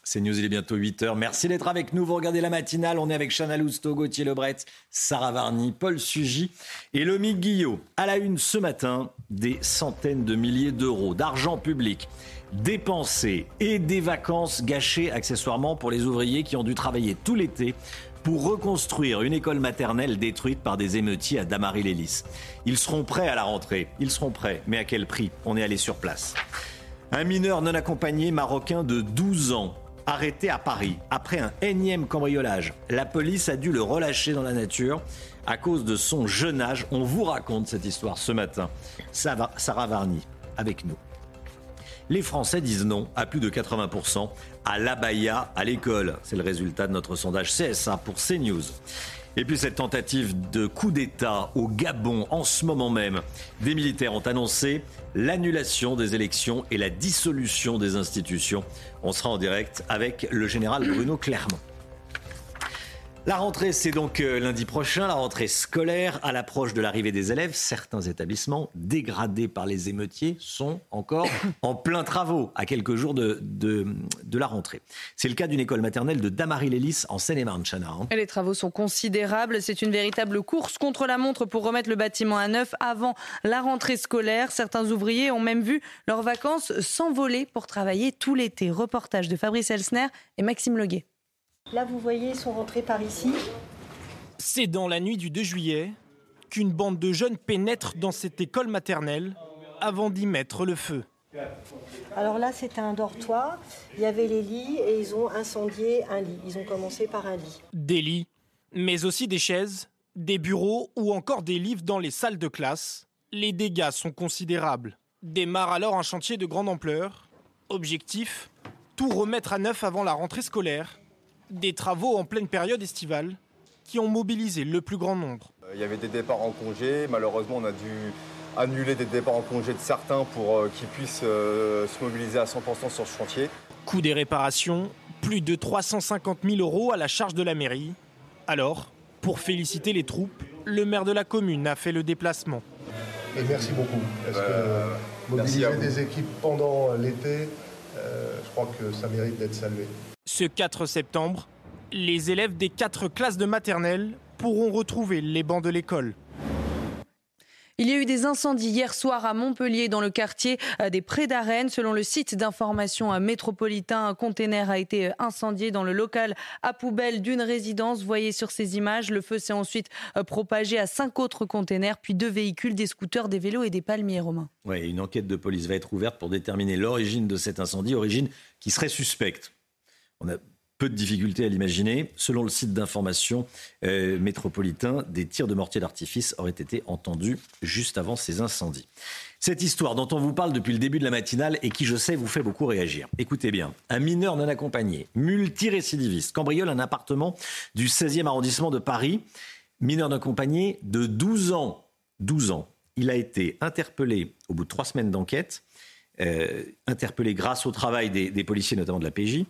C'est News, il est bientôt 8h. Merci d'être avec nous. Vous regardez la matinale. On est avec Chana Lousteau, Gauthier Lebret, Sarah Varny, Paul Sugy et Lomi Guillot. À la une ce matin, des centaines de milliers d'euros d'argent public dépensés et des vacances gâchées accessoirement pour les ouvriers qui ont dû travailler tout l'été pour reconstruire une école maternelle détruite par des émeutiers à Damary-les-Lys. Ils seront prêts à la rentrée. Ils seront prêts. Mais à quel prix? On est allé sur place. Un mineur non accompagné marocain de 12 ans arrêté à Paris après un énième cambriolage. La police a dû le relâcher dans la nature à cause de son jeune âge. On vous raconte cette histoire ce matin. Sarah Varny avec nous. Les Français disent non à plus de 80% à l'abaya à l'école. C'est le résultat de notre sondage CSA pour CNews. Et puis cette tentative de coup d'État au Gabon en ce moment même. Des militaires ont annoncé l'annulation des élections et la dissolution des institutions. On sera en direct avec le général Bruno Clermont. La rentrée, c'est donc euh, lundi prochain, la rentrée scolaire. À l'approche de l'arrivée des élèves, certains établissements dégradés par les émeutiers sont encore en plein travaux à quelques jours de, de, de la rentrée. C'est le cas d'une école maternelle de Damary-les-Lys en Seine-et-Marne, Chana, hein. Les travaux sont considérables. C'est une véritable course contre la montre pour remettre le bâtiment à neuf avant la rentrée scolaire. Certains ouvriers ont même vu leurs vacances s'envoler pour travailler tout l'été. Reportage de Fabrice Elsner et Maxime Leguet. Là, vous voyez, ils sont rentrés par ici. C'est dans la nuit du 2 juillet qu'une bande de jeunes pénètre dans cette école maternelle avant d'y mettre le feu. Alors là, c'était un dortoir. Il y avait les lits et ils ont incendié un lit. Ils ont commencé par un lit. Des lits, mais aussi des chaises, des bureaux ou encore des livres dans les salles de classe. Les dégâts sont considérables. Démarre alors un chantier de grande ampleur. Objectif tout remettre à neuf avant la rentrée scolaire. Des travaux en pleine période estivale qui ont mobilisé le plus grand nombre. Euh, il y avait des départs en congé. Malheureusement, on a dû annuler des départs en congé de certains pour euh, qu'ils puissent euh, se mobiliser à 100% sur ce chantier. Coût des réparations, plus de 350 000 euros à la charge de la mairie. Alors, pour féliciter les troupes, le maire de la commune a fait le déplacement. Et merci beaucoup. Parce que mobiliser des équipes pendant l'été, je crois que ça mérite d'être salué. Ce 4 septembre, les élèves des quatre classes de maternelle pourront retrouver les bancs de l'école. Il y a eu des incendies hier soir à Montpellier dans le quartier des Prés d'Arène. Selon le site d'information métropolitain, un container a été incendié dans le local à poubelle d'une résidence. Vous voyez sur ces images, le feu s'est ensuite propagé à cinq autres containers, puis deux véhicules, des scooters, des vélos et des palmiers romains. Oui, une enquête de police va être ouverte pour déterminer l'origine de cet incendie, origine qui serait suspecte. On a peu de difficultés à l'imaginer. Selon le site d'information euh, métropolitain, des tirs de mortier d'artifice auraient été entendus juste avant ces incendies. Cette histoire dont on vous parle depuis le début de la matinale et qui, je sais, vous fait beaucoup réagir. Écoutez bien, un mineur non accompagné, multirécidiviste, cambriole un appartement du 16e arrondissement de Paris. Mineur non accompagné de 12 ans. 12 ans. Il a été interpellé au bout de trois semaines d'enquête, euh, interpellé grâce au travail des, des policiers, notamment de la PJ,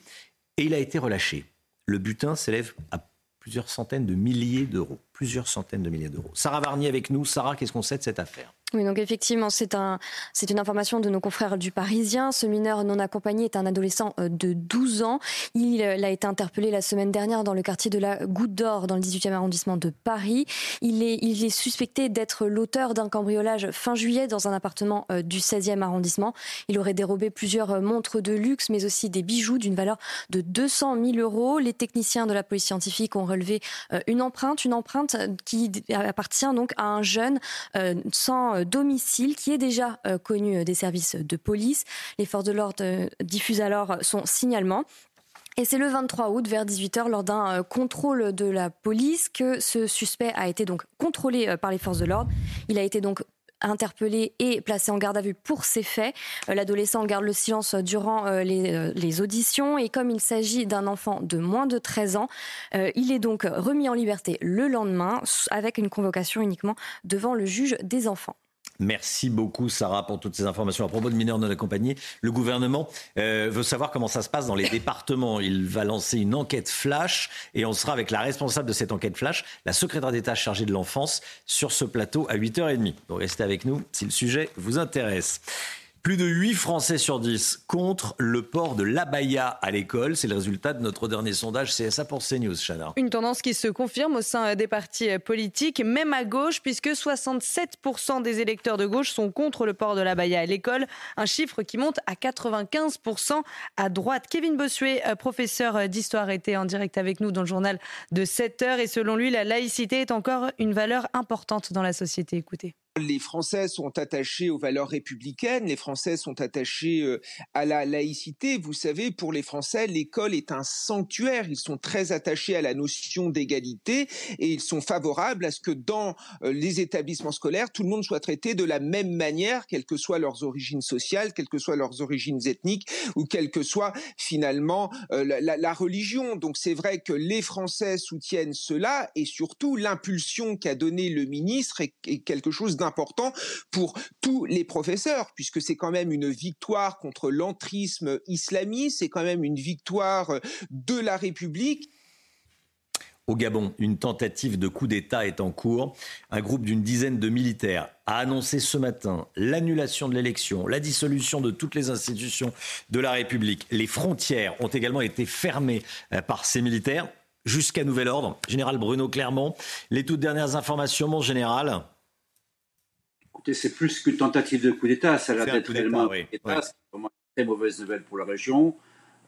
et il a été relâché. Le butin s'élève à plusieurs centaines de milliers d'euros. Plusieurs centaines de milliers d'euros. Sarah Varnier avec nous. Sarah, qu'est-ce qu'on sait de cette affaire? Oui, donc effectivement, c'est un, c'est une information de nos confrères du Parisien. Ce mineur non accompagné est un adolescent euh, de 12 ans. Il, euh, a été interpellé la semaine dernière dans le quartier de la Goutte d'Or, dans le 18e arrondissement de Paris. Il est, il est suspecté d'être l'auteur d'un cambriolage fin juillet dans un appartement euh, du 16e arrondissement. Il aurait dérobé plusieurs montres de luxe, mais aussi des bijoux d'une valeur de 200 000 euros. Les techniciens de la police scientifique ont relevé une empreinte, une empreinte qui appartient donc à un jeune sans euh, domicile qui est déjà euh, connu euh, des services de police. Les forces de l'ordre diffusent alors son signalement. Et c'est le 23 août, vers 18h, lors d'un contrôle de la police, que ce suspect a été donc contrôlé par les forces de l'ordre. Il a été donc interpellé et placé en garde à vue pour ces faits. L'adolescent garde le silence durant les, les auditions et comme il s'agit d'un enfant de moins de 13 ans, il est donc remis en liberté le lendemain avec une convocation uniquement devant le juge des enfants. Merci beaucoup, Sarah, pour toutes ces informations. À propos de mineurs non accompagnés, le gouvernement euh, veut savoir comment ça se passe dans les départements. Il va lancer une enquête flash et on sera avec la responsable de cette enquête flash, la secrétaire d'État chargée de l'enfance, sur ce plateau à 8h30. Donc restez avec nous si le sujet vous intéresse. Plus de 8 Français sur 10 contre le port de l'abaya à l'école. C'est le résultat de notre dernier sondage CSA pour CNews, Chana. Une tendance qui se confirme au sein des partis politiques, même à gauche, puisque 67% des électeurs de gauche sont contre le port de l'abaya à l'école. Un chiffre qui monte à 95% à droite. Kevin Bossuet, euh, professeur d'histoire, était en direct avec nous dans le journal de 7 heures. Et selon lui, la laïcité est encore une valeur importante dans la société. Écoutez les Français sont attachés aux valeurs républicaines, les Français sont attachés euh, à la laïcité. Vous savez, pour les Français, l'école est un sanctuaire. Ils sont très attachés à la notion d'égalité et ils sont favorables à ce que dans euh, les établissements scolaires, tout le monde soit traité de la même manière, quelles que soient leurs origines sociales, quelles que soient leurs origines ethniques ou quelle que soit finalement euh, la, religion. Donc c'est vrai que les Français soutiennent cela et surtout l'impulsion qu'a donnée le ministre est, quelque chose d'un important pour tous les professeurs, puisque c'est quand même une victoire contre l'entrisme islamiste, c'est quand même une victoire euh, de la République. Au Gabon, une tentative de coup d'État est en cours. Un groupe d'une dizaine de militaires a annoncé ce matin l'annulation de l'élection, la dissolution de toutes les institutions de la République. Les frontières ont également été fermées euh, par ces militaires jusqu'à nouvel ordre. Général Bruno Clermont, les toutes dernières informations, mon général c'est plus qu'une tentative de coup d'État. Ça a d'être réellement un coup d'État. C'est vraiment une très mauvaise nouvelle pour la région.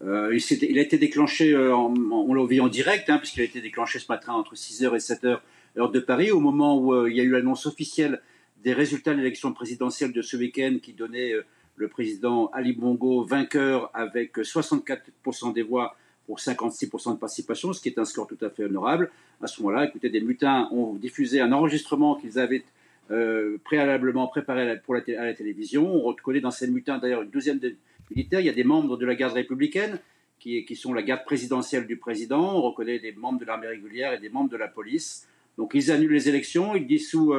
Euh, il, a été déclenché, euh, on l'a vu en direct, hein, puisqu'il a été déclenché ce matin entre 6h et 7h, heure de Paris, au moment où euh, il y a eu l'annonce officielle des résultats de l'élection présidentielle de ce week-end qui donnait le président Ali Bongo vainqueur avec 64% des voix pour 56% de participation, ce qui est un score tout à fait honorable. À ce moment-là, écoutez, des mutins ont diffusé un enregistrement qu'ils avaient préalablement préparés pour la, à la télévision. On reconnaît dans ces mutins d'ailleurs une douzaine de militaires. Il y a des membres de la garde républicaine qui, sont la garde présidentielle du président. On reconnaît des membres de l'armée régulière et des membres de la police. Donc ils annulent les élections, ils dissouent,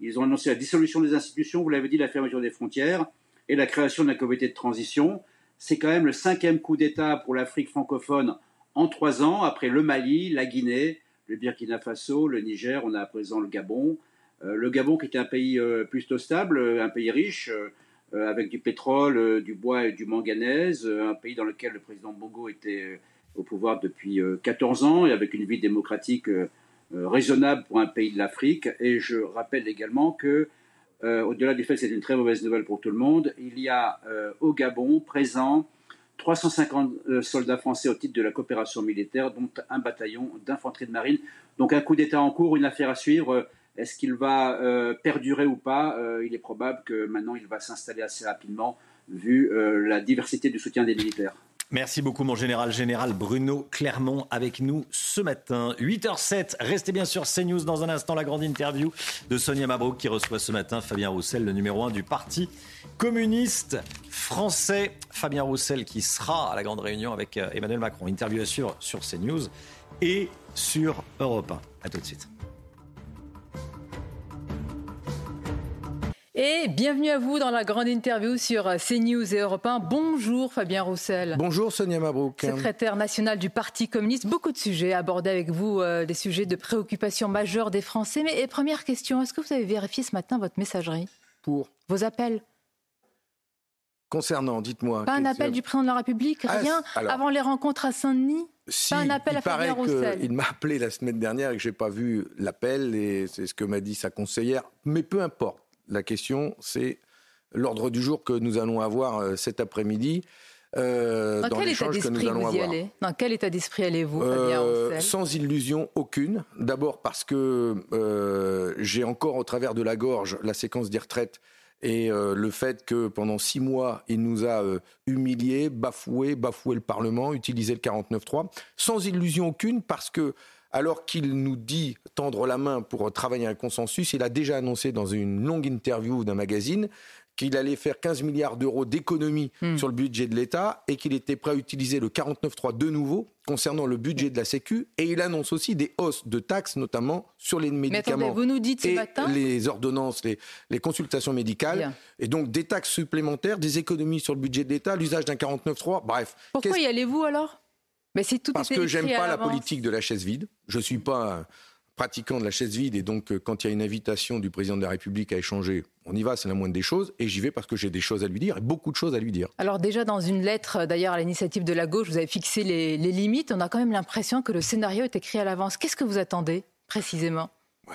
ils ont annoncé la dissolution des institutions, vous l'avez dit, la fermeture des frontières et la création d'un comité de transition. C'est quand même le cinquième coup d'État pour l'Afrique francophone en trois ans, après le Mali, la Guinée, le Burkina Faso, le Niger, on a à présent le Gabon. Euh, le Gabon qui était un pays euh, plutôt stable, euh, un pays riche, avec du pétrole, du bois et du manganèse, un pays dans lequel le président Bongo était au pouvoir depuis 14 ans et avec une vie démocratique raisonnable pour un pays de l'Afrique. Et je rappelle également que au-delà du fait que c'est une très mauvaise nouvelle pour tout le monde, il y a au Gabon présent 350 euh, soldats français au titre de la coopération militaire, dont un bataillon d'infanterie de marine. Donc un coup d'État en cours, une affaire à suivre. Est-ce qu'il va perdurer ou pas Il est probable que maintenant il va s'installer assez rapidement, vu la diversité du soutien des militaires. Merci beaucoup, mon général, général Bruno Clermont, avec nous ce matin. 8h07, restez bien sur CNews dans un instant, la grande interview de Sonia Mabrouk qui reçoit ce matin Fabien Roussel, le numéro 1 du Parti communiste français. Fabien Roussel qui sera à la grande réunion avec euh, Emmanuel Macron. Interview sur, sur CNews et sur Europe 1. A tout de suite. Et bienvenue à vous dans la grande interview sur CNews et Europe 1. Bonjour Fabien Roussel. Bonjour Sonia Mabrouk. Secrétaire national du Parti communiste. Beaucoup de sujets abordés avec vous, euh, des sujets de préoccupation majeure des Français. Mais première question, est-ce que vous avez vérifié ce matin votre messagerie? Pour Vos appels? Concernant, dites-moi. Pas un appel du président de la République, ah, rien? avant les rencontres à Saint-Denis? Si, Pas un appel il à Fabien Roussel Il m'a appelé la semaine dernière et que je n'ai pas vu l'appel, et c'est ce que m'a dit sa conseillère. Mais peu importe. La question, c'est l'ordre du jour que nous allons avoir euh, cet après-midi. Euh, dans, quel état d'esprit vous y allez? Dans quel état d'esprit allez-vous, euh, Sans illusion aucune. D'abord parce que euh, j'ai encore au travers de la gorge la séquence des retraites et le fait que pendant six mois, il nous a humiliés, bafoués, bafoué le Parlement, utilisé le 49-3. Sans illusion aucune parce que alors qu'il nous dit tendre la main pour travailler un consensus, il a déjà annoncé dans une longue interview d'un magazine qu'il allait faire 15 milliards d'euros d'économies hmm. sur le budget de l'État et qu'il était prêt à utiliser le 49.3 de nouveau concernant le budget de la Sécu. Et il annonce aussi des hausses de taxes, notamment sur les médicaments. vous nous dites et matin les ordonnances, les, consultations médicales. Et donc des taxes supplémentaires, des économies sur le budget de l'État, l'usage d'un 49.3. Bref. Pourquoi y allez-vous alors? Mais tout Parce que j'aime pas la politique de la chaise vide. Je ne suis pas pratiquant de la chaise vide et donc euh, quand il y a une invitation du président de la République à échanger, on y va, c'est la moindre des choses et j'y vais parce que j'ai des choses à lui dire et beaucoup de choses à lui dire. Alors déjà dans une lettre d'ailleurs à l'initiative de la gauche, vous avez fixé les, les limites. On a quand même l'impression que le scénario est écrit à l'avance. Qu'est-ce que vous attendez précisément?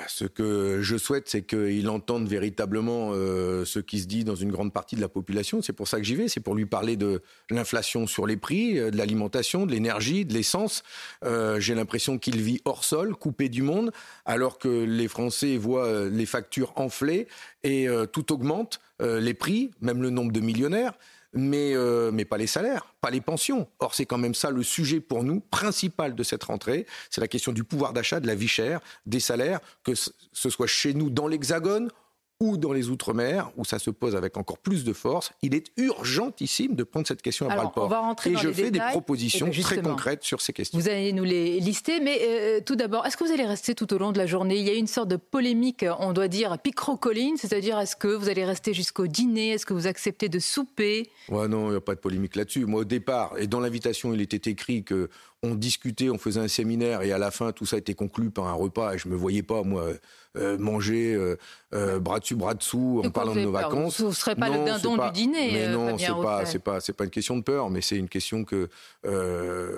Ce que je souhaite, c'est qu'il entende véritablement euh, ce qui se dit dans une grande partie de la population. C'est pour ça que j'y vais. C'est pour lui parler de l'inflation sur les prix, euh, de l'alimentation, de l'énergie, de l'essence. Euh, j'ai l'impression qu'il vit hors sol, coupé du monde, alors que les Français voient les factures enflées et tout augmente, les prix, même le nombre de millionnaires mais, euh, mais pas les salaires, pas les pensions. Or, c'est quand même ça le sujet pour nous principal de cette rentrée. C'est la question du pouvoir d'achat, de la vie chère, des salaires, que ce soit chez nous dans l'Hexagone ou dans les Outre-mer, où ça se pose avec encore plus de force, il est urgentissime de prendre cette question à bras-le-corps. Et je fais des propositions ben, très concrètes sur ces questions. Vous allez nous les lister, mais euh, tout d'abord, est-ce que vous allez rester tout au long de la journée? Il y a une sorte de polémique, on doit dire, picrocolline, c'est-à-dire est-ce que vous allez rester jusqu'au dîner? Est-ce que vous acceptez de souper? Ouais, non, il n'y a pas de polémique là-dessus. Moi, au départ, et dans l'invitation, il était écrit que on discutait, on faisait un séminaire, et à la fin, tout ça a été conclu par un repas, et je me voyais pas, moi euh, manger euh, euh, bras dessus bras dessous en parlant de nos vacances. Vous ne serez pas le dindon du dîner. Mais non, c'est pas c'est pas c'est pas une question de peur, mais c'est une question que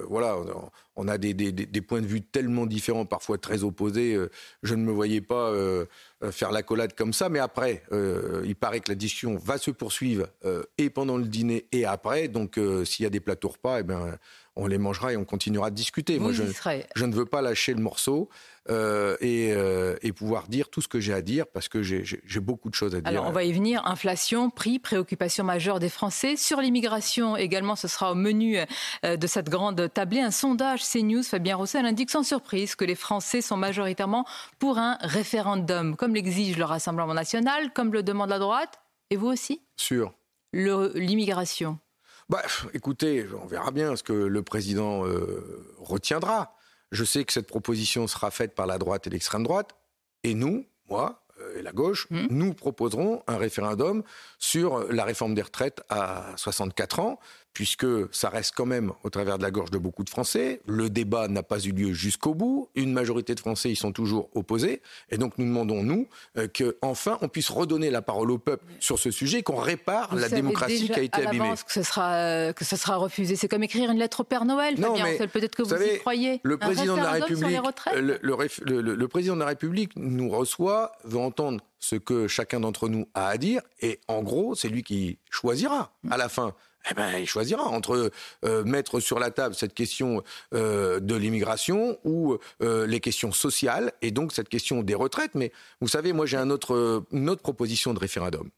voilà, on a des, des, des, points de vue tellement différents, parfois très opposés. je ne me voyais pas faire la collade comme ça, mais après, il paraît que la discussion va se poursuivre et pendant le dîner et après. Donc, s'il y a des plateaux repas, eh ben on les mangera et on continuera de discuter. Moi, je, je, ne veux pas lâcher le morceau euh, et, euh, et, pouvoir dire tout ce que j'ai à dire parce que j'ai beaucoup de choses à dire. Alors, on va y venir. Inflation, prix, préoccupation majeure des Français. Sur l'immigration également, ce sera au menu euh, de cette grande tablée. Un sondage CNews, Fabien Roussel, indique sans surprise que les Français sont majoritairement pour un référendum, comme l'exige le Rassemblement national, comme le demande la droite. Et vous aussi? Sur L'immigration. Bah, écoutez, on verra bien ce que le président euh, retiendra. Je sais que cette proposition sera faite par la droite et l'extrême droite. Et nous, moi, euh, et la gauche, mmh. nous proposerons un référendum sur la réforme des retraites à 64 ans, puisque ça reste quand même au travers de la gorge de beaucoup de Français. Le débat n'a pas eu lieu jusqu'au bout. Une majorité de Français y sont toujours opposés. Et donc nous demandons, nous, euh, qu'enfin on puisse redonner la parole au peuple sur ce sujet, qu'on répare la démocratie qui a été abîmée. que ce sera, euh, que ce sera refusé. C'est comme écrire une lettre au Père Noël, non, mais Peut-être que vous, y croyez. Le président, de la République, le, le président de la République nous reçoit, veut entendre ce que chacun d'entre nous a à dire, et en gros, c'est lui qui choisira à la fin eh ben, il choisira entre euh, mettre sur la table cette question euh, de l'immigration ou euh, les questions sociales et donc cette question des retraites. Mais vous savez, moi j'ai un autre, une autre proposition de référendum.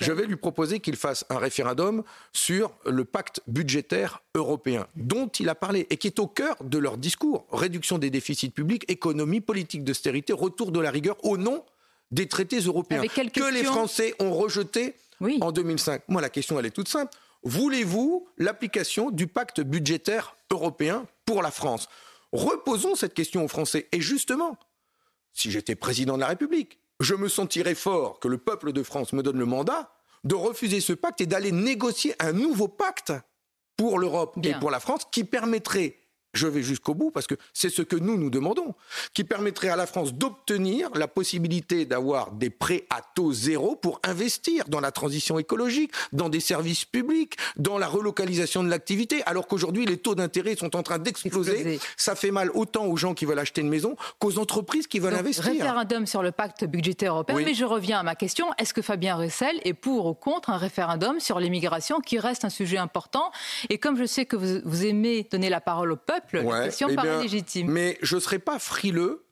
Je vais lui proposer qu'il fasse un référendum sur le pacte budgétaire européen dont il a parlé et qui est au cœur de leur discours. Réduction des déficits publics, économie, politique d'austérité, retour de la rigueur au nom des traités européens que les Français ont rejetés en 2005. Moi, la question, elle est toute simple. Voulez-vous l'application du pacte budgétaire européen pour la France? Reposons cette question aux Français. Et justement, si j'étais président de la République, je me sentirais fort que le peuple de France me donne le mandat de refuser ce pacte et d'aller négocier un nouveau pacte pour l'Europe et pour la France qui permettrait je vais jusqu'au bout parce que c'est ce que nous nous demandons, qui permettrait à la France d'obtenir la possibilité d'avoir des prêts à taux zéro pour investir dans la transition écologique, dans des services publics, dans la relocalisation de l'activité, alors qu'aujourd'hui les taux d'intérêt sont en train d'exploser. Ça fait mal autant aux gens qui veulent acheter une maison qu'aux entreprises qui veulent investir. Référendum sur le pacte budgétaire européen, mais je reviens à ma question. Est-ce que Fabien Russell est pour ou contre un référendum sur l'immigration qui reste un sujet important? Et comme je sais que vous, vous aimez donner la parole au peuple, eh légitime. Mais je ne serais pas frileux,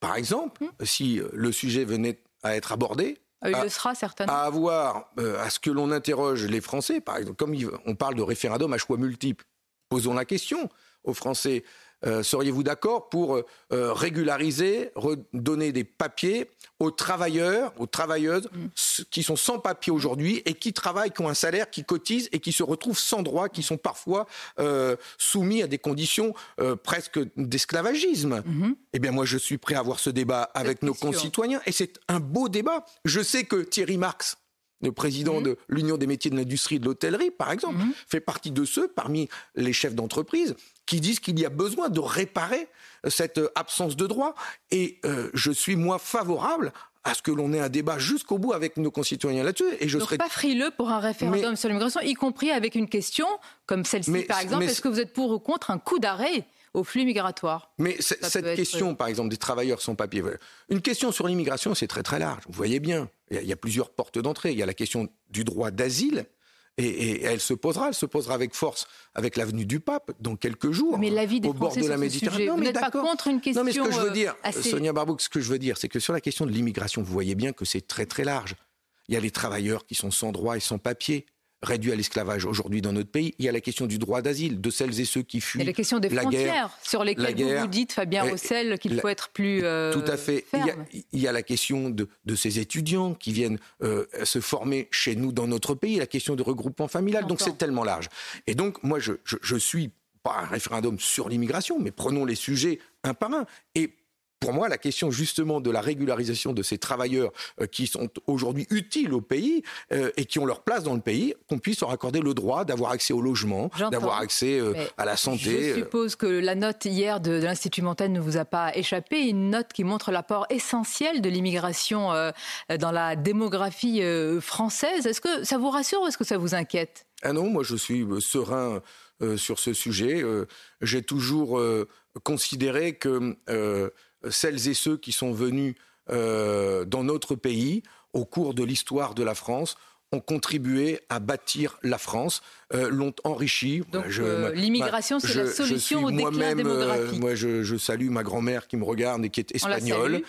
par exemple, hmm. si le sujet venait à être abordé, ah, il à, le sera certainement. À avoir, euh, à ce que l'on interroge les Français, par exemple, comme on parle de référendum à choix multiples, posons la question aux Français. Euh, seriez-vous d'accord pour euh, régulariser, redonner des papiers aux travailleurs, aux travailleuses mm. qui sont sans papier aujourd'hui et qui travaillent, qui ont un salaire, qui cotisent et qui se retrouvent sans droit, qui sont parfois euh, soumis à des conditions presque d'esclavagisme? Mm-hmm. Eh bien, moi, je suis prêt à avoir ce débat avec nos concitoyens et c'est un beau débat. Je sais que Thierry Marx, le président mm-hmm. de l'Union des métiers de l'industrie et de l'hôtellerie, par exemple, mm-hmm. fait partie de ceux, parmi les chefs d'entreprise, qui disent qu'il y a besoin de réparer euh, cette euh, absence de droit. Et euh, je suis, moi, favorable à ce que l'on ait un débat jusqu'au bout avec nos concitoyens là-dessus. Et je serais pas frileux pour un référendum sur l'immigration, y compris avec une question comme celle-ci, par exemple. Est-ce que vous êtes pour ou contre un coup d'arrêt au flux migratoire Mais cette question, par exemple, des travailleurs sans papier, une question sur l'immigration, c'est très très large. Vous voyez bien, il y a plusieurs portes d'entrée. Il y a la question du droit d'asile, et, elle se posera, elle se posera avec force avec l'avenue du pape dans quelques jours. Mais l'avis des au bord de la Méditerranée. Non, vous n'êtes pas contre une question. Non, mais ce que je veux dire, euh, Sonia Barbouk, ce que je veux dire, c'est que sur la question de l'immigration, vous voyez bien que c'est très très large. Il y a les travailleurs qui sont sans droit et sans papier réduit à l'esclavage aujourd'hui dans notre pays. Il y a la question du droit d'asile, de celles et ceux qui fuient. Il y a la question des frontières, sur lesquelles vous vous dites, Fabien Rossel, qu'il faut être plus. Euh, tout à fait. Il y, a, la question de, ces étudiants qui viennent euh, se former chez nous dans notre pays, la question de regroupement familial. Donc c'est tellement large. Et donc, moi, je, je, je suis pas un référendum sur l'immigration, mais prenons les sujets un par un. Et pour moi, la question justement de la régularisation de ces travailleurs euh, qui sont aujourd'hui utiles au pays euh, et qui ont leur place dans le pays, qu'on puisse leur accorder le droit d'avoir accès au logement, d'avoir accès euh, à la santé. Je suppose que la note hier de, l'Institut Montaigne ne vous a pas échappé, une note qui montre l'apport essentiel de l'immigration dans la démographie française. Est-ce que ça vous rassure ou est-ce que ça vous inquiète? Ah non, moi je suis serein sur ce sujet. J'ai toujours considéré que celles et ceux qui sont venus euh, dans notre pays au cours de l'histoire de la France ont contribué à bâtir la France, euh, l'ont enrichi. Donc euh, l'immigration, c'est la solution au déclin démographique. moi, je, salue ma grand-mère qui me regarde et qui est espagnole,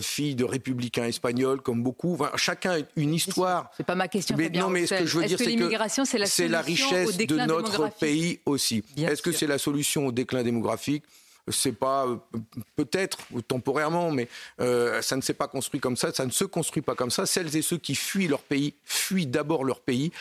fille de républicains espagnols, comme beaucoup. chacun a une histoire. C'est pas ma question. Mais, non, mais ce que je veux dire, c'est que c'est la, richesse de notre pays aussi. Est-ce que c'est la solution au déclin démographique? C'est pas euh, peut-être temporairement, mais euh, ça ne s'est pas construit comme ça, ça ne se construit pas comme ça. Celles et ceux qui fuient leur pays fuient d'abord leur pays,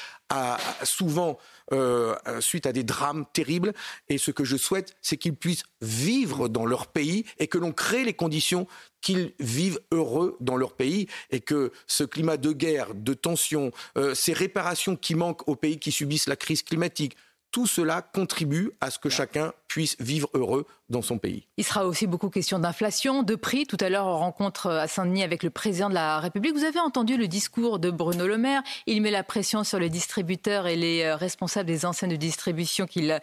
souvent euh, suite à des drames terribles. Et ce que je souhaite, c'est qu'ils puissent vivre dans leur pays et que l'on crée les conditions qu'ils vivent heureux dans leur pays et que ce climat de guerre, de tension, ces réparations qui manquent aux pays qui subissent la crise climatique, tout cela contribue à ce que chacun puisse vivre heureux dans son pays. Il sera aussi beaucoup question d'inflation, de prix. Tout à l'heure, on rencontre à Saint-Denis avec le président de la République. Vous avez entendu le discours de Bruno Le Maire. Il met la pression sur les distributeurs et les euh, responsables des enseignes de distribution qu'il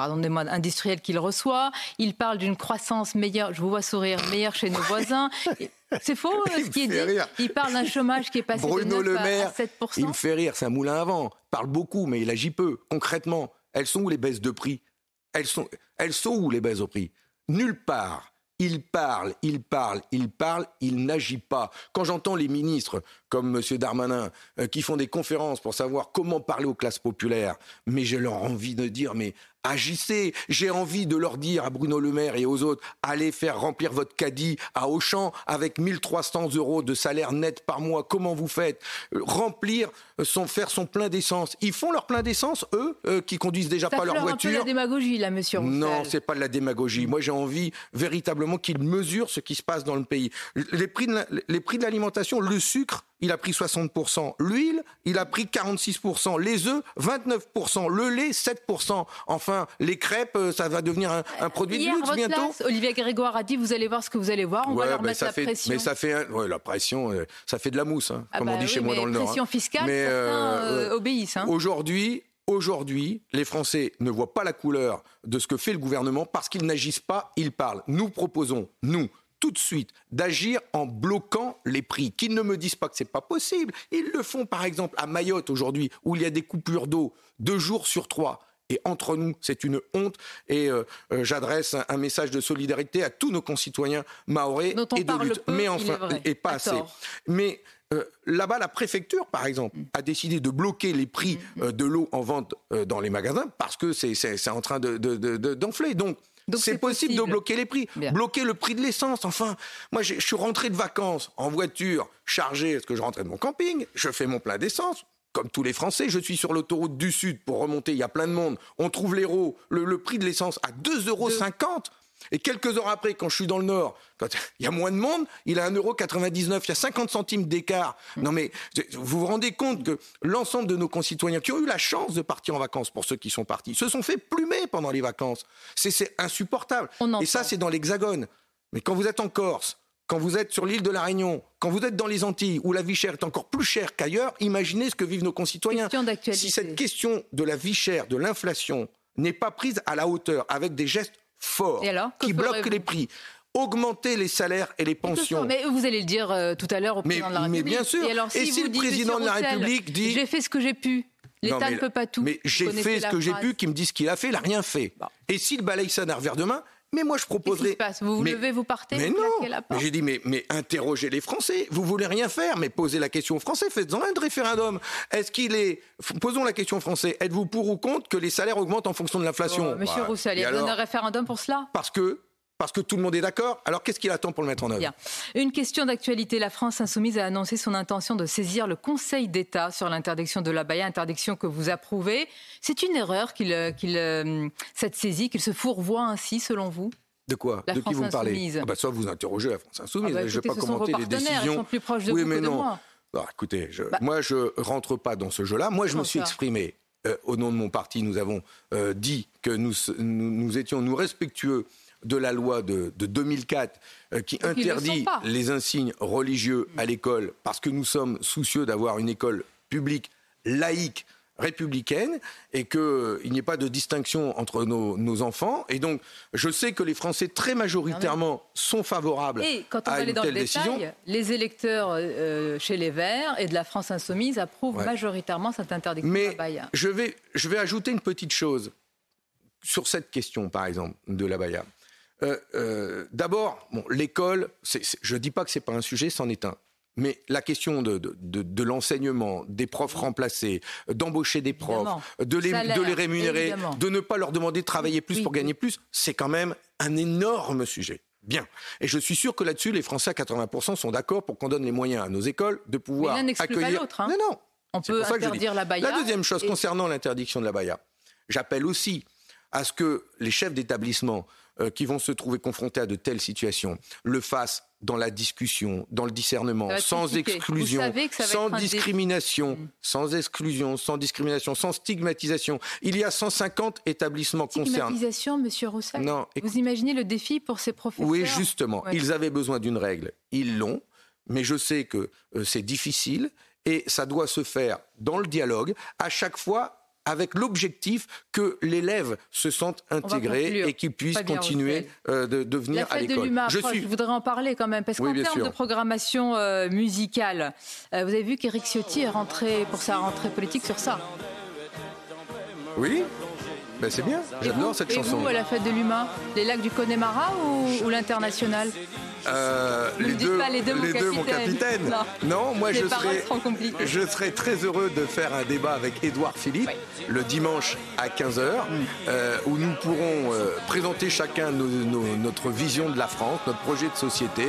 pardon, des modes industriels qu'il reçoit. Il parle d'une croissance meilleure, je vous vois sourire, meilleure chez nos voisins. C'est faux euh, ce qu'il dit. Il parle d'un chômage qui est passé de 9 Le Maire, à 7 Il me fait rire, c'est un moulin à vent. Il parle beaucoup, mais il agit peu. Concrètement, elles sont où les baisses de prix? Elles sont, elles sont où les baisses de prix? Nulle part. Il parle, il parle, il parle, il n'agit pas. Quand j'entends les ministres comme M. Darmanin euh, qui font des conférences pour savoir comment parler aux classes populaires, mais j'ai leur envie de dire, mais agissez. J'ai envie de leur dire à Bruno Le Maire et aux autres, allez faire remplir votre caddie à Auchan avec 1300 euros de salaire net par mois. Comment vous faites? Remplir, son, faire son plein d'essence. Ils font leur plein d'essence, eux, euh, qui conduisent déjà pas leur voiture. C'est de la démagogie, là, monsieur. Non, c'est pas de la démagogie. Moi, j'ai envie véritablement qu'ils mesurent ce qui se passe dans le pays. Les prix de l'alimentation, le sucre, il a pris 60%. L'huile, il a pris 46%. Les œufs, 29%. Le lait, 7%. Enfin, les crêpes, euh, ça va devenir un, produit de luxe bientôt. Olivier Grégoire a dit vous allez voir ce que vous allez voir, on va leur mettre la pression. Mais ça fait, la pression, euh, ça fait de la mousse, hein, ah comme on bah dit chez moi dans le Nord. Pression hein. fiscale, mais, certains euh, obéissent. Hein. Aujourd'hui, Aujourd'hui, les Français ne voient pas la couleur de ce que fait le gouvernement parce qu'ils n'agissent pas, ils parlent. Nous proposons, nous, tout de suite d'agir en bloquant les prix. Qu'ils ne me disent pas que c'est pas possible. Ils le font par exemple à Mayotte aujourd'hui où il y a des coupures d'eau deux jours sur trois. Et entre nous, c'est une honte. Et euh, euh, j'adresse un, message de solidarité à tous nos concitoyens maorais et de lutte. mais enfin, et pas assez. Mais euh, là-bas, la préfecture, par exemple, mm. a décidé de bloquer les prix mm. de l'eau en vente dans les magasins parce que c'est en train d'enfler. De, Donc, c'est possible, de bloquer les prix. Bloquer le prix de l'essence. Enfin, moi, je suis rentré de vacances en voiture chargée, parce que je rentrais de mon camping, je fais mon plein d'essence. Comme tous les Français, je suis sur l'autoroute du Sud pour remonter, il y a plein de monde. On trouve l'héros, le, le prix de l'essence à 2,50 euros. Et quelques heures après, quand je suis dans le Nord, quand il y a moins de monde, il a 1,99€, il y a 50 centimes d'écart. Non mais vous vous rendez compte que l'ensemble de nos concitoyens qui ont eu la chance de partir en vacances, pour ceux qui sont partis, se sont fait plumer pendant les vacances. C'est insupportable. Et ça, c'est dans l'Hexagone. Mais quand vous êtes en Corse, quand vous êtes sur l'île de la Réunion, quand vous êtes dans les Antilles, où la vie chère est encore plus chère qu'ailleurs, imaginez ce que vivent nos concitoyens. Si cette question de la vie chère, de l'inflation, n'est pas prise à la hauteur, avec des gestes fort qui bloque les prix augmenter les salaires et les pensions. Mais vous allez le dire euh, tout à l'heure au président de la République. Mais bien sûr. Et, si, le président de la République dit j'ai fait ce que j'ai pu. L'État ne peut pas tout. Mais j'ai fait ce que j'ai pu, qui me dit ce qu'il a fait, il n'a rien fait. Et s'il balaye ça d'un revers de main, mais moi, je proposerais. Qu'est-ce qui se passe? Vous vous levez, vous partez Mais non J'ai dit, mais, mais interrogez les Français. Vous voulez rien faire, mais posez la question aux Français. Faites-en un de référendum. Est-ce qu'il est. Posons la question aux Français. Êtes-vous pour ou contre que les salaires augmentent en fonction de l'inflation? Oh, Monsieur bah, Roussel, il y a un référendum pour cela? Parce que parce que tout le monde est d'accord. Alors qu'est-ce qu'il attend pour le mettre en œuvre? Bien. Une question d'actualité. La France insoumise a annoncé son intention de saisir le Conseil d'État sur l'interdiction de la baya, interdiction que vous approuvez. C'est une erreur qu'il, qu'il, euh, cette saisie, qu'il se fourvoie ainsi, selon vous? De quoi? De qui vous me parlez? ah bah, Soit vous interrogez la France Insoumise. Ah bah, je ne vais pas commenter les décisions. Ils sont plus proches de oui, mais non. moi. Bah, écoutez, je, bah. moi, je rentre pas dans ce jeu-là. Moi, je me suis exprimé euh, au nom de mon parti. Nous avons euh, dit que nous, nous, étions nous respectueux de la loi de, 2004 euh, qui interdit les insignes religieux à l'école parce que nous sommes soucieux d'avoir une école publique laïque républicaine et qu'il n'y ait pas de distinction entre nos, enfants. Et donc, je sais que les Français, très majoritairement, sont favorables et quand on à une dans telle le décision. détail, les électeurs euh, chez les Verts et de la France insoumise approuvent Ouais. majoritairement cette interdiction Mais je vais, je vais ajouter une petite chose sur cette question, par exemple, de la Baïa. Euh, euh, D'abord, bon, l'école, c'est- c'est- je ne dis pas que ce n'est pas un sujet, c'en est un. Mais la question de, de, de- de l'enseignement, des profs remplacés, d'embaucher des profs, de les, Salaire, de les rémunérer, évidemment. de ne pas leur demander de travailler plus pour gagner plus, c'est quand même un énorme sujet. Bien. Et je suis sûr que là-dessus, les Français à 80% sont d'accord pour qu'on donne les moyens à nos écoles de pouvoir pas accueillir. l'autre, hein. Non, non. On C'est peut interdire la baya La deuxième chose et- concernant l'interdiction de la baya, j'appelle aussi à ce que les chefs d'établissement euh, qui vont se trouver confrontés à de telles situations le fassent dans la discussion, dans le discernement, sans exclusion, sans discrimination, Mm. sans exclusion, sans discrimination, sans stigmatisation. Il y a 150 établissements concernés. Stigmatisation, Monsieur Non, Vous imaginez le défi pour ces professeurs Oui, justement. Ouais. Ils avaient besoin d'une règle. Ils l'ont. Mais je sais que euh, c'est difficile et ça doit se faire dans le dialogue, à chaque fois avec l'objectif que l'élève se sente intégré et qu'il puisse continuer euh, de, de venir à l'école. Je suis je voudrais en parler quand même, parce qu'en termes de programmation euh, musicale, euh, vous avez vu qu'Éric Ciotti est rentré pour sa rentrée politique sur ça. Oui ben, C'est bien. Et J'adore cette Et chanson. vous, à la fête de l'humain Les lacs du Connemara ou, ou l'international Euh, dites pas les deux, mon mon capitaine. Non. moi Les je serais, je serais très heureux de faire un débat avec Édouard Philippe le dimanche à 15h, euh, où nous pourrons euh, présenter chacun nos- nos- notre vision de la France, notre projet de société,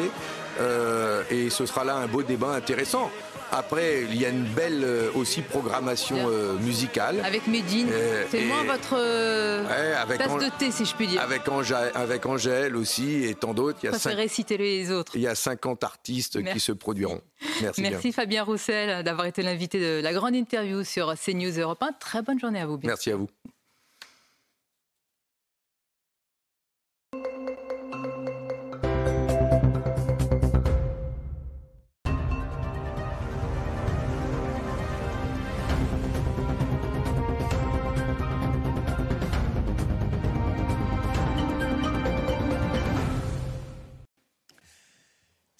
euh, et ce sera là un beau débat intéressant. Après, il y a une belle euh, aussi programmation euh, musicale. Avec Médine, Euh, c'est moins votre Ouais, avec tasse de thé, si je puis dire. Avec Angèle, avec Angèle aussi et tant d'autres. Il y a citer les autres. il y a 50 artistes Merci. qui se produiront. Merci, bien. Merci Fabien Roussel d'avoir été l'invité de la grande interview sur CNews Europe 1. Très bonne journée à vous. bien. Merci à vous.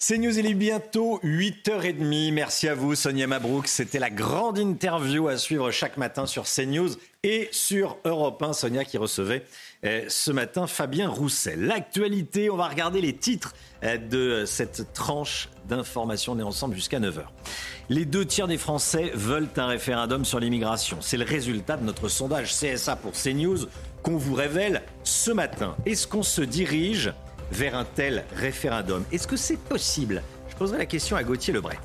C'est News, il est bientôt 8h30. Merci à vous, Sonia Mabrouk. C'était la grande interview à suivre chaque matin sur CNews et sur Europe 1. Sonia qui recevait euh, ce matin Fabien Roussel. L'actualité, on va regarder les titres euh, de cette tranche d'information. On est ensemble jusqu'à 9h. Les deux tiers des Français veulent un référendum sur l'immigration. C'est le résultat de notre sondage CSA pour CNews qu'on vous révèle ce matin. Est-ce qu'on se dirige vers un tel référendum Est-ce que c'est possible? Je poserai la question à Gauthier Lebret.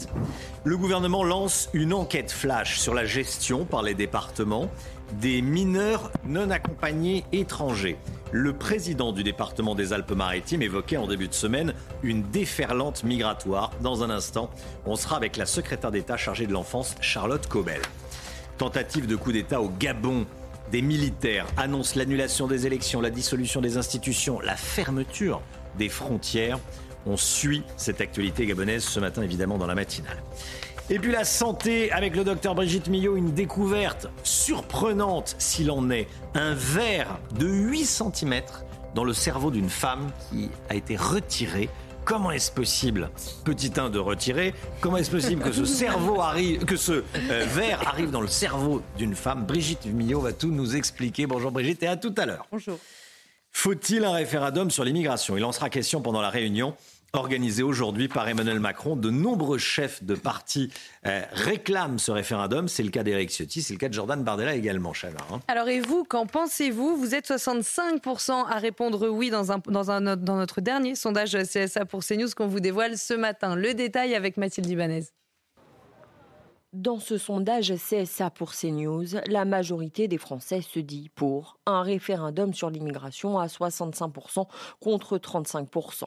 Le gouvernement lance une enquête flash sur la gestion par les départements des mineurs non accompagnés étrangers. Le président du département des Alpes-Maritimes évoquait en début de semaine une déferlante migratoire. Dans un instant, on sera avec la secrétaire d'État chargée de l'enfance, Charlotte Cobel. Tentative de coup d'État au Gabon. Des militaires annoncent l'annulation des élections, la dissolution des institutions, la fermeture des frontières. On suit cette actualité gabonaise ce matin, évidemment, dans la matinale. Et puis la santé avec le docteur Brigitte Millot, une découverte surprenante s'il en est. Un verre de 8 cm dans le cerveau d'une femme qui a été retiré. Comment est-ce possible, petit 1, de retirer Comment est-ce possible que ce cerveau arrive, que ce euh, verre arrive dans le cerveau d'une femme Brigitte Millot va tout nous expliquer. Bonjour Brigitte et à tout à l'heure. Bonjour. Faut-il un référendum sur l'immigration? Il en sera question pendant la réunion organisée aujourd'hui par Emmanuel Macron. De nombreux chefs de partis euh, réclament ce référendum. C'est le cas d'Éric Ciotti, c'est le cas de Jordan Bardella également, Chana. hein. Alors et vous, qu'en pensez-vous? Vous êtes 65% à répondre oui dans, un, dans, un, dans notre dernier sondage CSA pour CNews qu'on vous dévoile ce matin. Le détail avec Mathilde Ibanez. Dans ce sondage CSA pour CNews, la majorité des Français se dit pour un référendum sur l'immigration à 65% contre 35%.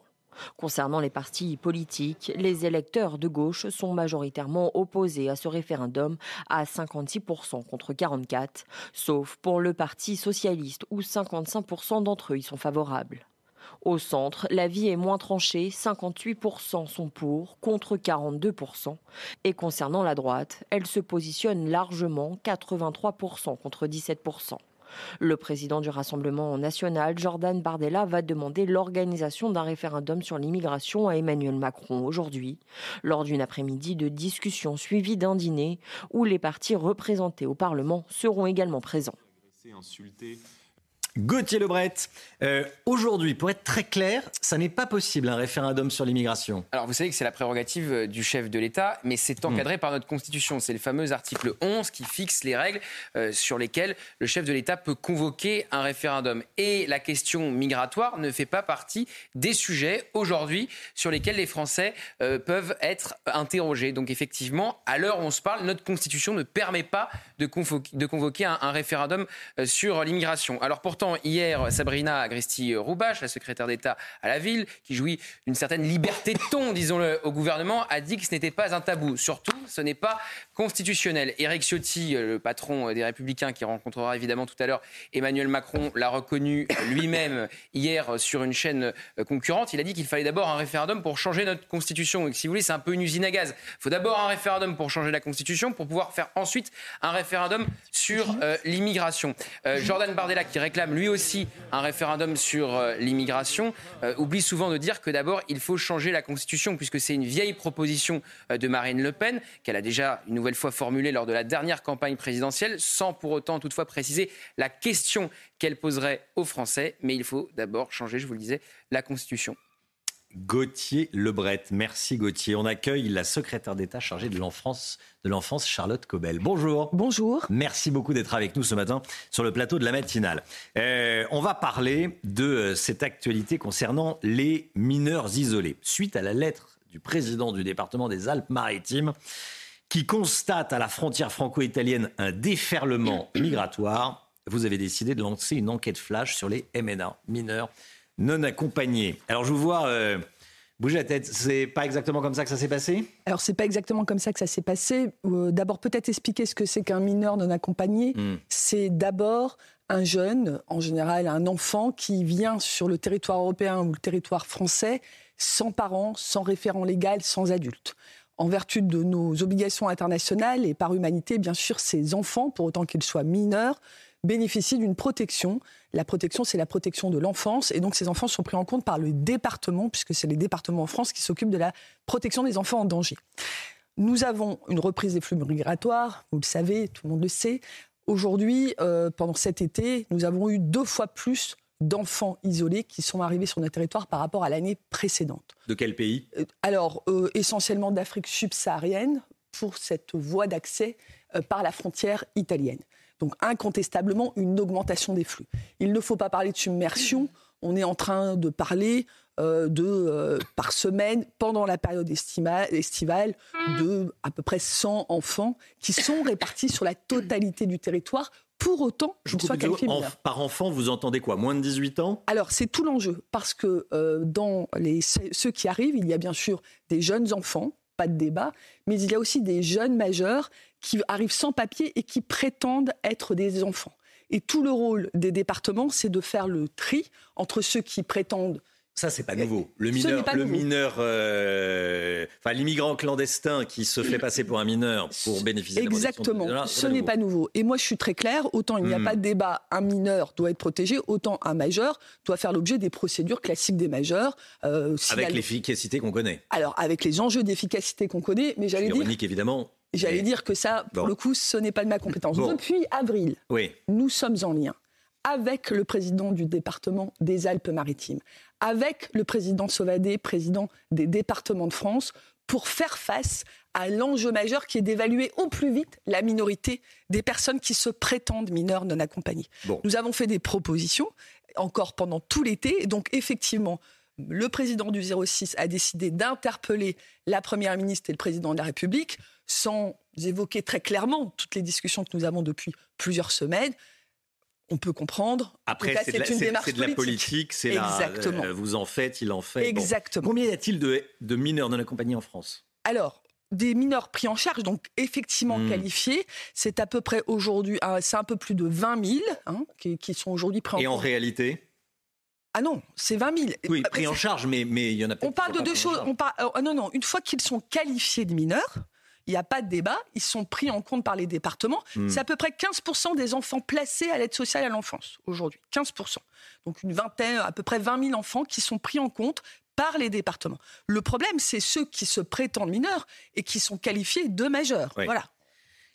Concernant les partis politiques, les électeurs de gauche sont majoritairement opposés à ce référendum à 56% contre 44%, sauf pour le Parti socialiste où 55% d'entre eux y sont favorables. Au centre, la vie est moins tranchée, 58% sont pour, contre 42%. Et concernant la droite, elle se positionne largement, 83% contre 17%. Le président du Rassemblement national, Jordan Bardella, va demander l'organisation d'un référendum sur l'immigration à Emmanuel Macron aujourd'hui, lors d'une après-midi de discussion suivie d'un dîner où les partis représentés au Parlement seront également présents. Gauthier Lebret, euh, aujourd'hui, pour être très clair, ça n'est pas possible un référendum sur l'immigration. Alors vous savez que c'est la prérogative euh, du chef de l'État, mais c'est encadré par notre Constitution. C'est le fameux article 11 qui fixe les règles euh, sur lesquelles le chef de l'État peut convoquer un référendum. Et la question migratoire ne fait pas partie des sujets aujourd'hui sur lesquels les Français peuvent être interrogés. Donc effectivement, à l'heure où on se parle, notre Constitution ne permet pas de convoquer, de convoquer un, un référendum sur l'immigration. Alors pour hier, Sabrina Agresti-Roubache, la secrétaire d'État à la ville, qui jouit d'une certaine liberté de ton, disons-le, au gouvernement, a dit que ce n'était pas un tabou. Surtout, ce n'est pas constitutionnel. Éric Ciotti, le patron des Républicains, qui rencontrera évidemment tout à l'heure Emmanuel Macron, l'a reconnu lui-même hier sur une chaîne concurrente. Il a dit qu'il fallait d'abord un référendum pour changer notre constitution. Et que, si vous voulez, c'est un peu une usine à gaz. Il faut d'abord un référendum pour changer la constitution, pour pouvoir faire ensuite un référendum sur euh, l'immigration. Euh, Jordan Bardella, qui réclame lui aussi un référendum sur euh, l'immigration, euh, oublie souvent de dire que d'abord il faut changer la Constitution, puisque c'est une vieille proposition euh, de Marine Le Pen, qu'elle a déjà une nouvelle fois formulée lors de la dernière campagne présidentielle, sans pour autant toutefois préciser la question qu'elle poserait aux Français. Mais il faut d'abord changer, je vous le disais, la Constitution. Gauthier Lebret. Merci Gauthier. On accueille la secrétaire d'État chargée de l'enfance, de l'enfance Charlotte Cobel. Bonjour. Bonjour. Merci beaucoup d'être avec nous ce matin sur le plateau de la matinale. Euh, on va parler de euh, cette actualité concernant les mineurs isolés. Suite à la lettre du président du département des Alpes-Maritimes qui constate à la frontière franco-italienne un déferlement migratoire, vous avez décidé de lancer une enquête flash sur les MNA, mineurs non accompagnés. Alors je vous vois euh, bouger la tête. C'est pas exactement comme ça que ça s'est passé? Alors c'est pas exactement comme ça que ça s'est passé. Euh, d'abord peut-être expliquer ce que c'est qu'un mineur non accompagné. Hmm. C'est d'abord un jeune, en général un enfant, qui vient sur le territoire européen ou le territoire français sans parents, sans référent légal, sans adulte. En vertu de nos obligations internationales et par humanité, bien sûr, ces enfants, pour autant qu'ils soient mineurs, bénéficient d'une protection. La protection, c'est la protection de l'enfance. Et donc, ces enfants sont pris en compte par le département, puisque c'est les départements en France qui s'occupent de la protection des enfants en danger. Nous avons une reprise des flux migratoires, vous le savez, tout le monde le sait. Aujourd'hui, euh, pendant cet été, nous avons eu deux fois plus d'enfants isolés qui sont arrivés sur notre territoire par rapport à l'année précédente. De quel pays? Euh, Alors, euh, essentiellement d'Afrique subsaharienne, pour cette voie d'accès euh, par la frontière italienne. Donc, incontestablement, une augmentation des flux. Il ne faut pas parler de submersion. On est en train de parler euh, de, euh, par semaine, pendant la période estima- estivale, de à peu près 100 enfants qui sont répartis sur la totalité du territoire. Pour autant, Je soient coupe, qualifiés en-. Par enfant, vous entendez quoi Moins de 18 ans? Alors, c'est tout l'enjeu, parce que euh, dans les, ceux qui arrivent, il y a bien sûr des jeunes enfants, pas de débat, mais il y a aussi des jeunes majeurs qui arrivent sans papier et qui prétendent être des enfants. Et tout le rôle des départements, c'est de faire le tri entre ceux qui prétendent Ça, c'est pas nouveau. Le Ce mineur, n'est pas le nouveau. mineur, euh, enfin l'immigrant clandestin qui se fait passer pour un mineur pour bénéficier de la protection Exactement, ce n'est pas nouveau. Et moi, je suis très claire, autant il n'y a Hmm. pas de débat, un mineur doit être protégé, autant un majeur doit faire l'objet des procédures classiques des majeurs. euh, Avec le- l'efficacité qu'on connaît. Alors, avec les enjeux d'efficacité qu'on connaît, mais j'allais dire, Ironique, évidemment. j'allais mais- dire que ça, pour Bon. le coup, ce n'est pas de ma compétence. Bon. Depuis avril, Oui. nous sommes en lien avec le président du département des Alpes-Maritimes, avec le président Sauvadet, président des départements de France, pour faire face à l'enjeu majeur qui est d'évaluer au plus vite la minorité des personnes qui se prétendent mineurs non accompagnés. Bon. Nous avons fait des propositions encore pendant tout l'été. Et Donc, effectivement, le président du 06 a décidé d'interpeller la première ministre et le président de la République sans évoquer très clairement toutes les discussions que nous avons depuis plusieurs semaines. On peut comprendre. En Après, c'est de, la- une c'est- de la politique, c'est. Exactement. euh, vous en faites, il en fait. Bon. Exactement. Combien y a-t-il de, de mineurs non accompagnés en France? Alors, des mineurs pris en charge, donc effectivement Hmm. qualifiés, c'est à peu près aujourd'hui, c'est un peu plus de 20 000 hein, qui, qui sont aujourd'hui pris en Et en réalité? Ah non, c'est 20 000. Oui, pris en charge, mais, mais il y en a On parle de deux choses. On parle, euh, non, non, une fois qu'ils sont qualifiés de mineurs, il n'y a pas de débat, ils sont pris en compte par les départements. Hmm. C'est à peu près 15% des enfants placés à l'aide sociale à l'enfance aujourd'hui. 15%. Donc une vingtaine, à peu près 20 000 enfants qui sont pris en compte par les départements. Le problème, c'est ceux qui se prétendent mineurs et qui sont qualifiés de majeurs. Oui. Voilà.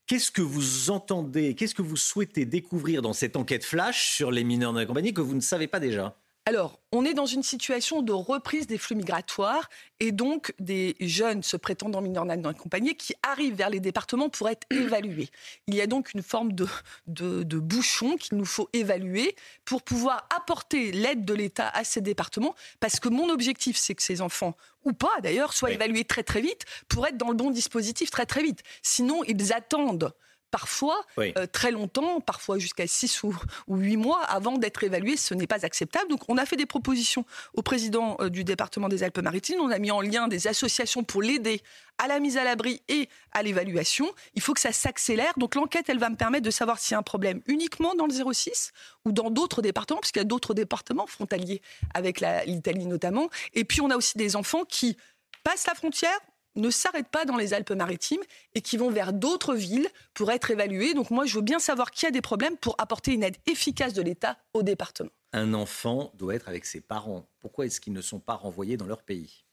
Qu'est-ce que vous entendez, qu'est-ce que vous souhaitez découvrir dans cette enquête flash sur les mineurs non accompagnés que vous ne savez pas déjà? Alors, on est dans une situation de reprise des flux migratoires et donc des jeunes se prétendant mineurs non accompagnés qui arrivent vers les départements pour être évalués. Il y a donc une forme de, de, de bouchon qu'il nous faut évaluer pour pouvoir apporter l'aide de l'État à ces départements parce que mon objectif, c'est que ces enfants, ou pas d'ailleurs, soient évalués très très vite pour être dans le bon dispositif très très vite. Sinon, ils attendent parfois Oui. euh, très longtemps, parfois jusqu'à 6 ou, ou 8 mois avant d'être évalué. Ce n'est pas acceptable. Donc on a fait des propositions au président euh, du département des Alpes-Maritimes. On a mis en lien des associations pour l'aider à la mise à l'abri et à l'évaluation. Il faut que ça s'accélère. Donc l'enquête, elle va me permettre de savoir s'il y a un problème uniquement dans le 06 ou dans d'autres départements, puisqu'il y a d'autres départements frontaliers avec l'Italie notamment. Et puis on a aussi des enfants qui passent la frontière, ne s'arrêtent pas dans les Alpes-Maritimes et qui vont vers d'autres villes pour être évalués. Donc moi, je veux bien savoir qui a des problèmes pour apporter une aide efficace de l'État au département. Un enfant doit être avec ses parents. Pourquoi est-ce qu'ils ne sont pas renvoyés dans leur pays?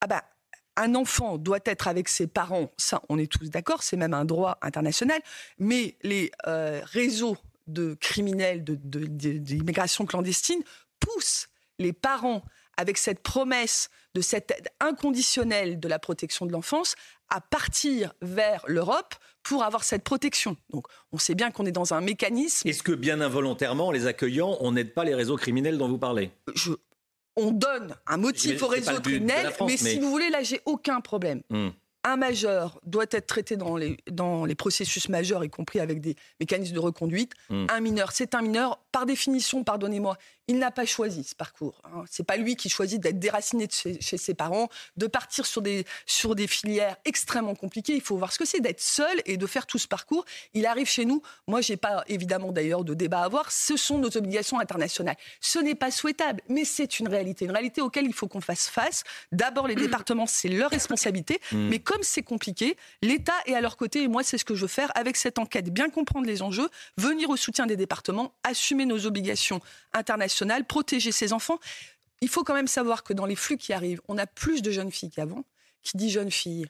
Ah bah, un enfant doit être avec ses parents, ça, on est tous d'accord, c'est même un droit international. Mais les euh, réseaux de criminels de- de- de- d'immigration clandestine poussent les parents avec cette promesse de cette aide inconditionnelle de la protection de l'enfance à partir vers l'Europe pour avoir cette protection. Donc on sait bien qu'on est dans un mécanisme Est-ce que bien involontairement, en les accueillant, on n'aide pas les réseaux criminels dont vous parlez? Je- on donne un motif J'imagine au que c'est pas réseau le but de la criminel, France, mais, mais- si vous voulez, là, j'ai aucun problème. Hmm. Un majeur doit être traité dans les, dans les processus majeurs, y compris avec des mécanismes de reconduite. Hmm. Un mineur, c'est un mineur. Par définition, pardonnez-moi, il n'a pas choisi ce parcours. hein. C'est pas lui qui choisit d'être déraciné de chez, chez ses parents, de partir sur des, sur des filières extrêmement compliquées. Il faut voir ce que c'est d'être seul et de faire tout ce parcours. Il arrive chez nous. Moi, j'ai pas évidemment d'ailleurs de débat à avoir. Ce sont nos obligations internationales. Ce n'est pas souhaitable, mais c'est une réalité, une réalité auquel il faut qu'on fasse face. D'abord, les départements, c'est leur responsabilité, Mm. mais comme c'est compliqué, l'État est à leur côté et moi, c'est ce que je veux faire avec cette enquête, bien comprendre les enjeux, venir au soutien des départements, assumer nos obligations internationales, protéger ces enfants. Il faut quand même savoir que dans les flux qui arrivent, on a plus de jeunes filles qu'avant. Qui dit jeune fille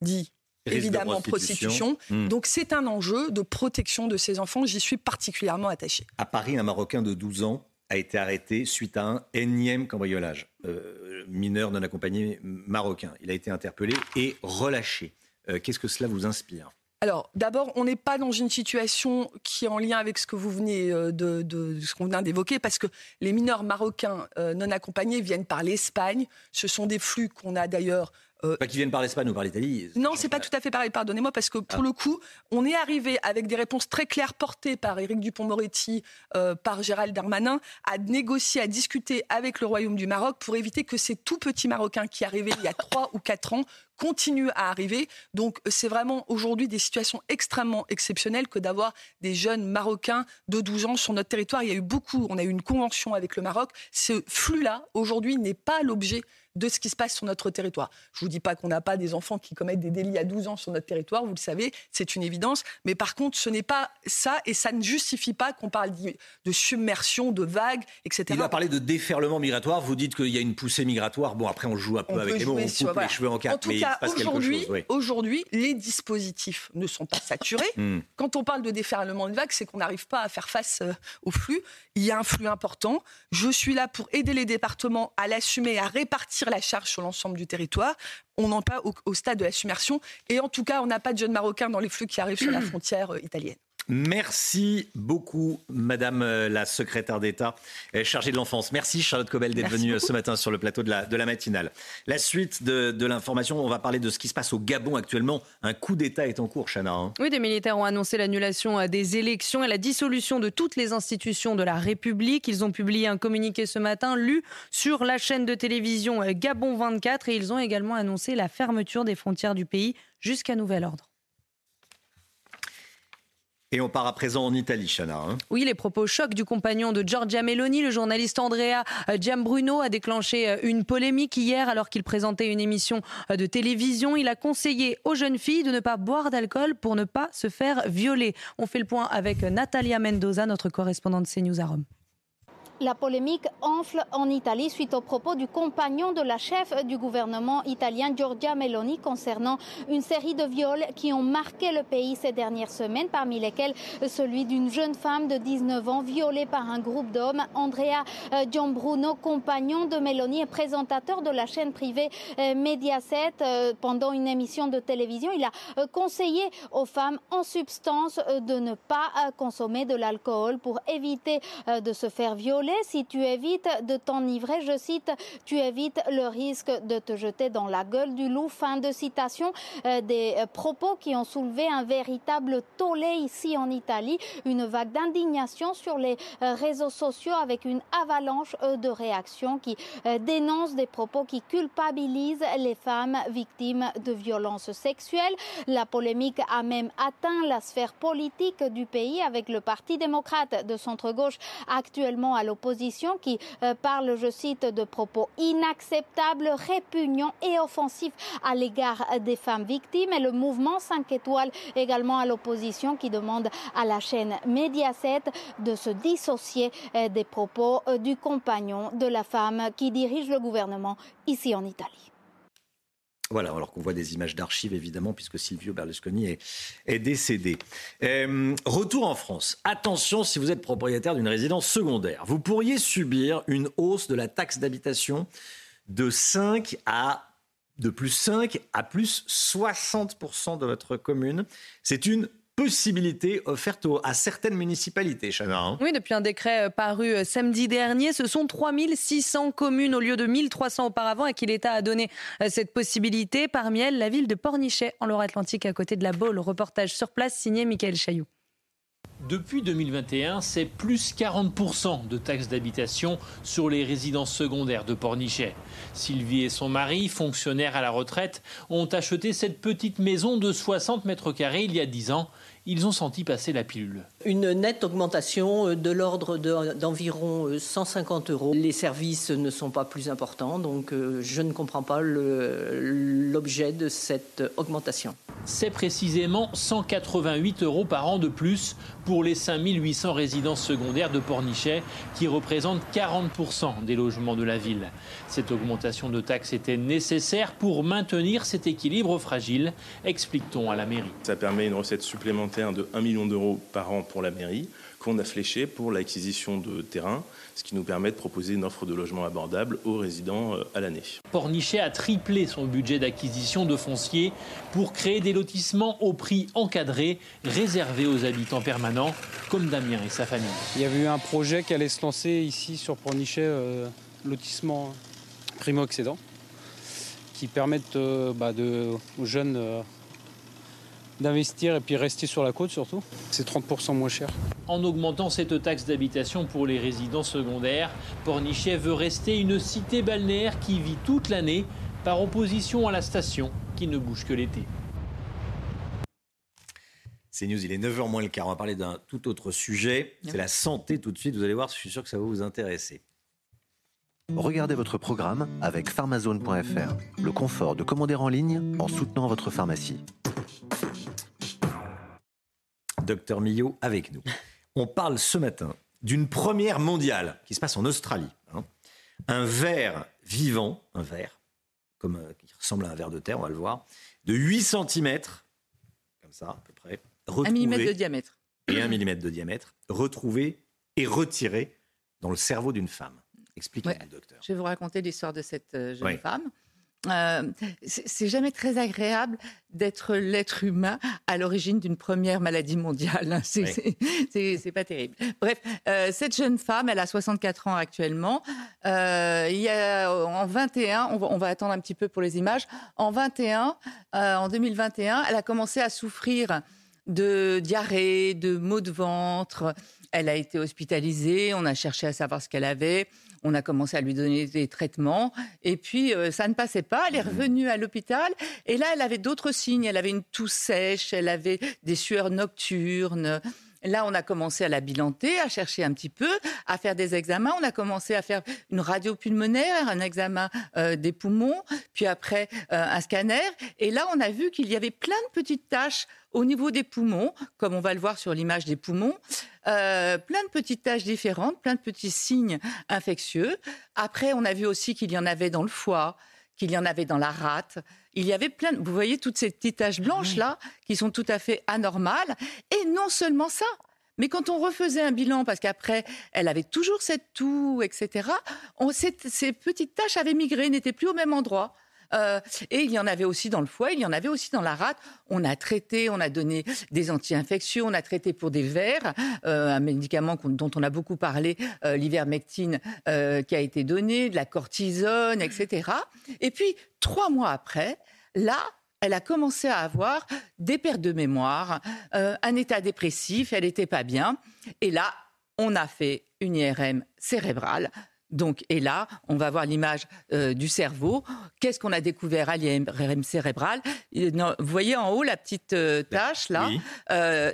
dit évidemment prostitution. prostitution. Mm. Donc c'est un enjeu de protection de ces enfants. J'y suis particulièrement attachée. À Paris, un Marocain de 12 ans a été arrêté suite à un énième cambriolage. Euh, mineur non accompagné marocain. Il a été interpellé et relâché. Euh, Qu'est-ce que cela vous inspire? Alors, d'abord, on n'est pas dans une situation qui est en lien avec ce que vous venez euh, de, ce qu'on vient d'évoquer, parce que les mineurs marocains non accompagnés viennent par l'Espagne. Ce sont des flux qu'on a d'ailleurs. Euh, Pas qu'ils viennent par l'Espagne ou par l'Italie. non, c'est pas tout à fait pareil, pardonnez-moi, parce que pour le coup, on est arrivé avec des réponses très claires portées par Éric Dupont-Moretti, euh, par Gérald Darmanin, à négocier, à discuter avec le Royaume du Maroc pour éviter que ces tout petits Marocains qui arrivaient il y a trois ou quatre ans continuent à arriver. Donc c'est vraiment aujourd'hui des situations extrêmement exceptionnelles que d'avoir des jeunes Marocains de 12 ans sur notre territoire. Il y a eu beaucoup, on a eu une convention avec le Maroc. Ce flux-là, aujourd'hui, n'est pas l'objet de ce qui se passe sur notre territoire. Je vous dis pas qu'on n'a pas des enfants qui commettent des délits à 12 ans sur notre territoire, vous le savez, c'est une évidence. Mais par contre, ce n'est pas ça et ça ne justifie pas qu'on parle de submersion, de vagues, etc. Il a parlé de déferlement migratoire. Vous dites qu'il y a une poussée migratoire. Bon, après, on joue un peu On avec les mots, on coupe sur- voilà. les cheveux en quatre. En mais cas, aujourd'hui, oui. les dispositifs ne sont pas saturés. Hmm. Quand on parle de déferlement de vagues, c'est qu'on n'arrive pas à faire face euh, au flux. Il y a un flux important. Je suis là pour aider les départements à l'assumer, à répartir la charge sur l'ensemble du territoire. On n'en est pas au, au stade de la submersion. Et en tout cas, on n'a pas de jeunes Marocains dans les flux qui arrivent sur la frontière euh, italienne. Merci beaucoup, Madame euh, la secrétaire d'État euh, chargée de l'enfance. Merci Charlotte Cobel d'être venue euh, beaucoup. ce matin sur le plateau de la, de la matinale. La suite de, de l'information, on va parler de ce qui se passe au Gabon actuellement. Un coup d'État est en cours, Chana. hein. Oui, des militaires ont annoncé l'annulation des élections et la dissolution de toutes les institutions de la République. Ils ont publié un communiqué ce matin, lu sur la chaîne de télévision Gabon 24, et ils ont également annoncé la fermeture des frontières du pays jusqu'à nouvel ordre. Et on part à présent en Italie, Chana. Hein. oui, les propos chocs du compagnon de Giorgia Meloni, le journaliste Andrea euh, Giambruno, a déclenché euh, une polémique hier alors qu'il présentait une émission euh, de télévision. Il a conseillé aux jeunes filles de ne pas boire d'alcool pour ne pas se faire violer. On fait le point avec Natalia Mendoza, notre correspondante CNews à Rome. La polémique enfle en Italie suite aux propos du compagnon de la chef du gouvernement italien Giorgia Meloni concernant une série de viols qui ont marqué le pays ces dernières semaines, parmi lesquels celui d'une jeune femme de 19 ans violée par un groupe d'hommes. Andrea euh, Gianbruno, compagnon de Meloni et présentateur de la chaîne privée euh, Mediaset, euh, pendant une émission de télévision, il a conseillé aux femmes en substance de ne pas consommer de l'alcool pour éviter de se faire violer si tu évites de t'enivrer, je cite, tu évites le risque de te jeter dans la gueule du loup. Fin de citation euh, des euh, propos qui ont soulevé un véritable tollé ici en Italie, une vague d'indignation sur les euh, réseaux sociaux avec une avalanche de réactions qui dénoncent des propos qui culpabilisent les femmes victimes de violences sexuelles. La polémique a même atteint la sphère politique du pays avec le Parti démocrate de centre-gauche actuellement à l'opposition opposition qui euh, parle, je cite, de propos inacceptables, répugnants et offensifs à l'égard des femmes victimes. Et le mouvement 5 étoiles également à l'opposition qui demande à la chaîne Mediaset de se dissocier euh, des propos euh, du compagnon de la femme qui dirige le gouvernement ici en Italie. Voilà, alors qu'on voit des images d'archives, évidemment, puisque Silvio Berlusconi est, décédé. Euh, retour en France. Attention, si vous êtes propriétaire d'une résidence secondaire, vous pourriez subir une hausse de la taxe d'habitation de 5 à de plus 5 à plus 60% de votre commune. C'est une possibilités offertes à certaines municipalités, Chana. Hein. Oui, depuis un décret euh, paru euh, samedi dernier, ce sont 3600 communes au lieu de 1300 auparavant à qui l'État a donné euh, cette possibilité. Parmi elles, la ville de Pornichet, en Loire-Atlantique, à côté de la Baule. Reportage sur place signé Michael Chailloux. Depuis 2021, c'est plus 40% de taxes d'habitation sur les résidences secondaires de Pornichet. Sylvie et son mari, fonctionnaires à la retraite, ont acheté cette petite maison de 60 mètres carrés il y a 10 ans ils ont senti passer la pilule. Une nette augmentation euh, de l'ordre d'environ 150 euh, euros. Les services ne sont pas plus importants, donc euh, je ne comprends pas l'objet de cette augmentation. C'est précisément 188 euros par an de plus pour les 5800 résidences secondaires de Pornichet, qui représentent 40% des logements de la ville. Cette augmentation de taxes était nécessaire pour maintenir cet équilibre fragile, explique-t-on à la mairie. Ça permet une recette supplémentaire de 1 million d'euros par an pour la mairie qu'on a fléché pour l'acquisition de terrain, ce qui nous permet de proposer une offre de logement abordable aux résidents euh, à l'année. Pornichet a triplé son budget d'acquisition de foncier pour créer des lotissements au prix encadré, réservés aux habitants permanents, comme Damien et sa famille. Il y avait eu un projet qui allait se lancer ici sur Pornichet, euh, lotissement primo-accédant, qui permettent euh, bah, de, aux jeunes d'investir et puis rester sur la côte surtout. C'est 30% moins cher. En augmentant cette taxe d'habitation pour les résidents secondaires, Pornichet veut rester une cité balnéaire qui vit toute l'année par opposition à la station qui ne bouge que l'été. C'est News, il est 9h moins le quart. On va parler d'un tout autre sujet. C'est la santé tout de suite. Vous allez voir, je suis sûr que ça va vous intéresser. Regardez votre programme avec pharmazone.fr. Le confort de commander en ligne en soutenant votre pharmacie. Docteur Millot avec nous. On parle ce matin d'une première mondiale qui se passe en Australie. Hein. Un verre vivant, un verre, comme, euh, qui ressemble à un verre de terre, on va le voir, de 8 cm, comme ça à peu près. un millimètre de diamètre. Et un millimètre de diamètre, retrouvé et retiré dans le cerveau d'une femme. Expliquez-nous, docteur. Je vais vous raconter l'histoire de cette euh, jeune femme. Euh, c'est jamais très agréable d'être l'être humain à l'origine d'une première maladie mondiale. C'est pas terrible. Bref, euh, cette jeune femme, elle a 64 ans actuellement. Euh, il y a, en 21, on va, on va, attendre un petit peu pour les images. En 21, en 2021, elle a commencé à souffrir de diarrhée, de maux de ventre. Elle a été hospitalisée. On a cherché à savoir ce qu'elle avait. On a commencé à lui donner des traitements et puis euh, ça ne passait pas. Elle est revenue à l'hôpital et là, elle avait d'autres signes. Elle avait une toux sèche, elle avait des sueurs nocturnes. Là, on a commencé à la bilanter, à chercher un petit peu, à faire des examens. On a commencé à faire une radio pulmonaire, un examen euh, des poumons, puis après euh, un scanner. Et là, on a vu qu'il y avait plein de petites taches au niveau des poumons, comme on va le voir sur l'image des poumons. Euh, plein de petites taches différentes, plein de petits signes infectieux. Après, on a vu aussi qu'il y en avait dans le foie, qu'il y en avait dans la rate. Il y avait plein, vous voyez toutes ces petites taches blanches là, qui sont tout à fait anormales. Et non seulement ça, mais quand on refaisait un bilan, parce qu'après, elle avait toujours cette toux, etc., on, ces, petites taches avaient migré, n'étaient plus au même endroit. Euh, et il y en avait aussi dans le foie, il y en avait aussi dans la rate. On a traité, on a donné des anti-infectieux, on a traité pour des vers, euh, un médicament dont on a beaucoup parlé, euh, l'ivermectine qui a été donné, de la cortisone, etc. Et puis, trois mois après, là, elle a commencé à avoir des pertes de mémoire, un état dépressif, elle n'était pas bien. Et là, on a fait une IRM cérébrale. Donc, et là, on va voir l'image euh, du cerveau. Qu'est-ce qu'on a découvert à l'IRM cérébrale Vous voyez en haut la petite euh, tache là?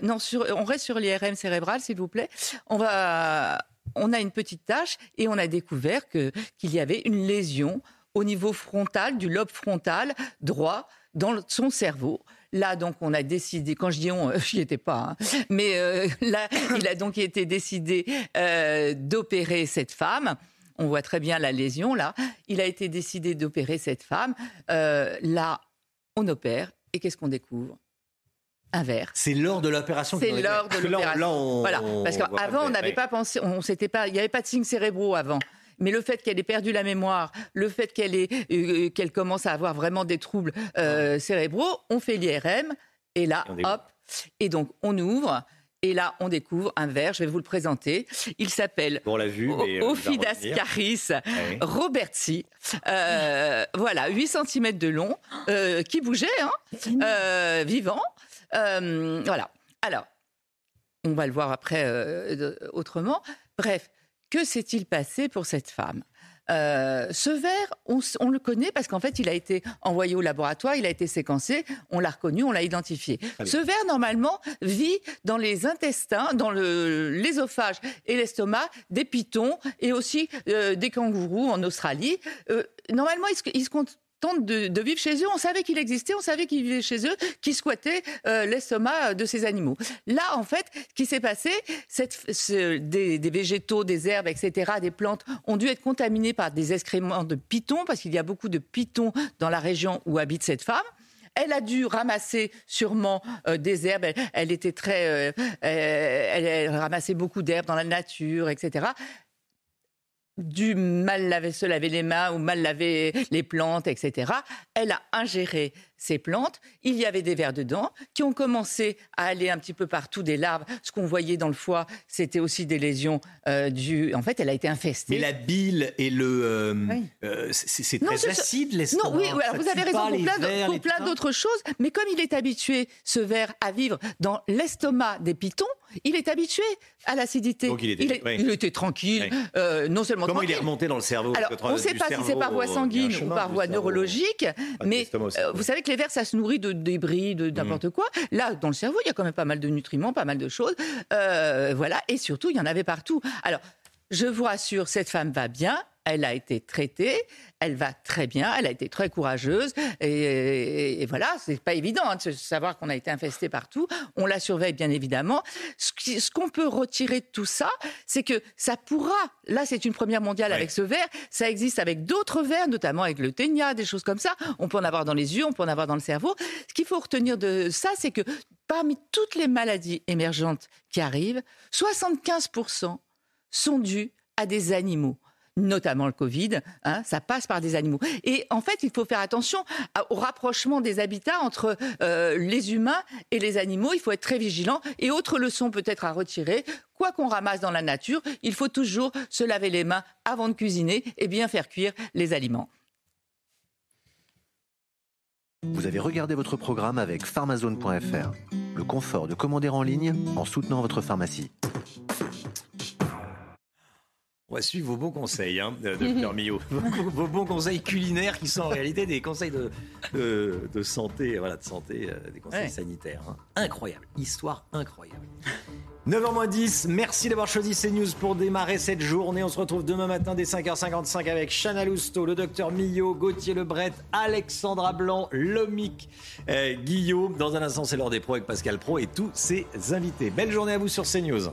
Non, on reste sur l'IRM cérébrale, s'il vous plaît. On va, on a une petite tache et on a découvert que qu'il y avait une lésion au niveau frontal, du lobe frontal droit dans son cerveau. Là, donc, on a décidé, quand je dis on, je n'y étais pas, hein, mais euh, là, il a donc été décidé euh, d'opérer cette femme. On voit très bien la lésion, là. Il a été décidé d'opérer cette femme. Euh, là, on opère. Et qu'est-ce qu'on découvre? Un verre. C'est lors de l'opération. C'est lors de l'opération. Voilà, parce qu'avant on n'avait pas pensé, on s'était pas, il n'y avait pas de signes cérébraux avant mais le fait qu'elle ait perdu la mémoire, le fait qu'elle euh, euh, qu'elle commence à avoir vraiment des troubles euh, cérébraux, on fait l'IRM et là, hop, et donc on ouvre. Et là, on découvre un verre, je vais vous le présenter. Il s'appelle Ophidascaris robertsi. voilà, 8 cm de long, qui bougeait, hein, vivant. voilà. Alors, on va le voir après autrement. Bref, que s'est-il passé pour cette femme? Euh, ce verre, on, le connaît parce qu'en fait, il a été envoyé au laboratoire, il a été séquencé, on l'a reconnu, on l'a identifié. Ce verre, normalement, vit dans les intestins, dans l'ésophage et l'estomac des pitons et aussi euh, des kangourous en Australie. Euh, normalement, il se, il se compte tentent de, vivre chez eux. On savait qu'il existait, on savait qu'il vivait chez eux, qu'il squattait euh, l'estomac de ces animaux. Là, en fait, ce qui s'est passé, des, végétaux, des herbes, etc., des plantes ont dû être contaminés par des excréments de pitons, parce qu'il y a beaucoup de pitons dans la région où habite cette femme. Elle a dû ramasser sûrement euh, des herbes. Elle, était très, euh, elle, ramassait beaucoup d'herbes dans la nature, etc du mal laver, se laver les mains ou mal laver les plantes, etc. Elle a ingéré ces plantes. Il y avait des vers dedans qui ont commencé à aller un petit peu partout des larves. Ce qu'on voyait dans le foie, c'était aussi des lésions euh, du. En fait, elle a été infestée. Mais la bile et le. Euh, euh, c'est très acide, l'estomac. Non, oui, vous avez raison pour plein, d'autres choses. Mais comme il est habitué, ce ver, à vivre dans l'estomac des pitons, il est habitué à l'acidité. Donc il était, il, était tranquille, non seulement Comment il est remonté dans le cerveau Alors, on ne sait pas si c'est par voie sanguine ou par voie neurologique, mais vous savez que les vers, ça se nourrit de débris, de n'importe mm. quoi. Là, dans le cerveau, il y a quand même pas mal de nutriments, pas mal de choses. Euh, voilà, et surtout, il y en avait partout. Alors, je vous rassure, cette femme va bien, elle a été traitée, elle va très bien, elle a été très courageuse. Et, et, voilà, c'est pas évident hein, de savoir qu'on a été infesté partout. On la surveille bien évidemment. Ce qu'on peut retirer de tout ça, c'est que ça pourra. Là, c'est une première mondiale avec ce verre. Ça existe avec d'autres verres, notamment avec le ténia, des choses comme ça. On peut en avoir dans les yeux, on peut en avoir dans le cerveau. Ce qu'il faut retenir de ça, c'est que parmi toutes les maladies émergentes qui arrivent, 75% sont dues à des animaux notamment le Covid, hein, ça passe par des animaux. Et en fait, il faut faire attention au rapprochement des habitats entre euh, les humains et les animaux. Il faut être très vigilant. Et autre leçon peut-être à retirer, quoi qu'on ramasse dans la nature, il faut toujours se laver les mains avant de cuisiner et bien faire cuire les aliments. Vous avez regardé votre programme avec pharmazone.fr, le confort de commander en ligne en soutenant votre pharmacie. On va suivre vos bons conseils, hein, Docteur Millot. vos, bons conseils culinaires qui sont en réalité des conseils de, de, santé, voilà, de santé, euh, des conseils sanitaires. Hein. Incroyable, histoire incroyable. 9h10, merci d'avoir choisi CNews pour démarrer cette journée. On se retrouve demain matin dès 5h55 avec Chana Lousteau, le docteur Millot, Gauthier Lebret, Alexandra Blanc, Lomic, euh, Guillaume. Dans un instant, c'est l'heure des pros avec Pascal Pro et tous ses invités. Belle journée à vous sur CNews.